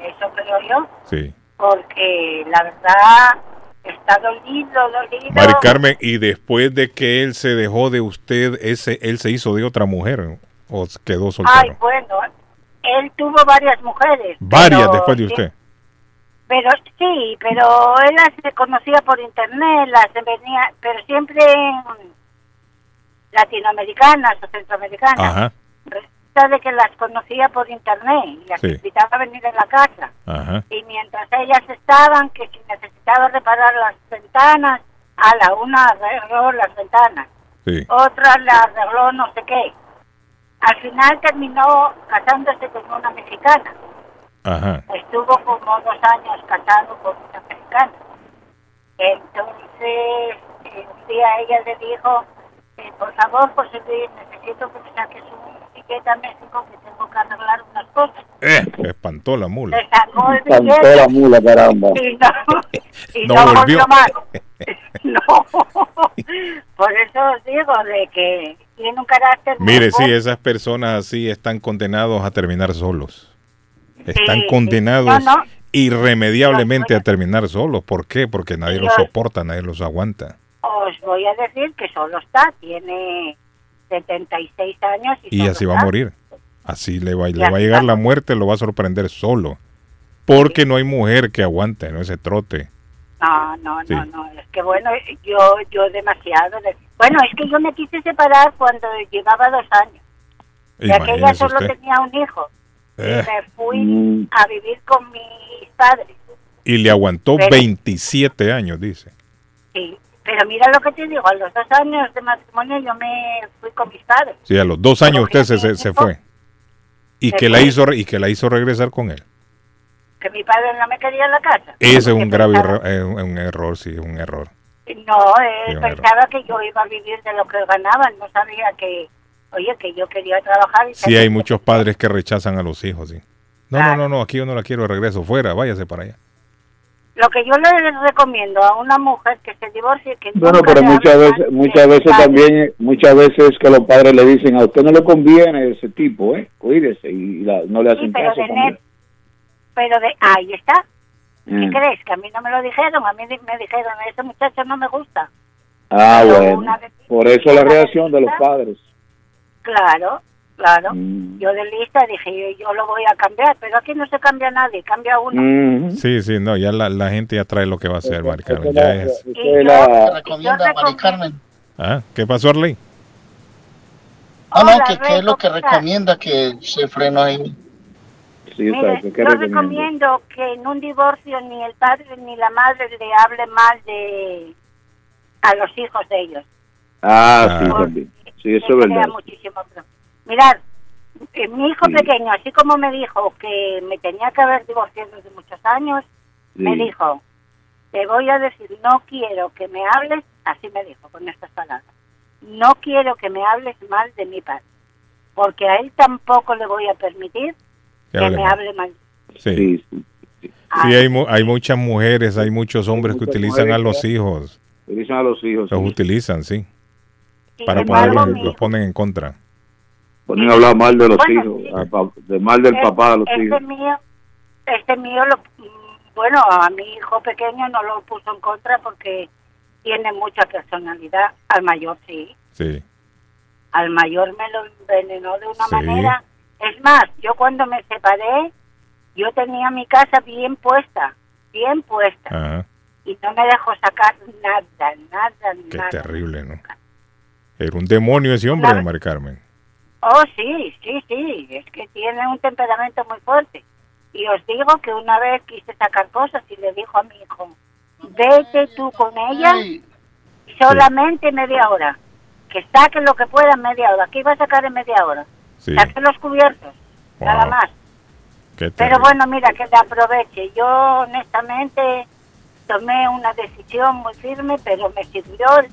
Eso creo yo. Sí. Porque la verdad está dolido, dolido. Mari Carmen, y después de que él se dejó de usted, ese, él se hizo de otra mujer o quedó Ay, soltero. bueno, él tuvo varias mujeres. Varias pero después de usted. Pero sí, pero él las conocía por internet, las venía, pero siempre latinoamericanas o centroamericanas. Ajá, Resulta de que las conocía por internet y las Sí. invitaba a venir a la casa. ajá. Y mientras ellas estaban, que si necesitaba reparar las ventanas, a la una arregló las ventanas, Sí. otra la arregló no sé qué. Al final terminó casándose con una mexicana. Ajá. Estuvo como dos años casado con una mexicana. Entonces, un día ella le dijo, eh, por favor, José Luis, necesito que me saques un tiquete a México que tengo que arreglar unas cosas. Eh, espantó la mula. Sacó el billete la mula, caramba. y no, y No no, volvió. volvió más. No, por eso os digo de que tiene un carácter Mire, sí, esas personas así están condenados a terminar solos. Están sí. condenados No, no. irremediablemente a terminar solos. ¿Por qué? Porque nadie los soporta, nadie los aguanta. Os voy a decir que solo está, tiene 76 años y, así va a morir. Así le va, le va a llegar la muerte, lo va a sorprender solo. Porque no hay mujer que aguante, no ese trote. No, no, Sí. no, no, es que bueno, yo yo demasiado. de- Bueno, es que yo me quise separar cuando llevaba dos años. Y aquella solo usted. tenía un hijo. Eh, Y me fui a vivir con mis padres. y le aguantó Pero- 27 años, dice. Sí, pero mira lo que te digo, a los dos años de matrimonio yo me fui con mis padres. Sí, a los dos años usted se, se, se fue. Y que, la hizo, y que la hizo regresar con él. Que mi padre no me quería en la casa. Ese es un grave error, eh, un, error, sí, un error. No, él un pensaba que yo iba a vivir de lo que ganaba, no sabía que, oye, que yo quería trabajar. Y Sí, hay muchos padres que rechazan a los hijos, sí. No, no, no, no, aquí yo no la quiero de regreso, fuera, váyase para allá. Lo que yo le recomiendo a una mujer que se divorcie, que Bueno, pero muchas veces, muchas veces padre. también, muchas veces que los padres le dicen a usted no le conviene ese tipo, ¿eh? Cuídese y la- no le Sí, hacen pero caso. de pero de, ahí está. ¿Qué Mm. crees? Que a mí no me lo dijeron, a mí me dijeron, ese muchacho no me gusta. Ah, Pero bueno. vez- Por eso la reacción de los padres. Claro, claro. Mm. Yo de lista dije, yo, yo lo voy a cambiar, pero aquí no se cambia nadie, cambia uno. Mm. Sí, sí, no, ya la, la gente ya trae lo que va a hacer, Mari Carmen, ya es recomienda Mari Carmen? Ah, ¿Qué pasó, Arley? Ah, no, que qué es lo que recomienda que se frena ahí. Sí, Mire, exacto. ¿Qué yo recomiendo que en un divorcio ni el padre ni la madre le hable mal de a los hijos de ellos. Ah, sí, Ah. también. Sí, eso es verdad. muchísimo Mirad, eh, mi hijo Sí. pequeño, así como me dijo que me tenía que haber divorciado desde muchos años, me dijo, te voy a decir, no quiero que me hables, así me dijo con estas palabras, no quiero que me hables mal de mi padre, porque a él tampoco le voy a permitir Que me hable mal. Sí, Sí, sí. sí hay, mu- hay muchas mujeres, hay muchos hombres que utilizan a los hijos, dicen a los hijos. los sí. utilizan, sí, Sin para embargo, ponerlos, los ponen en contra. Ponen a hablar mal de los Bueno, hijos, sí. a pa- de mal del papá de los este hijos. mío, este mío, lo, bueno, a mi hijo pequeño no lo puso en contra porque tiene mucha personalidad. Al mayor sí, Sí, al mayor me lo envenenó de una Sí. manera. Es más, yo cuando me separé, yo tenía mi casa bien puesta, bien puesta, ajá, y no me dejó sacar nada, nada, qué nada. terrible, ¿no? Era un demonio ese hombre. Mari Carmen. Oh, sí, sí, sí, es que tiene un temperamento muy fuerte. Y os digo que una vez quise sacar cosas y le dijo a mi hijo, vete tú con ella solamente media hora. Que saque lo que pueda en media hora. ¿Qué iba a sacar en media hora? Sí. Saque los cubiertos, nada más. Pero bueno, mira, que te aproveche. Yo honestamente tomé una decisión muy firme, pero me sirvió el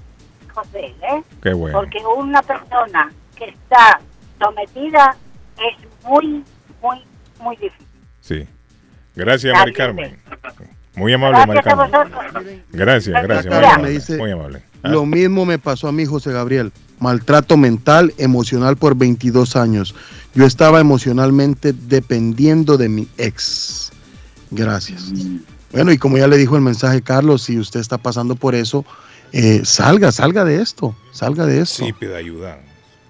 José, ¿eh? Qué bueno. Porque una persona que está sometida es muy, muy, muy difícil. Sí. Gracias, Mari. Carmen. Muy amable, Mari Carmen. Gracias, gracias. Mari Carmen Carmen. me dice- Muy amable. Ah, Lo mismo me pasó a mí, José Gabriel. Maltrato mental, emocional por 22 años. Yo estaba emocionalmente dependiendo de mi ex. Gracias. Bueno, y como ya le dijo el mensaje Carlos, si usted está pasando por eso, eh, salga, salga de esto, salga de esto. Sí, pide ayuda.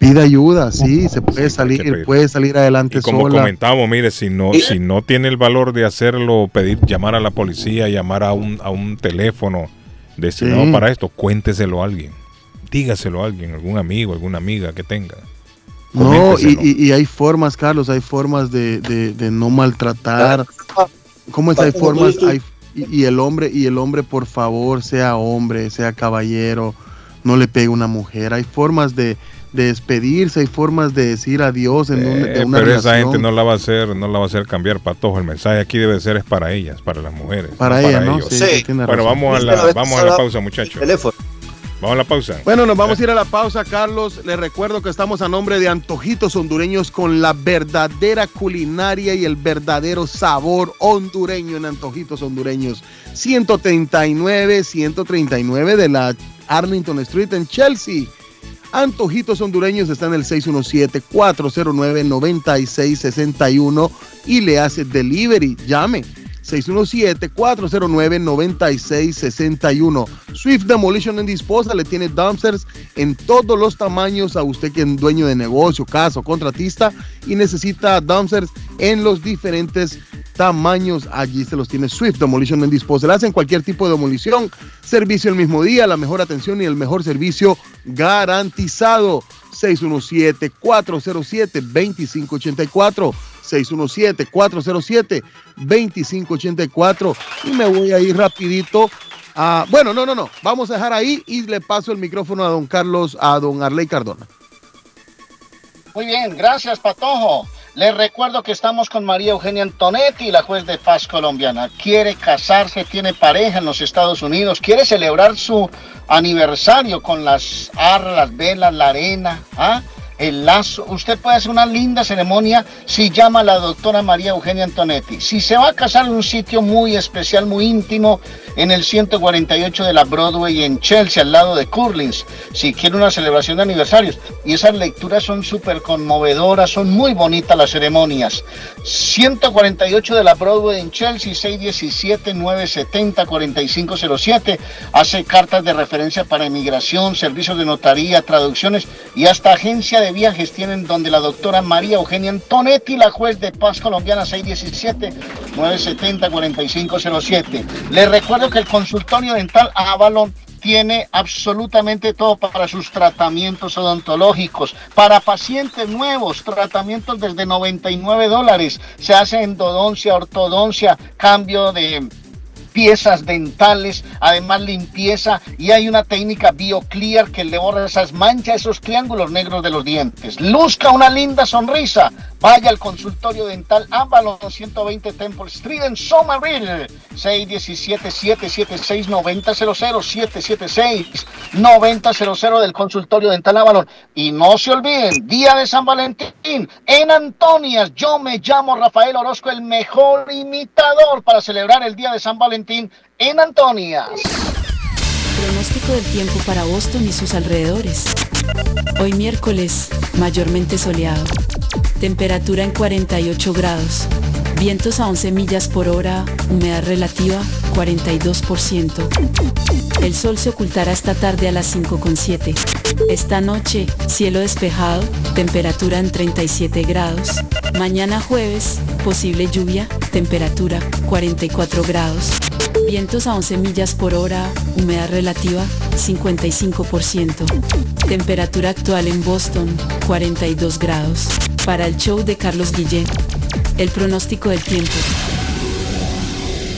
Pida ayuda, sí, se puede salir, pedir. puede salir adelante Y como sola. comentamos, mire, si no, si no tiene el valor de hacerlo, pedir, llamar a la policía, llamar a un, a un teléfono destinado Sí. para esto, cuénteselo a alguien. Dígaselo a alguien, algún amigo, alguna amiga que tenga. No, y, y- y hay formas, Carlos, hay formas de, de- de no maltratar. ¿Cómo es? Hay formas, hay, y, y el hombre, y el hombre, por favor, sea hombre, sea caballero, no le pegue a una mujer. Hay formas de, de despedirse, hay formas de decir adiós en un- de Eh, una pero esa gente no la va a hacer, no la va a hacer cambiar patojo. El mensaje aquí debe ser es para ellas, para las mujeres. Para no ellas, ¿no? ellos. Sí, bueno, razón. vamos a la vamos a la pausa, muchachos. Vamos a la pausa. Bueno, nos vamos a ir a la pausa, Carlos. Les recuerdo que estamos a nombre de Antojitos Hondureños con la verdadera culinaria y el verdadero sabor hondureño en Antojitos Hondureños. 139, 139 de la Arlington Street en Chelsea. Antojitos Hondureños está en el 617-409-9661 y le hace delivery. Llame 617-409-9661. Swift Demolition and Disposal le tiene dumpsters en todos los tamaños a usted que es dueño de negocio, casa o contratista y necesita dumpsters en los diferentes tamaños. Allí se los tiene Swift Demolition and Disposal. Hacen cualquier tipo de demolición, servicio el mismo día, la mejor atención y el mejor servicio garantizado. 617-407-2584. 617-407-2584. Y me voy a ir rapidito. a- bueno, no, no, no. Vamos a dejar ahí y le paso el micrófono a don Carlos, a don Arley Cardona. Muy bien, gracias Patojo. Les recuerdo que estamos con María Eugenia Antonetti, la juez de paz colombiana. Quiere casarse, tiene pareja en los Estados Unidos, quiere celebrar su aniversario con las arras, las velas, la arena, ¿ah? El lazo. Usted puede hacer una linda ceremonia si llama a la doctora María Eugenia Antonetti. Si se va a casar en un sitio muy especial, muy íntimo, en el 148 de la Broadway en Chelsea, al lado de Curlins, si quiere una celebración de aniversarios. Y esas lecturas son súper conmovedoras, son muy bonitas las ceremonias. 148 de la Broadway en Chelsea, 617-970-4507. Hace cartas de referencia para inmigración, servicios de notaría, traducciones y hasta agencia de viajes tienen donde la doctora María Eugenia Antonetti, la juez de paz colombiana, 617-970-4507. Les recuerdo que el consultorio dental Avalon tiene absolutamente todo para sus tratamientos odontológicos. Para pacientes nuevos, tratamientos desde 99 dólares. Se hace endodoncia, ortodoncia, cambio de piezas dentales, además limpieza y hay una técnica BioClear que le borra esas manchas, esos triángulos negros de los dientes. Luzca una linda sonrisa. Vaya al consultorio dental Avalon 120 Temple Street en Somerville. 617-776-9000, 776-9000 del consultorio dental Avalon. Y no se olviden, día de San Valentín en Antonias. Yo me llamo Rafael Orozco, el mejor imitador para celebrar el día de San Valentín en Antonias. Pronóstico del tiempo para Boston y sus alrededores. Hoy miércoles, mayormente soleado. Temperatura en 48 grados. Vientos a 11 millas por hora. Humedad relativa 42%. El sol se ocultará esta tarde a las 5.7. Esta noche, cielo despejado. Temperatura en 37 grados. Mañana jueves, posible lluvia. Temperatura 44 grados. Vientos a 11 millas por hora, humedad relativa 55%. Temperatura actual en Boston 42 grados. Para el show de Carlos Guillén, el pronóstico del tiempo.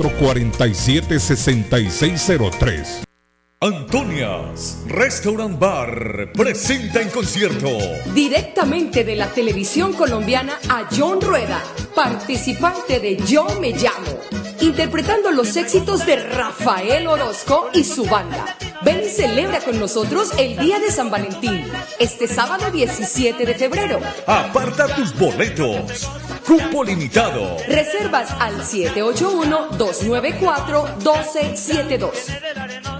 617-447-6603. Antonias Restaurant Bar presenta en concierto Directamente de la televisión colombiana a John Rueda, participante de Yo Me Llamo, interpretando los éxitos de Rafael Orozco y su banda. Ven y celebra con nosotros el Día de San Valentín, este sábado 17 de febrero. Aparta tus boletos. Cupo limitado. Reservas al 781-294-1272.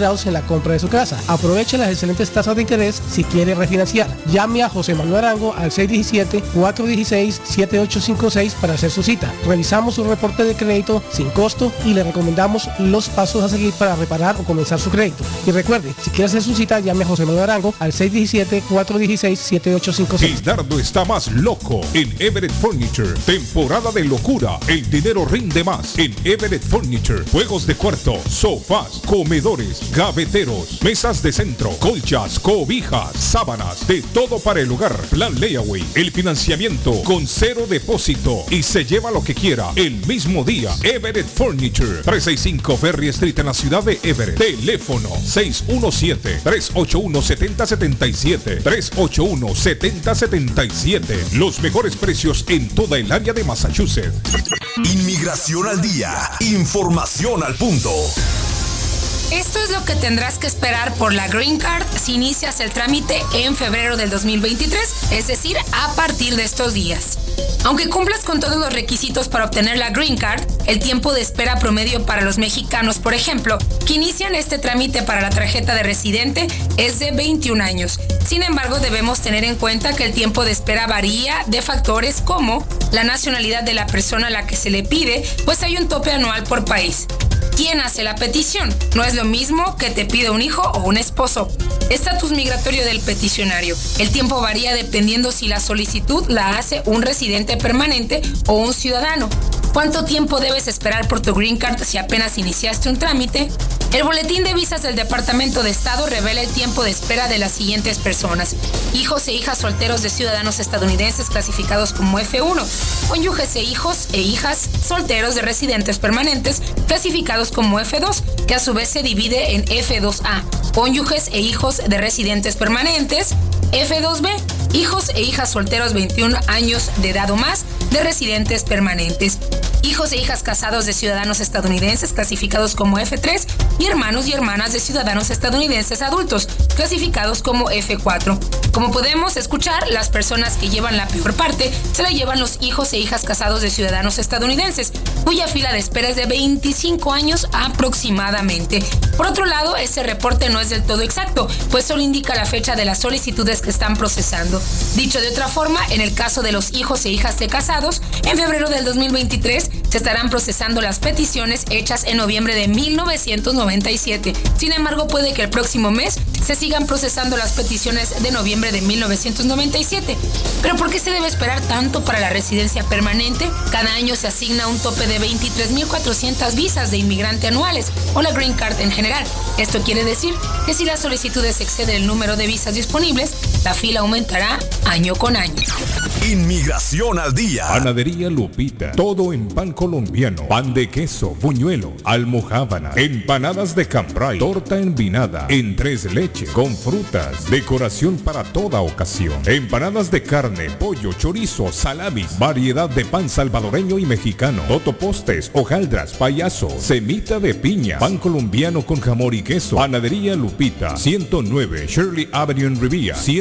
en la compra de su casa. Aproveche las excelentes tasas de interés si quiere refinanciar. Llame a José Manuel Arango al 617-416-7856 para hacer su cita. Revisamos su reporte de crédito sin costo y le recomendamos los pasos a seguir para reparar o comenzar su crédito. Y recuerde, si quiere hacer su cita, llame a José Manuel Arango al 617-416-7856. Gildardo está más loco en Everett Furniture. Temporada de locura. El dinero rinde más en Everett Furniture. Juegos de cuarto, sofás, comedores, gaveteros, mesas de centro, colchas, cobijas, sábanas, de todo para el hogar. Plan Layaway. El financiamiento con cero depósito y se lleva lo que quiera el mismo día. Everett Furniture. 365 Ferry Street en la ciudad de Everett. Teléfono 617-381-7077. 381-7077. Los mejores precios en toda el área de Massachusetts. Inmigración al día. Información al punto. Esto es lo que tendrás que esperar por la Green Card si inicias el trámite en febrero del 2023, es decir, a partir de estos días. Aunque cumplas con todos los requisitos para obtener la Green Card, el tiempo de espera promedio para los mexicanos, por ejemplo, que inician este trámite para la tarjeta de residente es de 21 años. Sin embargo, debemos tener en cuenta que el tiempo de espera varía de factores como la nacionalidad de la persona a la que se le pide, pues hay un tope anual por país. ¿Quién hace la petición? No es lo mismo que te pide un hijo o un esposo. Estatus migratorio del peticionario. El tiempo varía dependiendo si la solicitud la hace un residente permanente o un ciudadano. ¿Cuánto tiempo debes esperar por tu green card si apenas iniciaste un trámite? El boletín de visas del Departamento de Estado revela el tiempo de espera de las siguientes personas. Hijos e hijas solteros de ciudadanos estadounidenses clasificados como F1. Cónyuges e hijos e hijas solteros de residentes permanentes clasificados como F2, que a su vez se divide en F2A. Cónyuges e hijos de residentes permanentes. F2B. Hijos e hijas solteros 21 años de edad o más de residentes permanentes. Hijos e hijas casados de ciudadanos estadounidenses clasificados como F3 y hermanos y hermanas de ciudadanos estadounidenses adultos clasificados como F4. Como podemos escuchar, las personas que llevan la peor parte se la llevan los hijos e hijas casados de ciudadanos estadounidenses, cuya fila de espera es de 25 años aproximadamente. Por otro lado, ese reporte no es del todo exacto, pues solo indica la fecha de las solicitudes que están procesando. Dicho de otra forma, en el caso de los hijos e hijas de casados, en febrero del 2023 se estarán procesando las peticiones hechas en noviembre de 1997. Sin embargo, puede que el próximo mes se sigan procesando las peticiones de noviembre de 1997. Pero ¿por qué se debe esperar tanto para la residencia permanente? Cada año se asigna un tope de 23.400 visas de inmigrante anuales o la Green Card en general. Esto quiere decir que si las solicitudes exceden el número de visas disponibles, la fila aumentará año con año. Inmigración al día. Panadería Lupita. Todo en pan colombiano. Pan de queso, buñuelo, almojábana, empanadas de cambray, torta envinada, en tres leches, con frutas, decoración para toda ocasión. Empanadas de carne, pollo, chorizo, salamis, variedad de pan salvadoreño y mexicano, totopostes, hojaldras, payaso, semita de piña, pan colombiano con jamón y queso. Panadería Lupita. 109 Shirley Avenue en Rivia.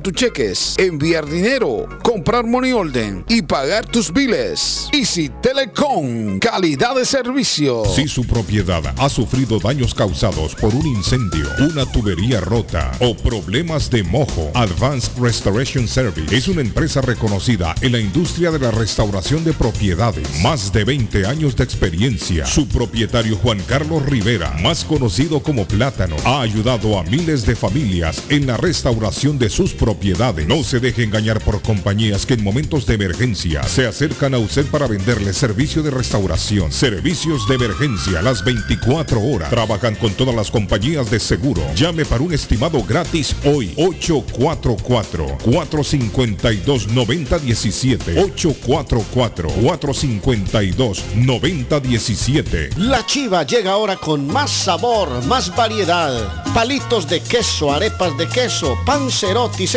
tus cheques, enviar dinero, comprar money order y pagar tus biles. Easy Telecom, calidad de servicio. Si su propiedad ha sufrido daños causados por un incendio, una tubería rota o problemas de mojo, Advanced Restoration Service es una empresa reconocida en la industria de la restauración de propiedades. Más de 20 años de experiencia. Su propietario Juan Carlos Rivera, más conocido como Plátano, ha ayudado a miles de familias en la restauración de sus propiedades. No se deje engañar por compañías que en momentos de emergencia se acercan a usted para venderle servicio de restauración. Servicios de emergencia las 24 horas. Trabajan con todas las compañías de seguro. Llame para un estimado gratis hoy. 844-452-9017. 844-452-9017. La chiva llega ahora con más sabor, más variedad. Palitos de queso, arepas de queso, pancerotis,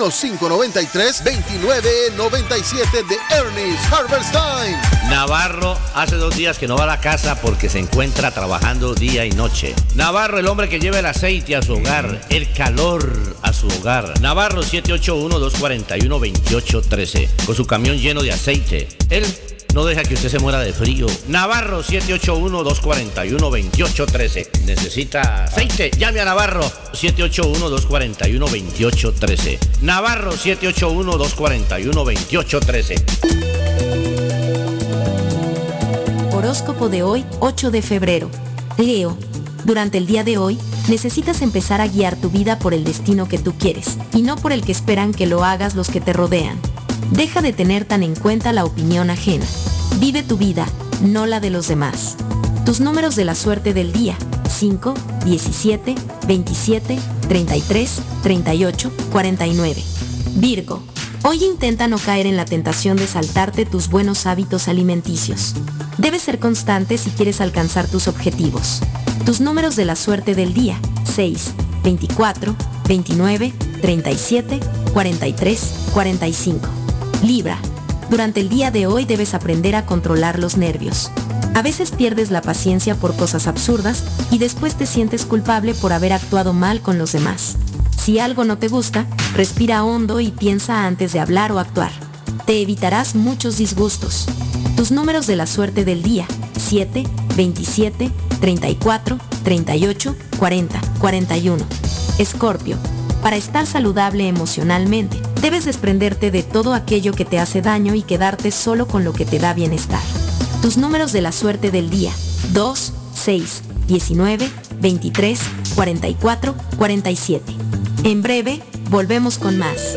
781-593-2997 de Ernest Harvest Time. Navarro hace dos días que no va a la casa porque se encuentra trabajando día y noche. Navarro, el hombre que lleva el aceite a su hogar, el calor a su hogar. Navarro 781-241-2813, con su camión lleno de aceite. Él no deja que usted se muera de frío. Navarro 781-241-2813. Necesita aceite. Llame a Navarro 781-241-2813. Navarro 781-241-2813. Horóscopo de hoy, 8 de febrero. Leo. Durante el día de hoy, necesitas empezar a guiar tu vida por el destino que tú quieres, y no por el que esperan que lo hagas los que te rodean. Deja de tener tan en cuenta la opinión ajena. Vive tu vida, no la de los demás. Tus números de la suerte del día. 5, 17, 27, 33, 38, 49. Virgo. Hoy intenta no caer en la tentación de saltarte tus buenos hábitos alimenticios. Debes ser constante si quieres alcanzar tus objetivos. Tus números de la suerte del día. 6, 24, 29, 37 43 45. Libra. Durante el día de hoy debes aprender a controlar los nervios. A veces pierdes la paciencia por cosas absurdas y después te sientes culpable por haber actuado mal con los demás. Si algo no te gusta, respira hondo y piensa antes de hablar o actuar. Te evitarás muchos disgustos. Tus números de la suerte del día. 7, 27, 34, 38, 40, 41. Escorpio. Para estar saludable emocionalmente, debes desprenderte de todo aquello que te hace daño y quedarte solo con lo que te da bienestar. Tus números de la suerte del día. 2, 6, 19, 23, 44, 47. En breve, volvemos con más.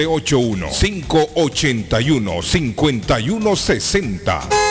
781-581-5160.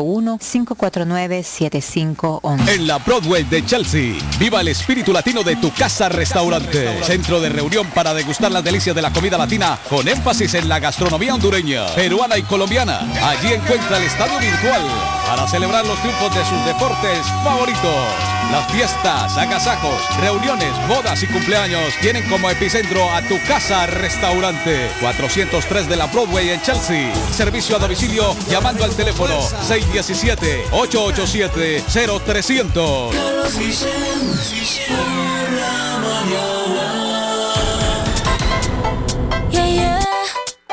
781-549-7511. En la Broadway de Chelsea, viva el espíritu latino de tu casa restaurante. Centro de reunión para degustar las delicias de la comida latina con énfasis en la gastronomía hondureña, peruana y colombiana. Allí encuentra el estadio virtual para celebrar los triunfos de sus deportes favoritos. Las fiestas, agasajos, reuniones, bodas y cumpleaños tienen como epicentro a tu casa restaurante 403 de la Broadway en Chelsea. Servicio a domicilio llamando al teléfono 617-887-0300.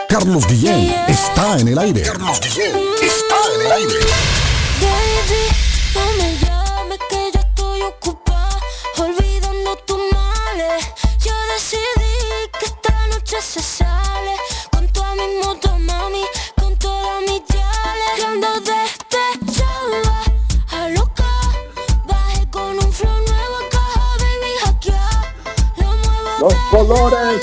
Carlos Guillén está en el aire. Carlos Guillén está en el aire. Baby, decidí que esta noche se sale con toda mi moto, mami, con todas mis yales. Y ando despechada, a loca, bajé con un flow nuevo, caja, baby, hackear. Lo muevo Los colores,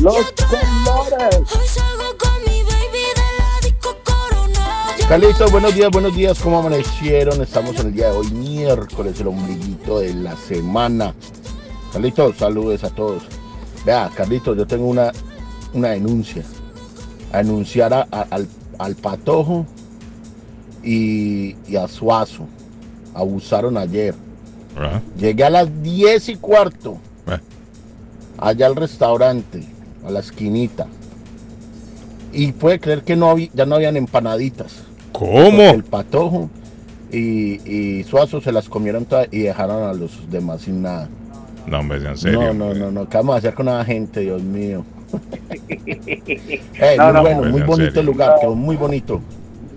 los colores. Hoy salgo con mi baby de la disco Corona. Carlitos, buenos días, buenos días, ¿cómo amanecieron? Estamos en el día de hoy, miércoles, el ombliguito de la semana. Carlitos, saludos a todos. Vea, Carlitos, yo tengo una, una denuncia. A denunciar a- a- al, al Patojo y, y a Suazo. Abusaron ayer. Llegué a las 10 y cuarto. Allá al restaurante, a la esquinita. Y puede creer que no había, ya no habían empanaditas. ¿Cómo? El patojo y, y Suazo se las comieron todas y dejaron a los demás sin nada. No, hombre, en serio. No, no, no, no. ¿Qué vamos a hacer con la gente, Dios mío? No, muy no, bueno, muy bonito el lugar, quedó muy bonito.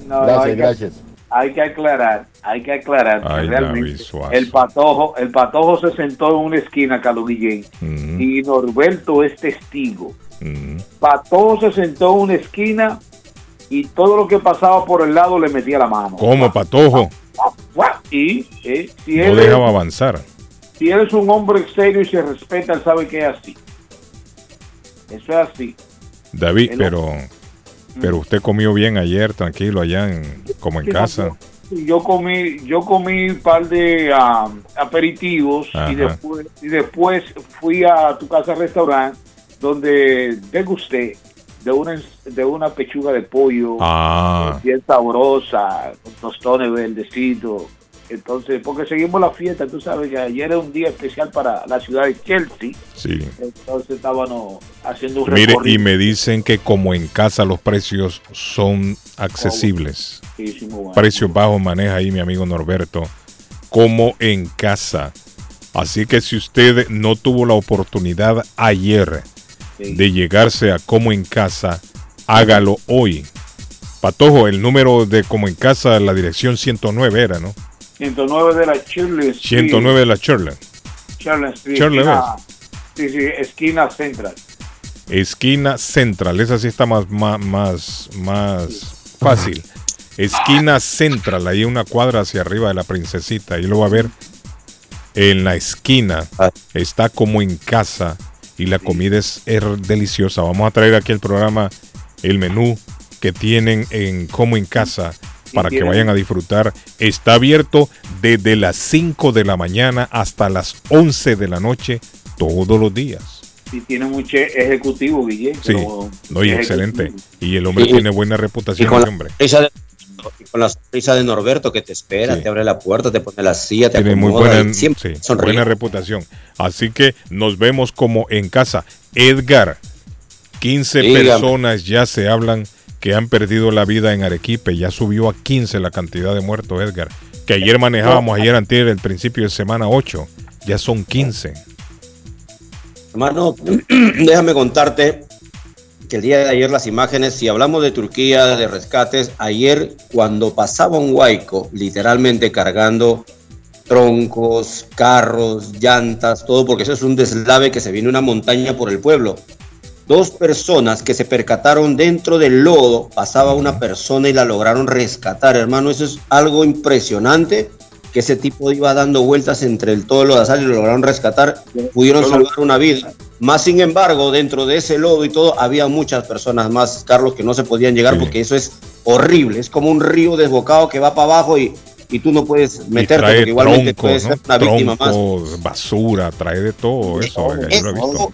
No, no, gracias, que- gracias. Hay que aclarar, hay que aclarar que realmente el patojo, el patojo se sentó en una esquina, Carlos Guillén, Mm, y Norberto es testigo. mm. Patojo se sentó en una esquina y todo lo que pasaba por el lado le metía la mano. ¿Cómo, patojo? ¡Guau! Y eh, si, No él dejaba es, avanzar. Si él es un hombre serio y se respeta, él sabe que es así. Eso es así. David, pero, pero usted comió bien ayer, tranquilo, allá en, como en ¿Qué casa. Yo comí, yo comí un par de ah, aperitivos Ajá. y después, y después fui a tu casa restaurante donde degusté de una de una pechuga de pollo Ah. bien sabrosa, con tostones verdecitos. Entonces, porque seguimos la fiesta, tú sabes que ayer era un día especial para la ciudad de Chelsea. Sí. Entonces estábamos haciendo un Mire, recorrido. y me dicen que como en casa los precios son accesibles. Sí, sí, muy bueno. Precios bajos maneja ahí mi amigo Norberto. Como en casa. Así que si usted no tuvo la oportunidad ayer de llegarse a Como en casa, hágalo hoy. Patojo, el número de Como en casa, la dirección 109 era, ¿no? 109 de la Shirley Street. 109 de la Shirley. Shirley sí, sí, esquina central. Esquina central, esa sí está más, más, más, más fácil. Esquina central, ahí una cuadra hacia arriba de la princesita. Ahí lo va a ver en la esquina. Está como en casa y la comida es, es deliciosa. Vamos a traer aquí el programa, el menú que tienen en como en casa para que vayan a disfrutar. Está abierto desde las 5 de la mañana hasta las 11 de la noche todos los días. Y tiene che ejecutivo, Guillén. Sí, no, y excelente. Y el hombre Y- tiene buena Y reputación, con, ese la hombre. de, y con la sonrisa de Norberto que te espera, te abre la puerta, te pone la silla, te Tiene muy buena, y siempre sí, buena reputación. Así que nos vemos como en casa. Edgar, 15 Dígame. personas ya se hablan que han perdido la vida en Arequipe. Ya subió a 15 la cantidad de muertos, Edgar. Que ayer manejábamos, ayer antier, el principio de semana 8. Ya son 15. Hermano, déjame contarte que el día de ayer las imágenes, si hablamos de Turquía, de rescates, ayer cuando pasaba un huaico, literalmente cargando troncos, carros, llantas, todo, porque eso es un deslave que se viene una montaña por el pueblo. Dos personas que se percataron dentro del lodo, pasaba una persona y la lograron rescatar, hermano, eso es algo impresionante, que ese tipo iba dando vueltas entre el todo lo de azar y lo lograron rescatar, pudieron salvar una vida. Más sin embargo, dentro de ese lodo y todo, había muchas personas más, Carlos, que no se podían llegar porque eso es horrible, es como un río desbocado que va para abajo y, y tú no puedes meterte porque igualmente puedes ¿no? ser una víctima más. Basura, trae de todo eso. oiga, yo lo he visto.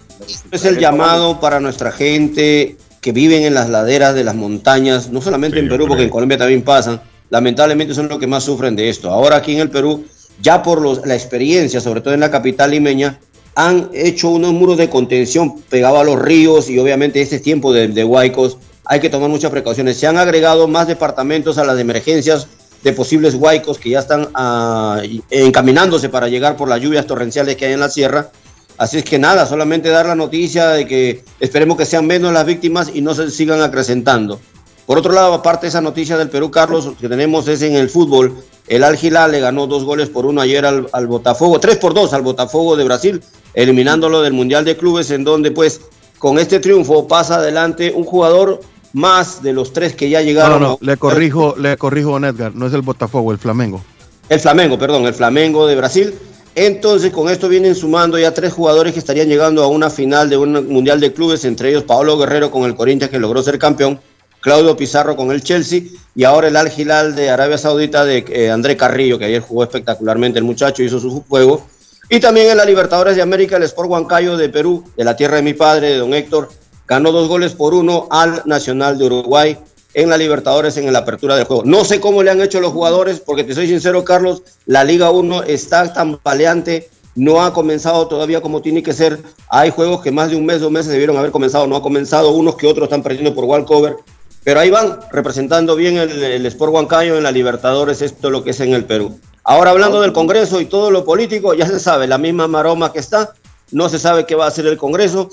Es el llamado para nuestra gente que viven en las laderas de las montañas, no solamente en Perú, porque en Colombia también pasan. Lamentablemente son los que más sufren de esto. Ahora aquí en el Perú, ya por los- la experiencia, sobre todo en la capital limeña, han hecho unos muros de contención pegados a los ríos y obviamente este tiempo de, de huaicos hay que tomar muchas precauciones. Se han agregado más departamentos a las emergencias de posibles huaicos que ya están ah, encaminándose para llegar por las lluvias torrenciales que hay en la sierra. Así es que nada, solamente dar la noticia de que esperemos que sean menos las víctimas y no se sigan acrecentando. Por otro lado, aparte de esa noticia del Perú, Carlos, que tenemos es en el fútbol. El Al le ganó dos goles por uno ayer al, al Botafogo, tres por dos al Botafogo de Brasil, eliminándolo del Mundial de Clubes, en donde pues con este triunfo pasa adelante un jugador más de los tres que ya No, llegaron. no, no, a- le corrijo, le corrijo, don Edgar, no es el Botafogo, el Flamengo. El Flamengo, perdón, el Flamengo de Brasil. Entonces, con esto vienen sumando ya tres jugadores que estarían llegando a una final de un Mundial de Clubes, entre ellos Paolo Guerrero con el Corinthians, que logró ser campeón, Claudio Pizarro con el Chelsea, y ahora el Al Hilal de Arabia Saudita de eh, André Carrillo, que ayer jugó espectacularmente el muchacho, hizo su juego. Y también en la Libertadores de América, el Sport Huancayo de Perú, de la tierra de mi padre, de don Héctor, ganó dos goles por uno al Nacional de Uruguay en la Libertadores en la apertura del juego. No sé cómo le han hecho los jugadores, porque te soy sincero, Carlos, la Liga 1 está tan paleante, no ha comenzado todavía como tiene que ser. Hay juegos que más de un mes, dos meses debieron haber comenzado, no ha comenzado, unos que otros están perdiendo por walkover, pero ahí van, representando bien el, Sport Huancayo en la Libertadores, esto es lo que es en el Perú. Ahora hablando del Congreso y todo lo político, ya se sabe, la misma maroma que está, no se sabe qué va a hacer el Congreso,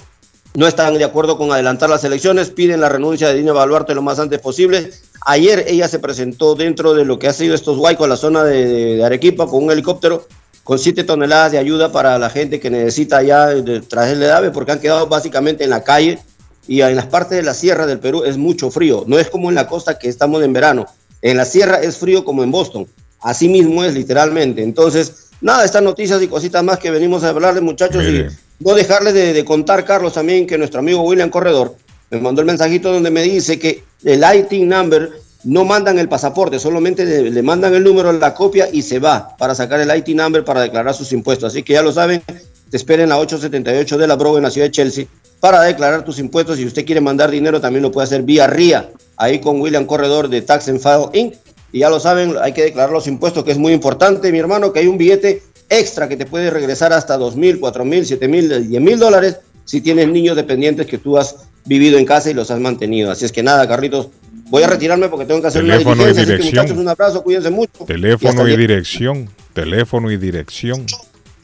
no están de acuerdo con adelantar las elecciones, piden la renuncia de Dina Baluarte lo más antes posible. Ayer ella se presentó dentro de lo que ha sido estos huaicos, la zona de, Arequipa, con un helicóptero con 7 toneladas de ayuda para la gente que necesita ya de traerle de ave, porque han quedado básicamente en la calle y en las partes de la sierra del Perú es mucho frío. No es como en la costa que estamos en verano. En la sierra es frío como en Boston. Así mismo es literalmente. Entonces, nada, estas noticias y cositas más que venimos a hablarles, muchachos. Y no dejarles de, contar, Carlos, también que nuestro amigo William Corredor me mandó el mensajito donde me dice que el ITIN number no mandan el pasaporte, solamente le, mandan el número, la copia y se va para sacar el IT number para declarar sus impuestos. Así que ya lo saben, te esperen en la 878 de la Broadway en la ciudad de Chelsea para declarar tus impuestos. Si usted quiere mandar dinero, también lo puede hacer vía RIA, ahí con William Corredor de Tax and File Inc. Y ya lo saben, hay que declarar los impuestos, que es muy importante, mi hermano, que hay un billete extra que te puede regresar hasta dos mil, cuatro mil, siete mil, diez mil dólares si tienes niños dependientes que tú has vivido en casa y los has mantenido. Así es que nada, Carlitos, voy a retirarme porque tengo que hacer Teléfono una y diligencia. Así que dirección. muchachos, un abrazo, cuídense mucho. Y Teléfono y el- dirección. Teléfono y dirección.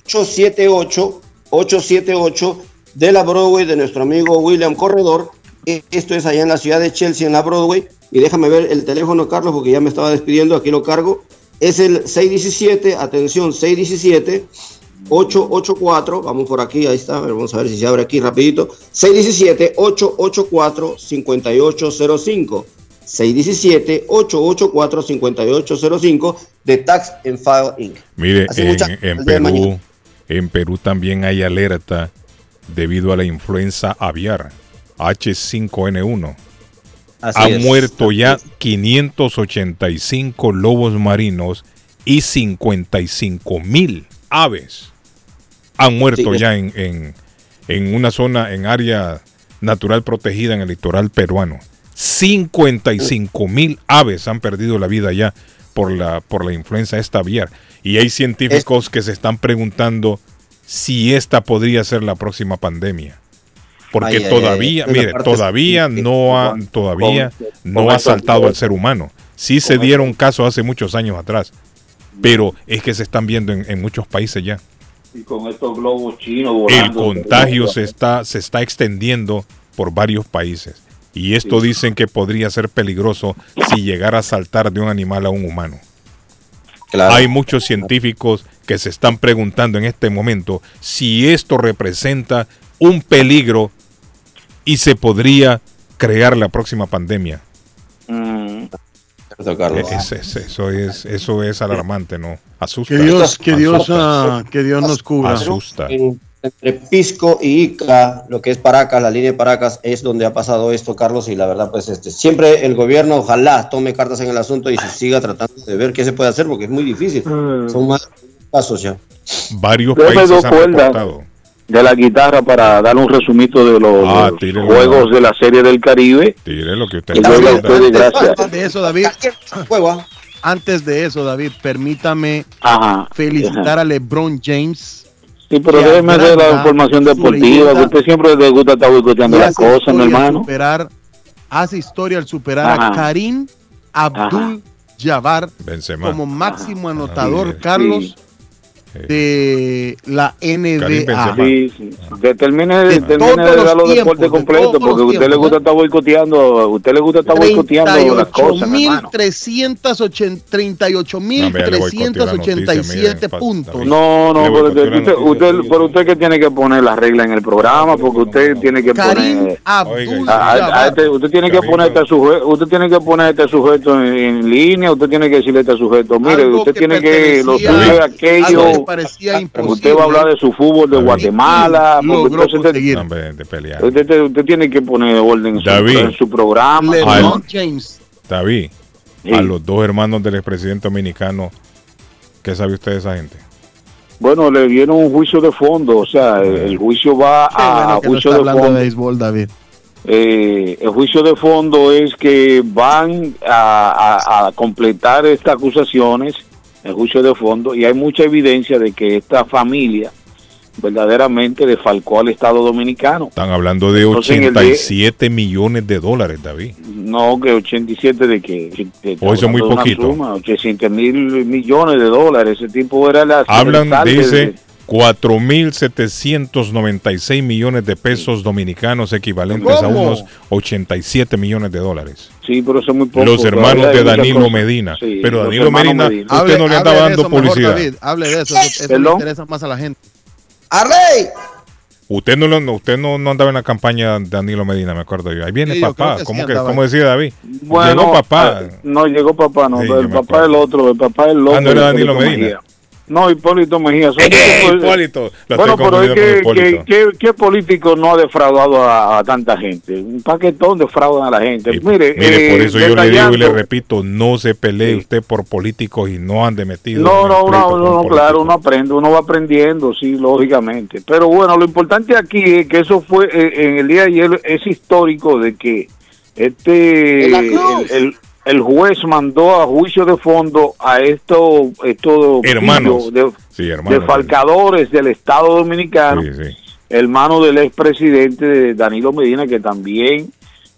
878 878 de la Broadway de nuestro amigo William Corredor. E- Esto es allá en la ciudad de Chelsea, en la Broadway. Y déjame ver el teléfono, Carlos, porque ya me estaba despidiendo. Aquí lo cargo. Es el 617, atención, 617 884. Vamos por aquí, ahí está. Vamos a ver si se abre aquí rapidito. 617 884 5805. 617-884-5805 de Tax and File Inc. Mire, Así, en, en. Perú, en Perú también hay alerta debido a la influenza aviar H5N1. Así Han es. muerto ya 585 lobos marinos y 55 mil aves. Han muerto Sí, ya en, en- en una zona, en área natural protegida en el litoral peruano. 55 mil aves han perdido la vida ya por la, por la influenza esta aviar. Y hay científicos que se están preguntando si esta podría ser la próxima pandemia. Porque Ay, todavía, ay, mire, todavía no ha, todavía con- no con ha saltado al ser humano. Sí se dieron casos hace muchos años atrás, pero es que se están viendo en, en muchos países ya. Y con estos globos chinos El contagio se está, se está extendiendo por varios países. Y esto dicen que podría ser peligroso si llegara a saltar de un animal a un humano. Hay muchos científicos que se están preguntando en este momento si esto representa un peligro y se podría crear la próxima pandemia. Es- es- eso, es, eso es alarmante, ¿no? Asusta. Que Dios, que Dios, Asusta. ah, que Dios nos cubra. Asusta. En- entre Pisco y Ica, lo que es Paracas, la línea de Paracas, es donde ha pasado esto, Carlos, y la verdad, pues este, siempre el gobierno ojalá tome cartas en el asunto y se siga tratando de ver qué se puede hacer, porque es muy difícil. Son más casos ya. Varios países han reportado. De la guitarra para dar un resumito de los, Ah, de los tírelo. juegos de la Serie del Caribe. Tire lo que usted ustedes, gracias. Antes de eso, David. Antes de eso, David, permítame Ajá. felicitar Ajá. a LeBron James. Sí, pero déjeme hacer la información deportiva, que usted siempre le gusta estar boicoteando las cosas, mi hermano. Superar, hace historia al superar Ajá. a Karim Abdul Jabbar Benzema. como máximo anotador, sí, Carlos, de la NBA. Sí, sí. Determine, De termine de los dar los tiempos, deportes de completos, porque a usted le gusta estar boicoteando, a usted le gusta estar boicoteando las cosas, mi hermano. 38.387 puntos. No, no, pero usted, la usted, usted- pero usted que tiene que poner las reglas en el programa, porque usted tiene que Karim poner... Abdul A- a- a Jabbar. este- usted tiene que poner este sujeto, usted tiene que poner este sujeto en, en línea, usted tiene que decirle a este sujeto, mire, Algo usted que tiene que lo suyo aquello, que parecía imposible. usted va a hablar de su fútbol de Guatemala, logró entonces usted- tiene que poner orden en su, David. en su programa. Al- James. David, Sí. a los dos hermanos del expresidente dominicano, ¿qué sabe usted de esa gente? Bueno, le dieron un juicio de fondo, o sea, el, el juicio va Qué a bueno que no juicio está de hablando fondo. de béisbol, David. Eh, el juicio de fondo es que van a, a- a completar estas acusaciones, el juicio de fondo, y hay mucha evidencia de que esta familia verdaderamente defalcó al Estado Dominicano. Están hablando de Entonces, en el de- 87 millones de dólares, David. No, que 87 de que... O eso es muy poquito. 800 mil millones de dólares. Ese tipo era la... Hablan, dice, de- 4.796 millones de pesos dominicanos, equivalentes a unos 87 millones de dólares. Sí, pero eso es muy poco. Los hermanos de Danilo. Medina. Sí, Pero Danilo Medina, Medina. usted no le andaba dando eso mejor, publicidad. David, hable de eso. Eso le interesa más a la gente. ¡Arley! Usted no, lo- usted no, no andaba en la campaña de Danilo Medina, me acuerdo yo. Ahí viene Sí, papá. que sí ¿Cómo, que, andaba ¿Cómo decía David? Bueno, Llegó papá. ah, no llegó papá, no, Sí, pero el papá es el otro, el papá es el otro. Ah, no era Danilo. Medina. No, Hipólito Mejía. son- Eh, Hipólito. Lo Bueno, pero es que, ¿qué político no ha defraudado a, a tanta gente? Un paquetón defraudan a la gente. mire, Mire, por eh, eso yo le digo y le repito, no se pelee usted por políticos y no ande metido. No, no, no, no, políticos. claro, uno aprende, uno va aprendiendo, sí, lógicamente. Pero bueno, lo importante aquí es que eso fue eh, en el día de ayer, es histórico de que este el, el- el juez mandó a juicio de fondo a estos estos Hermanos. pillos de, Sí, hermano. defalcadores del Estado Dominicano, Sí, sí. hermano del expresidente Danilo Medina, que también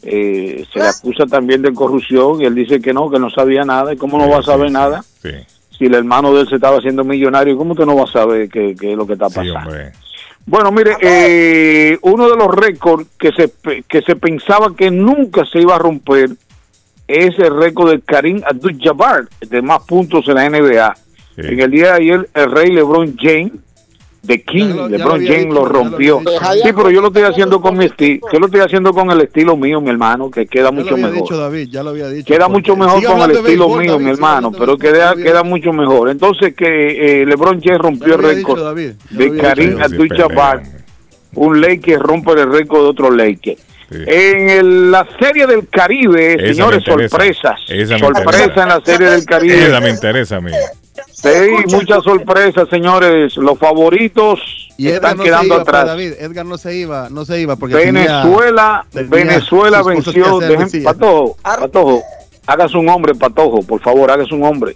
eh, se le acusa también de corrupción y él dice que no, que no sabía nada. ¿Y cómo no va a saber nada? Sí, si el hermano de él se estaba haciendo millonario, ¿cómo usted no va a saber qué, qué es lo que está pasando? bueno, mire, eh, uno de los récords que se, que se pensaba que nunca se iba a romper es el récord de Karim Abdul-Jabbar, de más puntos en la NBA. En el día de ayer, el rey LeBron James, de King, lo- lo LeBron James dicho, lo rompió. Sí, pero yo lo estoy haciendo con mi estilo, yo lo estoy haciendo con el estilo mío, mi hermano, que queda Ya lo mucho había mejor. dicho David, ya lo había dicho. Queda mucho mejor con el estilo béisbol, mío, David, mi hermano, pero queda, queda mucho mejor. Entonces que eh, LeBron James rompió el dicho, récord de Karim. Abdul-Jabbar, un Laker rompe el récord de otro Laker. En el- la serie del Caribe, Esa señores, sorpresas. Esa Sorpresa en la serie del Caribe. Esa me interesa a mí. Sí, muchas sorpresas, señores. Los favoritos Y Edgar están no quedando iba, pues, atrás. David, Edgar no se iba, no se iba porque Venezuela, tenía Venezuela venció. dejen-. Patojo, Patojo, hágase un hombre, Patojo, por favor, hágase un hombre.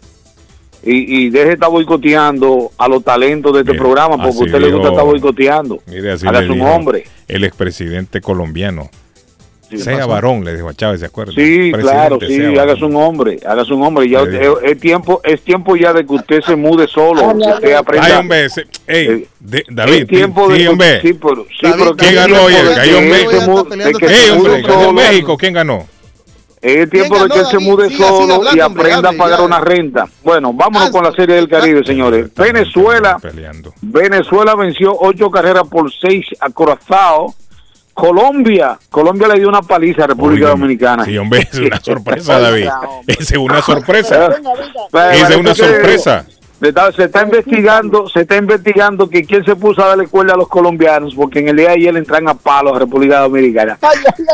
Y, y deje de estar boicoteando a los talentos de este programa, porque a usted le gusta dijo- estar boicoteando. Mire, así Hágase un dijo hombre. El expresidente colombiano. Sea varón, le dijo a Chávez, ¿se acuerda? Sí, claro, sí, hágase un hombre, hágase un hombre. Ya usted- dijo. es, tiempo, es tiempo ya de que usted se mude solo, usted aprenda. Ay, hombre, ese- ey, de- David, tiempo sí, de hombre. sí, pero, sí, David, pero ¿quién ganó tiempo Cayó que México. se se. México, ¿quién ganó? Es tiempo ¿Quién de que él se mude solo hablando, y hombre, aprenda a pagar ya. una renta. Bueno, vámonos con la Serie del Caribe, señores. Venezuela, Venezuela venció ocho carreras por seis a Curazao. Colombia, Colombia le dio una paliza a República Dominicana. Sí, hombre, es una sorpresa, David. Es una sorpresa. Esa es una sorpresa. Se está, investigando, se está investigando que quién se puso a darle cuerda a los colombianos, porque en el día de ayer le entran a palos a República Dominicana.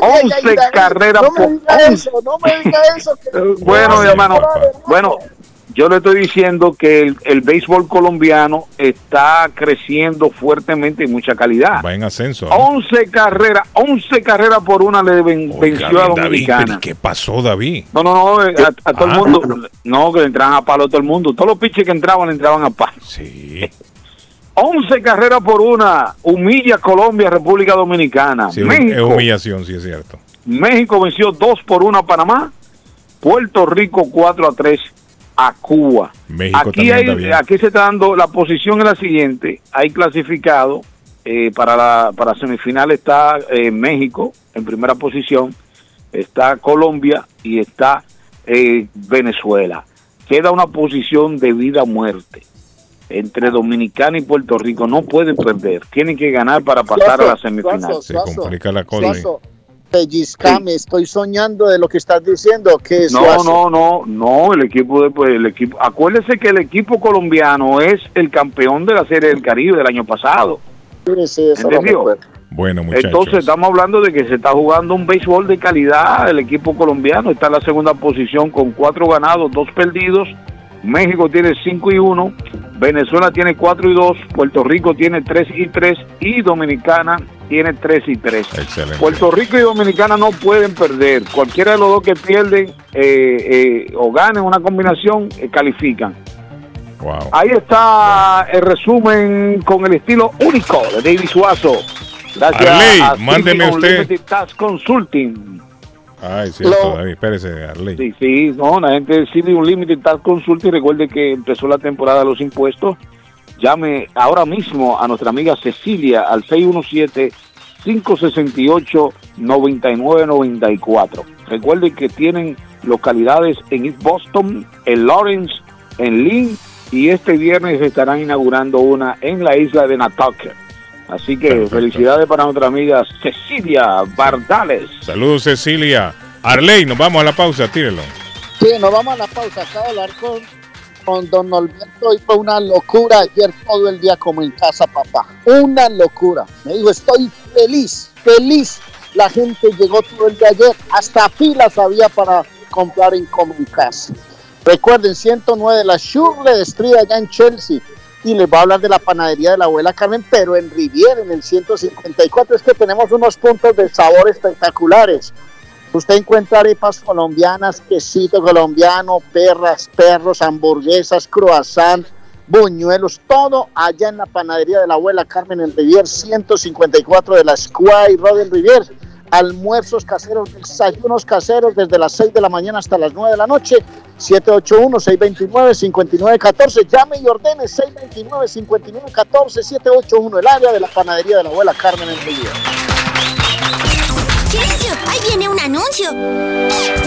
11 carreras No me por diga eso, no me diga eso. Bueno, hermano, bueno, yo le estoy diciendo que el, el béisbol colombiano está creciendo fuertemente y mucha calidad. Va en ascenso. 11 carreras, 11 carreras por una le ven- venció a David, Dominicana. pero ¿y ¿qué pasó, David? No, no, no, eh, a, a todo el Ah. mundo. No, que le entraban a palo a todo el mundo. Todos los pitches que entraban le entraban a palo. Sí. 11 carreras por una. Humilla Colombia, República Dominicana. Sí, es México, humillación, sí es cierto. México venció 2 por 1 a Panamá. Puerto Rico 4 a 3 a Cuba. México Aquí, hay, aquí se está dando la posición es la siguiente. Hay clasificado eh, para la para semifinal está eh, México en primera posición, está Colombia y está eh, Venezuela. Queda una posición de vida o muerte entre Dominicana y Puerto Rico. No pueden perder, tienen que ganar para pasar a la semifinal. Suazo, Se complica la cosa. Pellizcame, estoy soñando de lo que estás diciendo. que No, no, no, no, el equipo de pues, el equipo, acuérdese que el equipo colombiano es el campeón de la Serie del Caribe del año pasado. Sí, sí, eso lo ¿Entendió? Bueno, muchachos. Entonces estamos hablando de que se está jugando un béisbol de calidad. El equipo colombiano está en la segunda posición con cuatro ganados, dos perdidos. México tiene 5 y 1, Venezuela tiene 4 y 2, Puerto Rico tiene 3 y 3 y Dominicana tiene 3 y 3. Excelente. Puerto Rico y Dominicana no pueden perder. Cualquiera de los dos que pierden eh, eh, o ganen una combinación, eh, califican. Wow. Ahí está el resumen con el estilo único de David Suazo. Gracias Arley, a mándeme usted. Tax Consulting. Ay, cierto, Lo- David. Espérese, Arley. Sí, sí, no, la gente de City Unlimited Tax Consulting, recuerde que empezó la temporada de los impuestos. Llame ahora mismo a nuestra amiga Cecilia al 617-568-9994. Recuerde que tienen localidades en East Boston, en Lawrence, en Lynn y este viernes estarán inaugurando una en la isla de Natauquet. Así que felicidades para nuestra amiga Cecilia Bardales. Saludos, Cecilia. Arley, nos vamos a la pausa, tírelo. Sí, nos vamos a la pausa. Acabo de hablar con con don Norberto y fue una locura ayer todo el día como en casa, papá. Una locura. Me dijo, estoy feliz, feliz. La gente llegó todo el día ayer. Hasta filas había para comprar en como en casa. Recuerden, 109 de la Shirley Street allá en Chelsea. Y les voy a hablar de la panadería de la abuela Carmen, pero en Riviera, en el 154. Es que tenemos unos puntos de sabor espectaculares. Usted encuentra arepas colombianas, quesito colombiano, perras, perros, hamburguesas, croissant, buñuelos, todo allá en la panadería de la abuela Carmen en Rivier, 154 de la Square Road en Rivier. Almuerzos caseros, desayunos caseros desde las 6 de la mañana hasta las 9 de la noche. 781-629-5914. Llame y ordene 629-5914. 781, el área de la panadería de la abuela Carmen en Rivier. anúncio.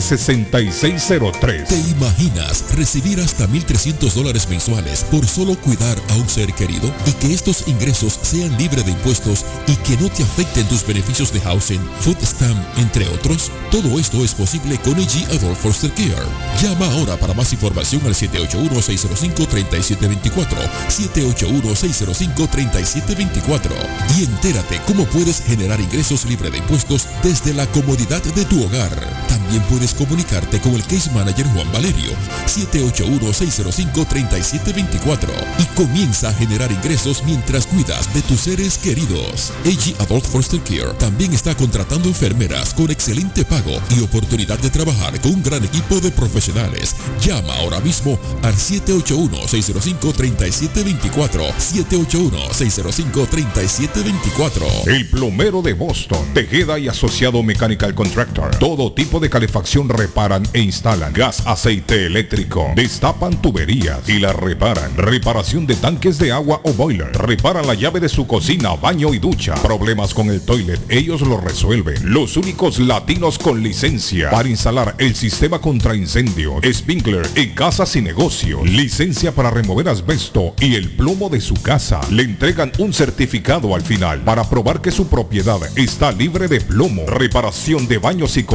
6603 ¿Te imaginas recibir hasta 1.300 dólares mensuales por solo cuidar a un ser querido y que estos ingresos sean libres de impuestos y que no te afecten tus beneficios de housing, food stamp, entre otros? Todo esto es posible con AG Adult Foster Care. Llama ahora para más información al 781-605-3724, 781-605-3724 y entérate cómo puedes generar ingresos libres de impuestos desde la comodidad de tu hogar. También puedes comunicarte con el Case Manager Juan Valerio, 781-605-3724 y comienza a generar ingresos mientras cuidas de tus seres queridos. AG Adult Foster Care también está contratando enfermeras con excelente pago y oportunidad de trabajar con un gran equipo de profesionales. Llama ahora mismo al 781-605-3724, 781-605-3724. El plomero de Boston, Tejeda y Asociado Mechanical Contractor. Todo tipo de calefacción reparan e instalan. Gas, aceite eléctrico. Destapan tuberías y la reparan. Reparación de tanques de agua o boiler. Reparan la llave de su cocina, baño y ducha. Problemas con el toilet, ellos lo resuelven. Los únicos latinos con licencia para instalar el sistema contra incendio, sprinkler en casas y negocios. Licencia para remover asbesto y el plomo de su casa. Le entregan un certificado al final para probar que su propiedad está libre de plomo. Reparación de baños y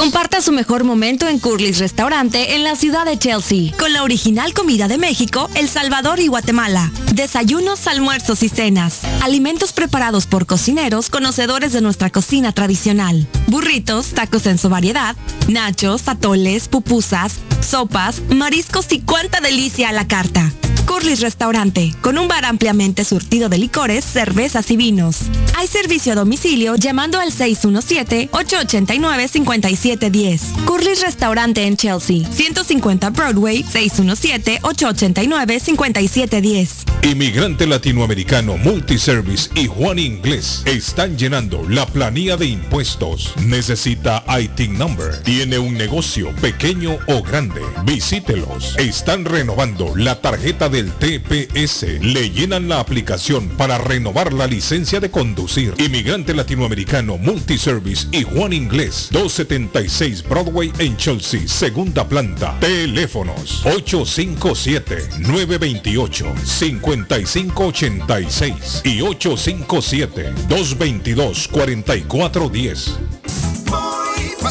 Comparta su mejor momento en Curly's Restaurante en la ciudad de Chelsea, con la original comida de México, El Salvador y Guatemala. Desayunos, almuerzos y cenas. Alimentos preparados por cocineros conocedores de nuestra cocina tradicional. Burritos, tacos en su variedad, nachos, atoles, pupusas, sopas, mariscos y cuánta delicia a la carta. Curly's Restaurante, con un bar ampliamente surtido de licores, cervezas y vinos. Hay servicio a domicilio llamando al 617-889-5710. Curly's Restaurante en Chelsea, 150 Broadway, 617-889-5710. Inmigrante latinoamericano Multiservice y Juan Inglés están llenando la planilla de impuestos. Necesita IT number. Tiene un negocio pequeño o grande. Visítelos. Están renovando la tarjeta del TPS. Le llenan la aplicación para renovar la licencia de conducir. Inmigrante latinoamericano Multiservice y Juan Inglés. 276 Broadway en Chelsea, segunda planta. Teléfonos 857 928 5586 y 857-222-4410. Voy pa'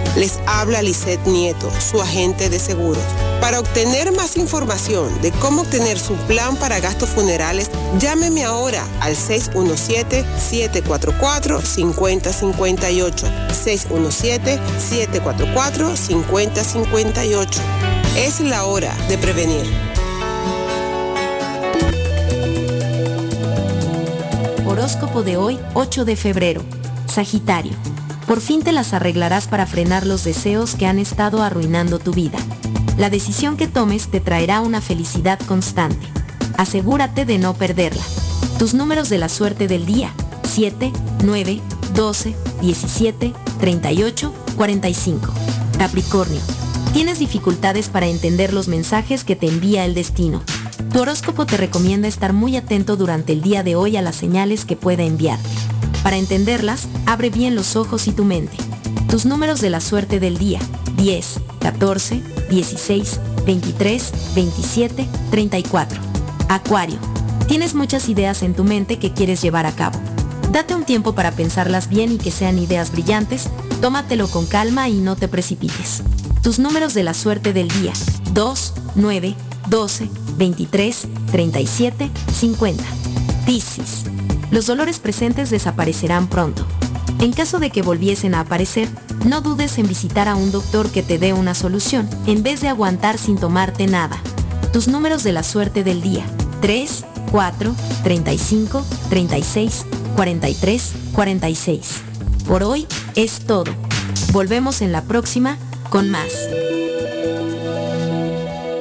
Les habla Lisette Nieto, su agente de seguros. Para obtener más información de cómo obtener su plan para gastos funerales, llámeme ahora al 617-744-5058. 617-744-5058. Es la hora de prevenir. Horóscopo de hoy, 8 de febrero. Sagitario. Por fin te las arreglarás para frenar los deseos que han estado arruinando tu vida. La decisión que tomes te traerá una felicidad constante. Asegúrate de no perderla. Tus números de la suerte del día. 7, 9, 12, 17, 38, 45. Capricornio. Tienes dificultades para entender los mensajes que te envía el destino. Tu horóscopo te recomienda estar muy atento durante el día de hoy a las señales que pueda enviarte. Para entenderlas, abre bien los ojos y tu mente. Tus números de la suerte del día. 10, 14, 16, 23, 27, 34. Acuario. Tienes muchas ideas en tu mente que quieres llevar a cabo. Date un tiempo para pensarlas bien y que sean ideas brillantes, tómatelo con calma y no te precipites. Tus números de la suerte del día. 2, 9, 12, 23, 37, 50. Piscis. Los dolores presentes desaparecerán pronto. En caso de que volviesen a aparecer, no dudes en visitar a un doctor que te dé una solución, en vez de aguantar sin tomarte nada. Tus números de la suerte del día. 3, 4, 35, 36, 43, 46. Por hoy es todo. Volvemos en la próxima con más.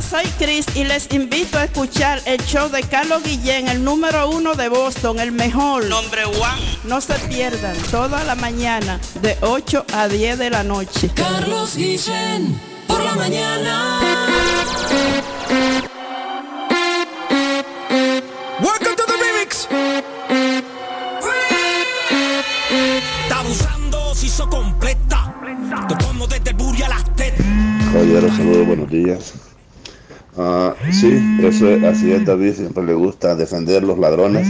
Hola, soy Chris y les invito a escuchar el show de Carlos Guillén, el número uno de Boston, el mejor. Nombre one. No se pierdan, toda la mañana, de 8 a 10 de la noche. Carlos Guillén, por la mañana. Welcome to the remix. Está abusando, se hizo completa. Te pongo desde el a las tetas. Caballero, saludos, buenos días. Ah, sí, eso es- así es David, siempre le gusta defender los ladrones,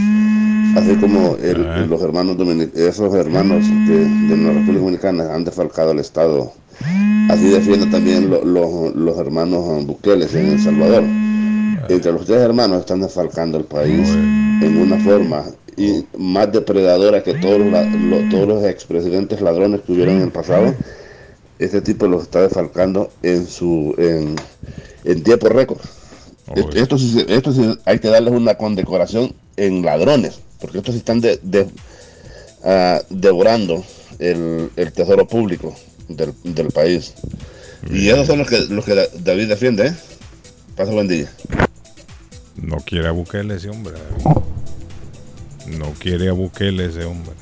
así como el- los hermanos dominic- esos hermanos que de la República Dominicana han defalcado el Estado. Así defiende también lo- lo- los hermanos ah, Bukeles en El Salvador. Entre los tres hermanos están defalcando el país en una forma y más depredadora que todos los, lo- todos los expresidentes ladrones que hubieron en el pasado. Este tipo los está defalcando en su en, en tiempo récord. Esto, esto sí, esto sí hay que darles una condecoración en ladrones, porque estos están de, de- ah, devorando el, el tesoro público del, del país. Y esos son los que, los que Da- David defiende, ¿eh? Pasa buen día. No quiere a Bukele ese hombre. David. No quiere a Bukele ese hombre.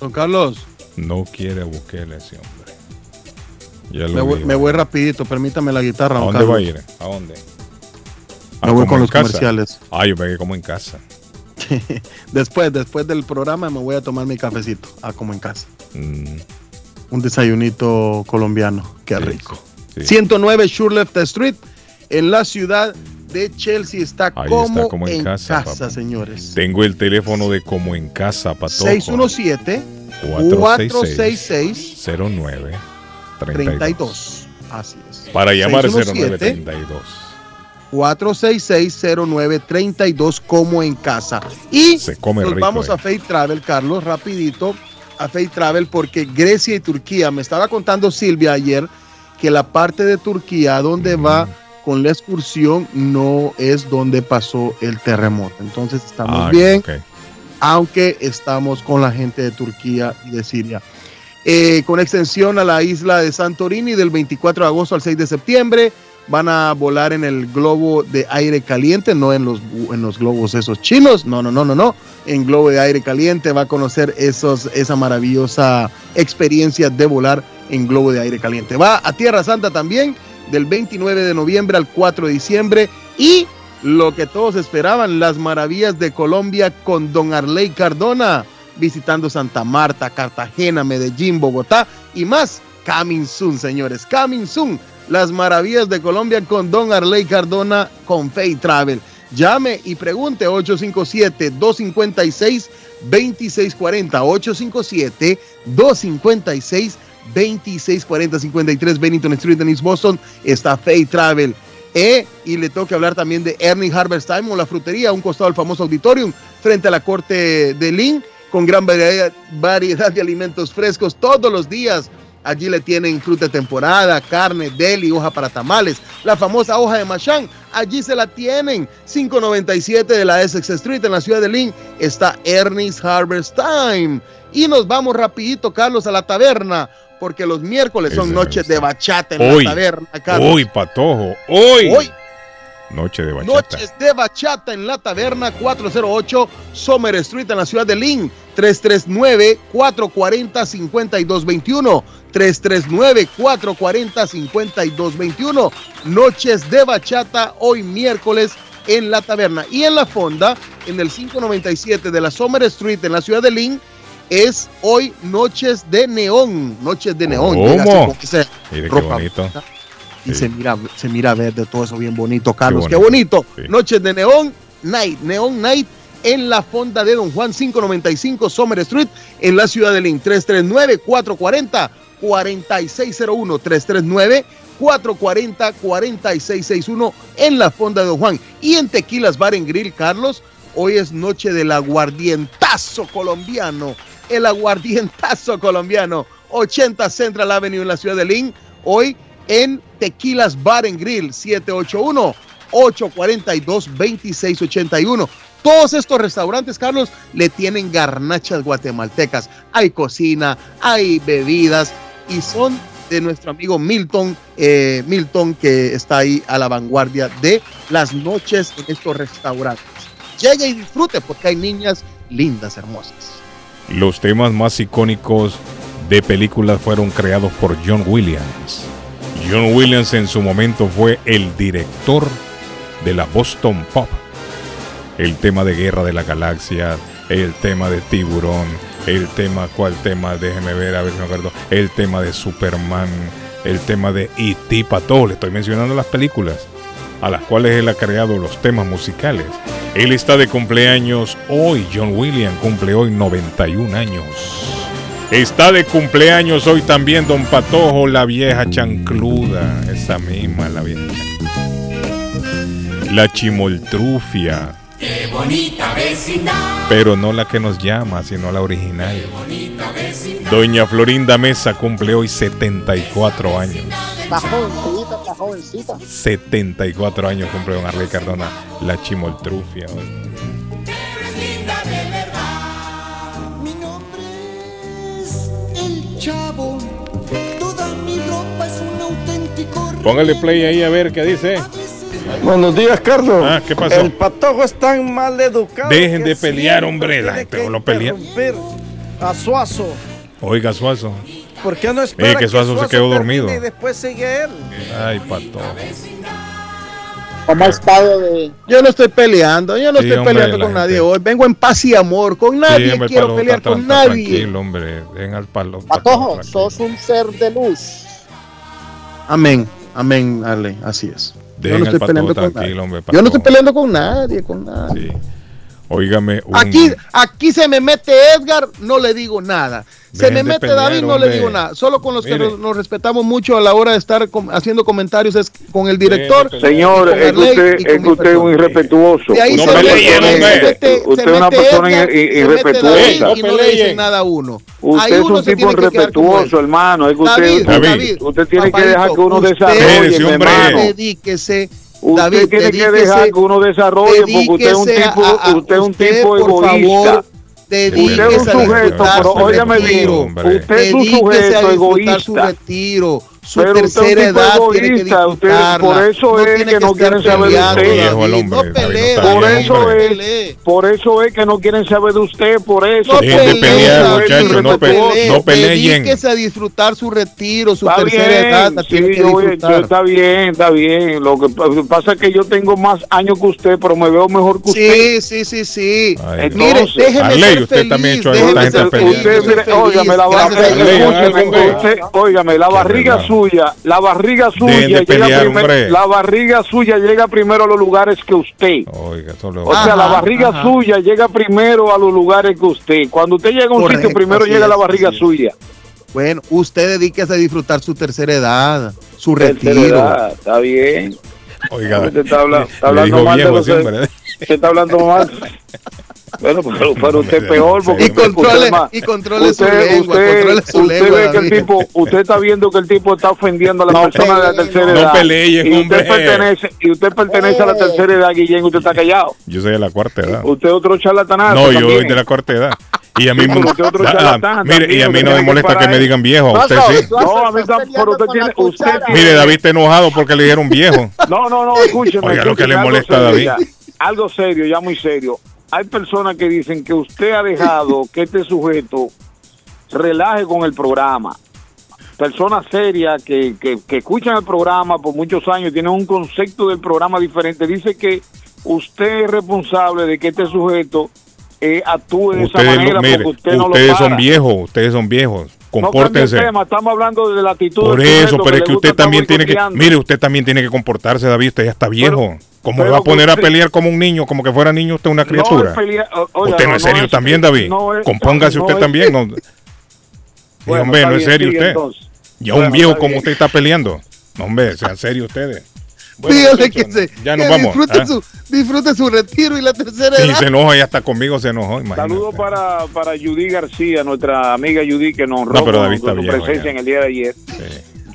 Don Carlos, No quiere a Bukele ese hombre. Me voy, me voy rapidito, permítame la guitarra. ¿A dónde va a Carlos. ir? ¿A dónde? Me Ah, voy con los casa. comerciales. Ah, yo pegué como en casa. Después, después del programa me voy a tomar mi cafecito, ah, como en casa. Mm, Un desayunito colombiano, qué rico. sí. 109 Shurleft Street, en la ciudad de Chelsea, está, como, está como en, en casa, señores. Tengo el teléfono de como en casa, Patojo. 617 466 09 32. 32. Así es. Para llamar 617 0932. 466-0932 como en casa. Y Se come nos rico, vamos eh. a Fate Travel, Carlos, rapidito a Fate Travel porque Grecia y Turquía, me estaba contando Silvia ayer que la parte de Turquía donde va con la excursión no es donde pasó el terremoto. Entonces estamos Ah, bien, aunque estamos con la gente de Turquía y de Siria. Eh, con extensión a la isla de Santorini del 24 de agosto al 6 de septiembre. Van a volar en el globo de aire caliente, no en los, en los globos esos chinos, no, no, no, no, no. En globo de aire caliente va a conocer esos, esa maravillosa experiencia de volar en globo de aire caliente. Va a Tierra Santa también, del 29 de noviembre al 4 de diciembre. Y lo que todos esperaban, las maravillas de Colombia con Don Arley Cardona, visitando Santa Marta, Cartagena, Medellín, Bogotá y más. Coming soon, señores, coming soon. Las maravillas de Colombia con Don Arley Cardona con Fay Travel. Llame y pregunte 857-256-2640. 857-256-2640. 53 Bennington Street en East Boston. Está Fay Travel. Eh, y le tengo que hablar también de Ernie Harvest Time la frutería, a un costado del famoso auditorium, frente a la corte de Lynn, con gran variedad, variedad de alimentos frescos todos los días. Allí le tienen fruta de temporada, carne, deli, hoja para tamales, la famosa hoja de machán. allí se la tienen. 597 de la Essex Street en la ciudad de Lynn está Ernest Harvest Time. Y nos vamos rapidito, Carlos, a la taberna, porque los miércoles son noches de bachata en Hoy, la taberna, Carlos. hoy, patojo, hoy. Hoy. Noche de bachata. Noches de bachata en la taberna 408 Summer Street en la ciudad de Lynn. 339-440-5221. 339-440-5221. Noches de bachata hoy miércoles en la taberna. Y en la fonda, en el 597 de la Summer Street en la ciudad de Lynn, es hoy Noches de Neón. Noches de Neón. ¿Cómo? qué ropa bonito. y se mira se mira verde todo eso bien bonito Carlos qué bonito. bonito, Noches de Neón Night Neon Night en la fonda de Don Juan 595 Summer Street en la ciudad de Lynn. 339 440 4601 339 440 4661 en la fonda de Don Juan. Y en Tequilas Bar en Grill Carlos hoy es noche del aguardientazo colombiano. El aguardientazo colombiano 80 Central Avenue en la ciudad de Lynn hoy en Tequilas Bar and Grill 781-842-2681. Todos estos restaurantes, Carlos, le tienen garnachas guatemaltecas. Hay cocina, hay bebidas y son de nuestro amigo Milton, eh, Milton que está ahí a la vanguardia de las noches en estos restaurantes. Llegue y disfrute porque hay niñas lindas, hermosas. Los temas más icónicos de películas fueron creados por John Williams. John Williams en su momento fue el director de la Boston Pop. El tema de Guerra de la Galaxia, el tema de Tiburón, el tema, ¿cuál tema? Déjeme ver, a ver si me acuerdo. El tema de Superman, el tema de E.T. todo. Le estoy mencionando las películas a las cuales él ha creado los temas musicales. Él está de cumpleaños hoy. John Williams cumple hoy 91 años. Está de cumpleaños hoy también Don Patojo, la vieja chancluda. Esa misma, la vieja chancluda. La chimoltrufia. Qué bonita vecindad. Pero no la que nos llama, sino la original. Bonita vecindad. Doña Florinda Mesa cumple hoy 74 años. Está jovencita, está jovencita. 74 años cumple Don Arley Cardona, la chimoltrufia. hoy. El chavo. Toda mi ropa es un auténtico. Póngale play ahí a ver qué dice. Buenos días, Carlos. Ah, ¿qué pasó? El patojo es tan mal educado. Dejen de pelear, hombre. La gente no pelea. A Suazo. Oiga, Suazo. ¿Por qué no espera Eh, que Suazo se quedó dormido. Y después sigue él. Ay, pato. Como estado de. Yo no estoy peleando, yo no Sí, estoy hombre, peleando con nadie gente. hoy. Vengo en paz y amor. Con nadie Sí, hombre, quiero palo, pelear con nadie. Tranquilo, hombre. Den al palo. Patojo, sos un ser de luz. Amén, amén, Ale, así es. Yo no estoy peleando con nadie. hombre, Yo no estoy Patojo. peleando con nadie, con nadie. Óigame, un- Aquí, aquí se me mete Edgar, no le digo nada. Se Dejen me mete pelear, David, no hombre. le digo nada. Solo con los que Mire. nos, nos respetamos mucho a la hora de estar com- haciendo comentarios es con el director. Señor, con es que usted, y es que usted es un irrespetuoso. De ahí Usted se se persona- mete- usted es una persona Edgar, ir- se mete David irrespetuosa. y no le dicen nada a uno. Ahí Usted es un se tipo que irrespetuoso, él. hermano. Es que usted, David, usted, David, usted tiene que dejar que uno usted- desarrolle. Dedíquese, Usted David, tiene que dejar que uno desarrolle porque usted es un tipo, a- a- usted es un tipo por egoísta. favor, Usted es un sujeto, pero óigame bien, usted es un sujeto disfrutar egoísta. su retiro. Su Pero usted es un tercera edad tiene que egoísta, usted- por eso es que no quieren saber de usted. Hombre, no pelee, Por eso es, por eso es que no quieren saber de usted, por eso. No Dejen de pelee, pelear, muchachos, no no peleen. Dedíquese a disfrutar su retiro, su Está tercera bien, edad, la tiene sí, que yo voy- disfrutar. yo- está bien, está bien. Lo que pa- pasa es que yo tengo más años que usted, pero me veo mejor que usted. Sí, sí, sí, sí. Ay, Mire, déjeme Arley, ser usted feliz, también déjeme ser feliz, Usted, óigame, la barriga, óigame, la barriga. Suya, la barriga suya de llega pelear, primer- hombre. la barriga suya llega primero a los lugares que usted. Oiga, solo. O sea, la barriga ajá. suya llega primero a los lugares que usted. Cuando usted llega a un Correcto, sitio, primero llega es, la barriga suya. Bueno, usted dedíquese a disfrutar su tercera edad, su Tercera retiro. edad, Está bien. Oiga, Usted está, habla- está le hablando mal está hablando mal. Bueno, pero, pero usted es peor porque Y controle, usted, y controle su usted- lengua, usted- controle su usted lengua. ve que el tipo, usted está viendo que el tipo está ofendiendo a las personas de la tercera no edad. y hombre. usted pertenece, y usted pertenece a la tercera edad, Guillén, usted está callado. Yo soy de la cuarta edad. Usted es otro charlatanazo. No, yo soy de la cuarta edad. Y a mí, Ah, charlatán mire, y a mí no me que molesta que me digan viejo, a usted sí. No, a mí pero usted tiene, usted tiene- Mire, David está enojado porque le dijeron viejo. No, no, no, escúcheme. Oiga, lo que le molesta a David. algo serio, ya muy serio. Hay personas que dicen que usted ha dejado que este sujeto relaje con el programa. Personas serias que, que, que escuchan el programa por muchos años, tienen un concepto del programa diferente. Dice que usted es responsable de que este sujeto eh, actúe de esa manera no, mire, porque usted no lo ustedes son para. viejos, ustedes son viejos. No Compórtense. tema, estamos hablando de la actitud Por eso, pero es que usted también tiene que, mire, usted también tiene que comportarse, David, usted ya está viejo. ¿Cómo pero va a poner a pelear como un niño, como que fuera niño usted una criatura? oiga, usted no, es serio también, David. no es- Compóngase no usted es- también. No, Bueno, hombre, no es serio usted. entonces. Ya un viejo como usted está peleando. No, hombre, sean serios ustedes. Bueno, Dígale que, se, ya nos que vamos. disfrute, ¿ah? su, disfrute su retiro y la tercera Sí, edad. se enoja y hasta conmigo se enojó. imagínate. Saludos para, para Judy García, nuestra amiga Judy, que nos honró No, con, está su viejo presencia ya. en el día de ayer.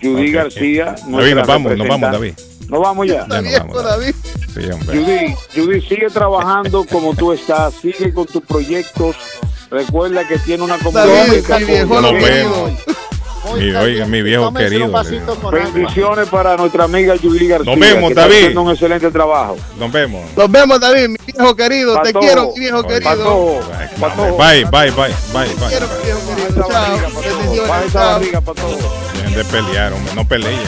Judy Ok, García. David, nos vamos, nos vamos. David. Nos vamos ya. Ya nos vamos, David. Sí, hombre. Judy, Judy, sigue trabajando como tú estás, sigue con tus proyectos. Recuerda que tiene una comunidad. David, viejo Nos vemos. Mi, oiga, mi viejo querido. Bendiciones para nuestra amiga Judy García. Nos vemos, que está David. haciendo un excelente trabajo. Nos vemos. Nos vemos, David, mi viejo querido. Te quiero, mi viejo querido. Bye, bye, bye, bye, bye. Quiero, mi viejo querido. Chao. Bendiciones, Baja esa chao. barriga, Patojo. Dejen de pelear, hombre, no peleen.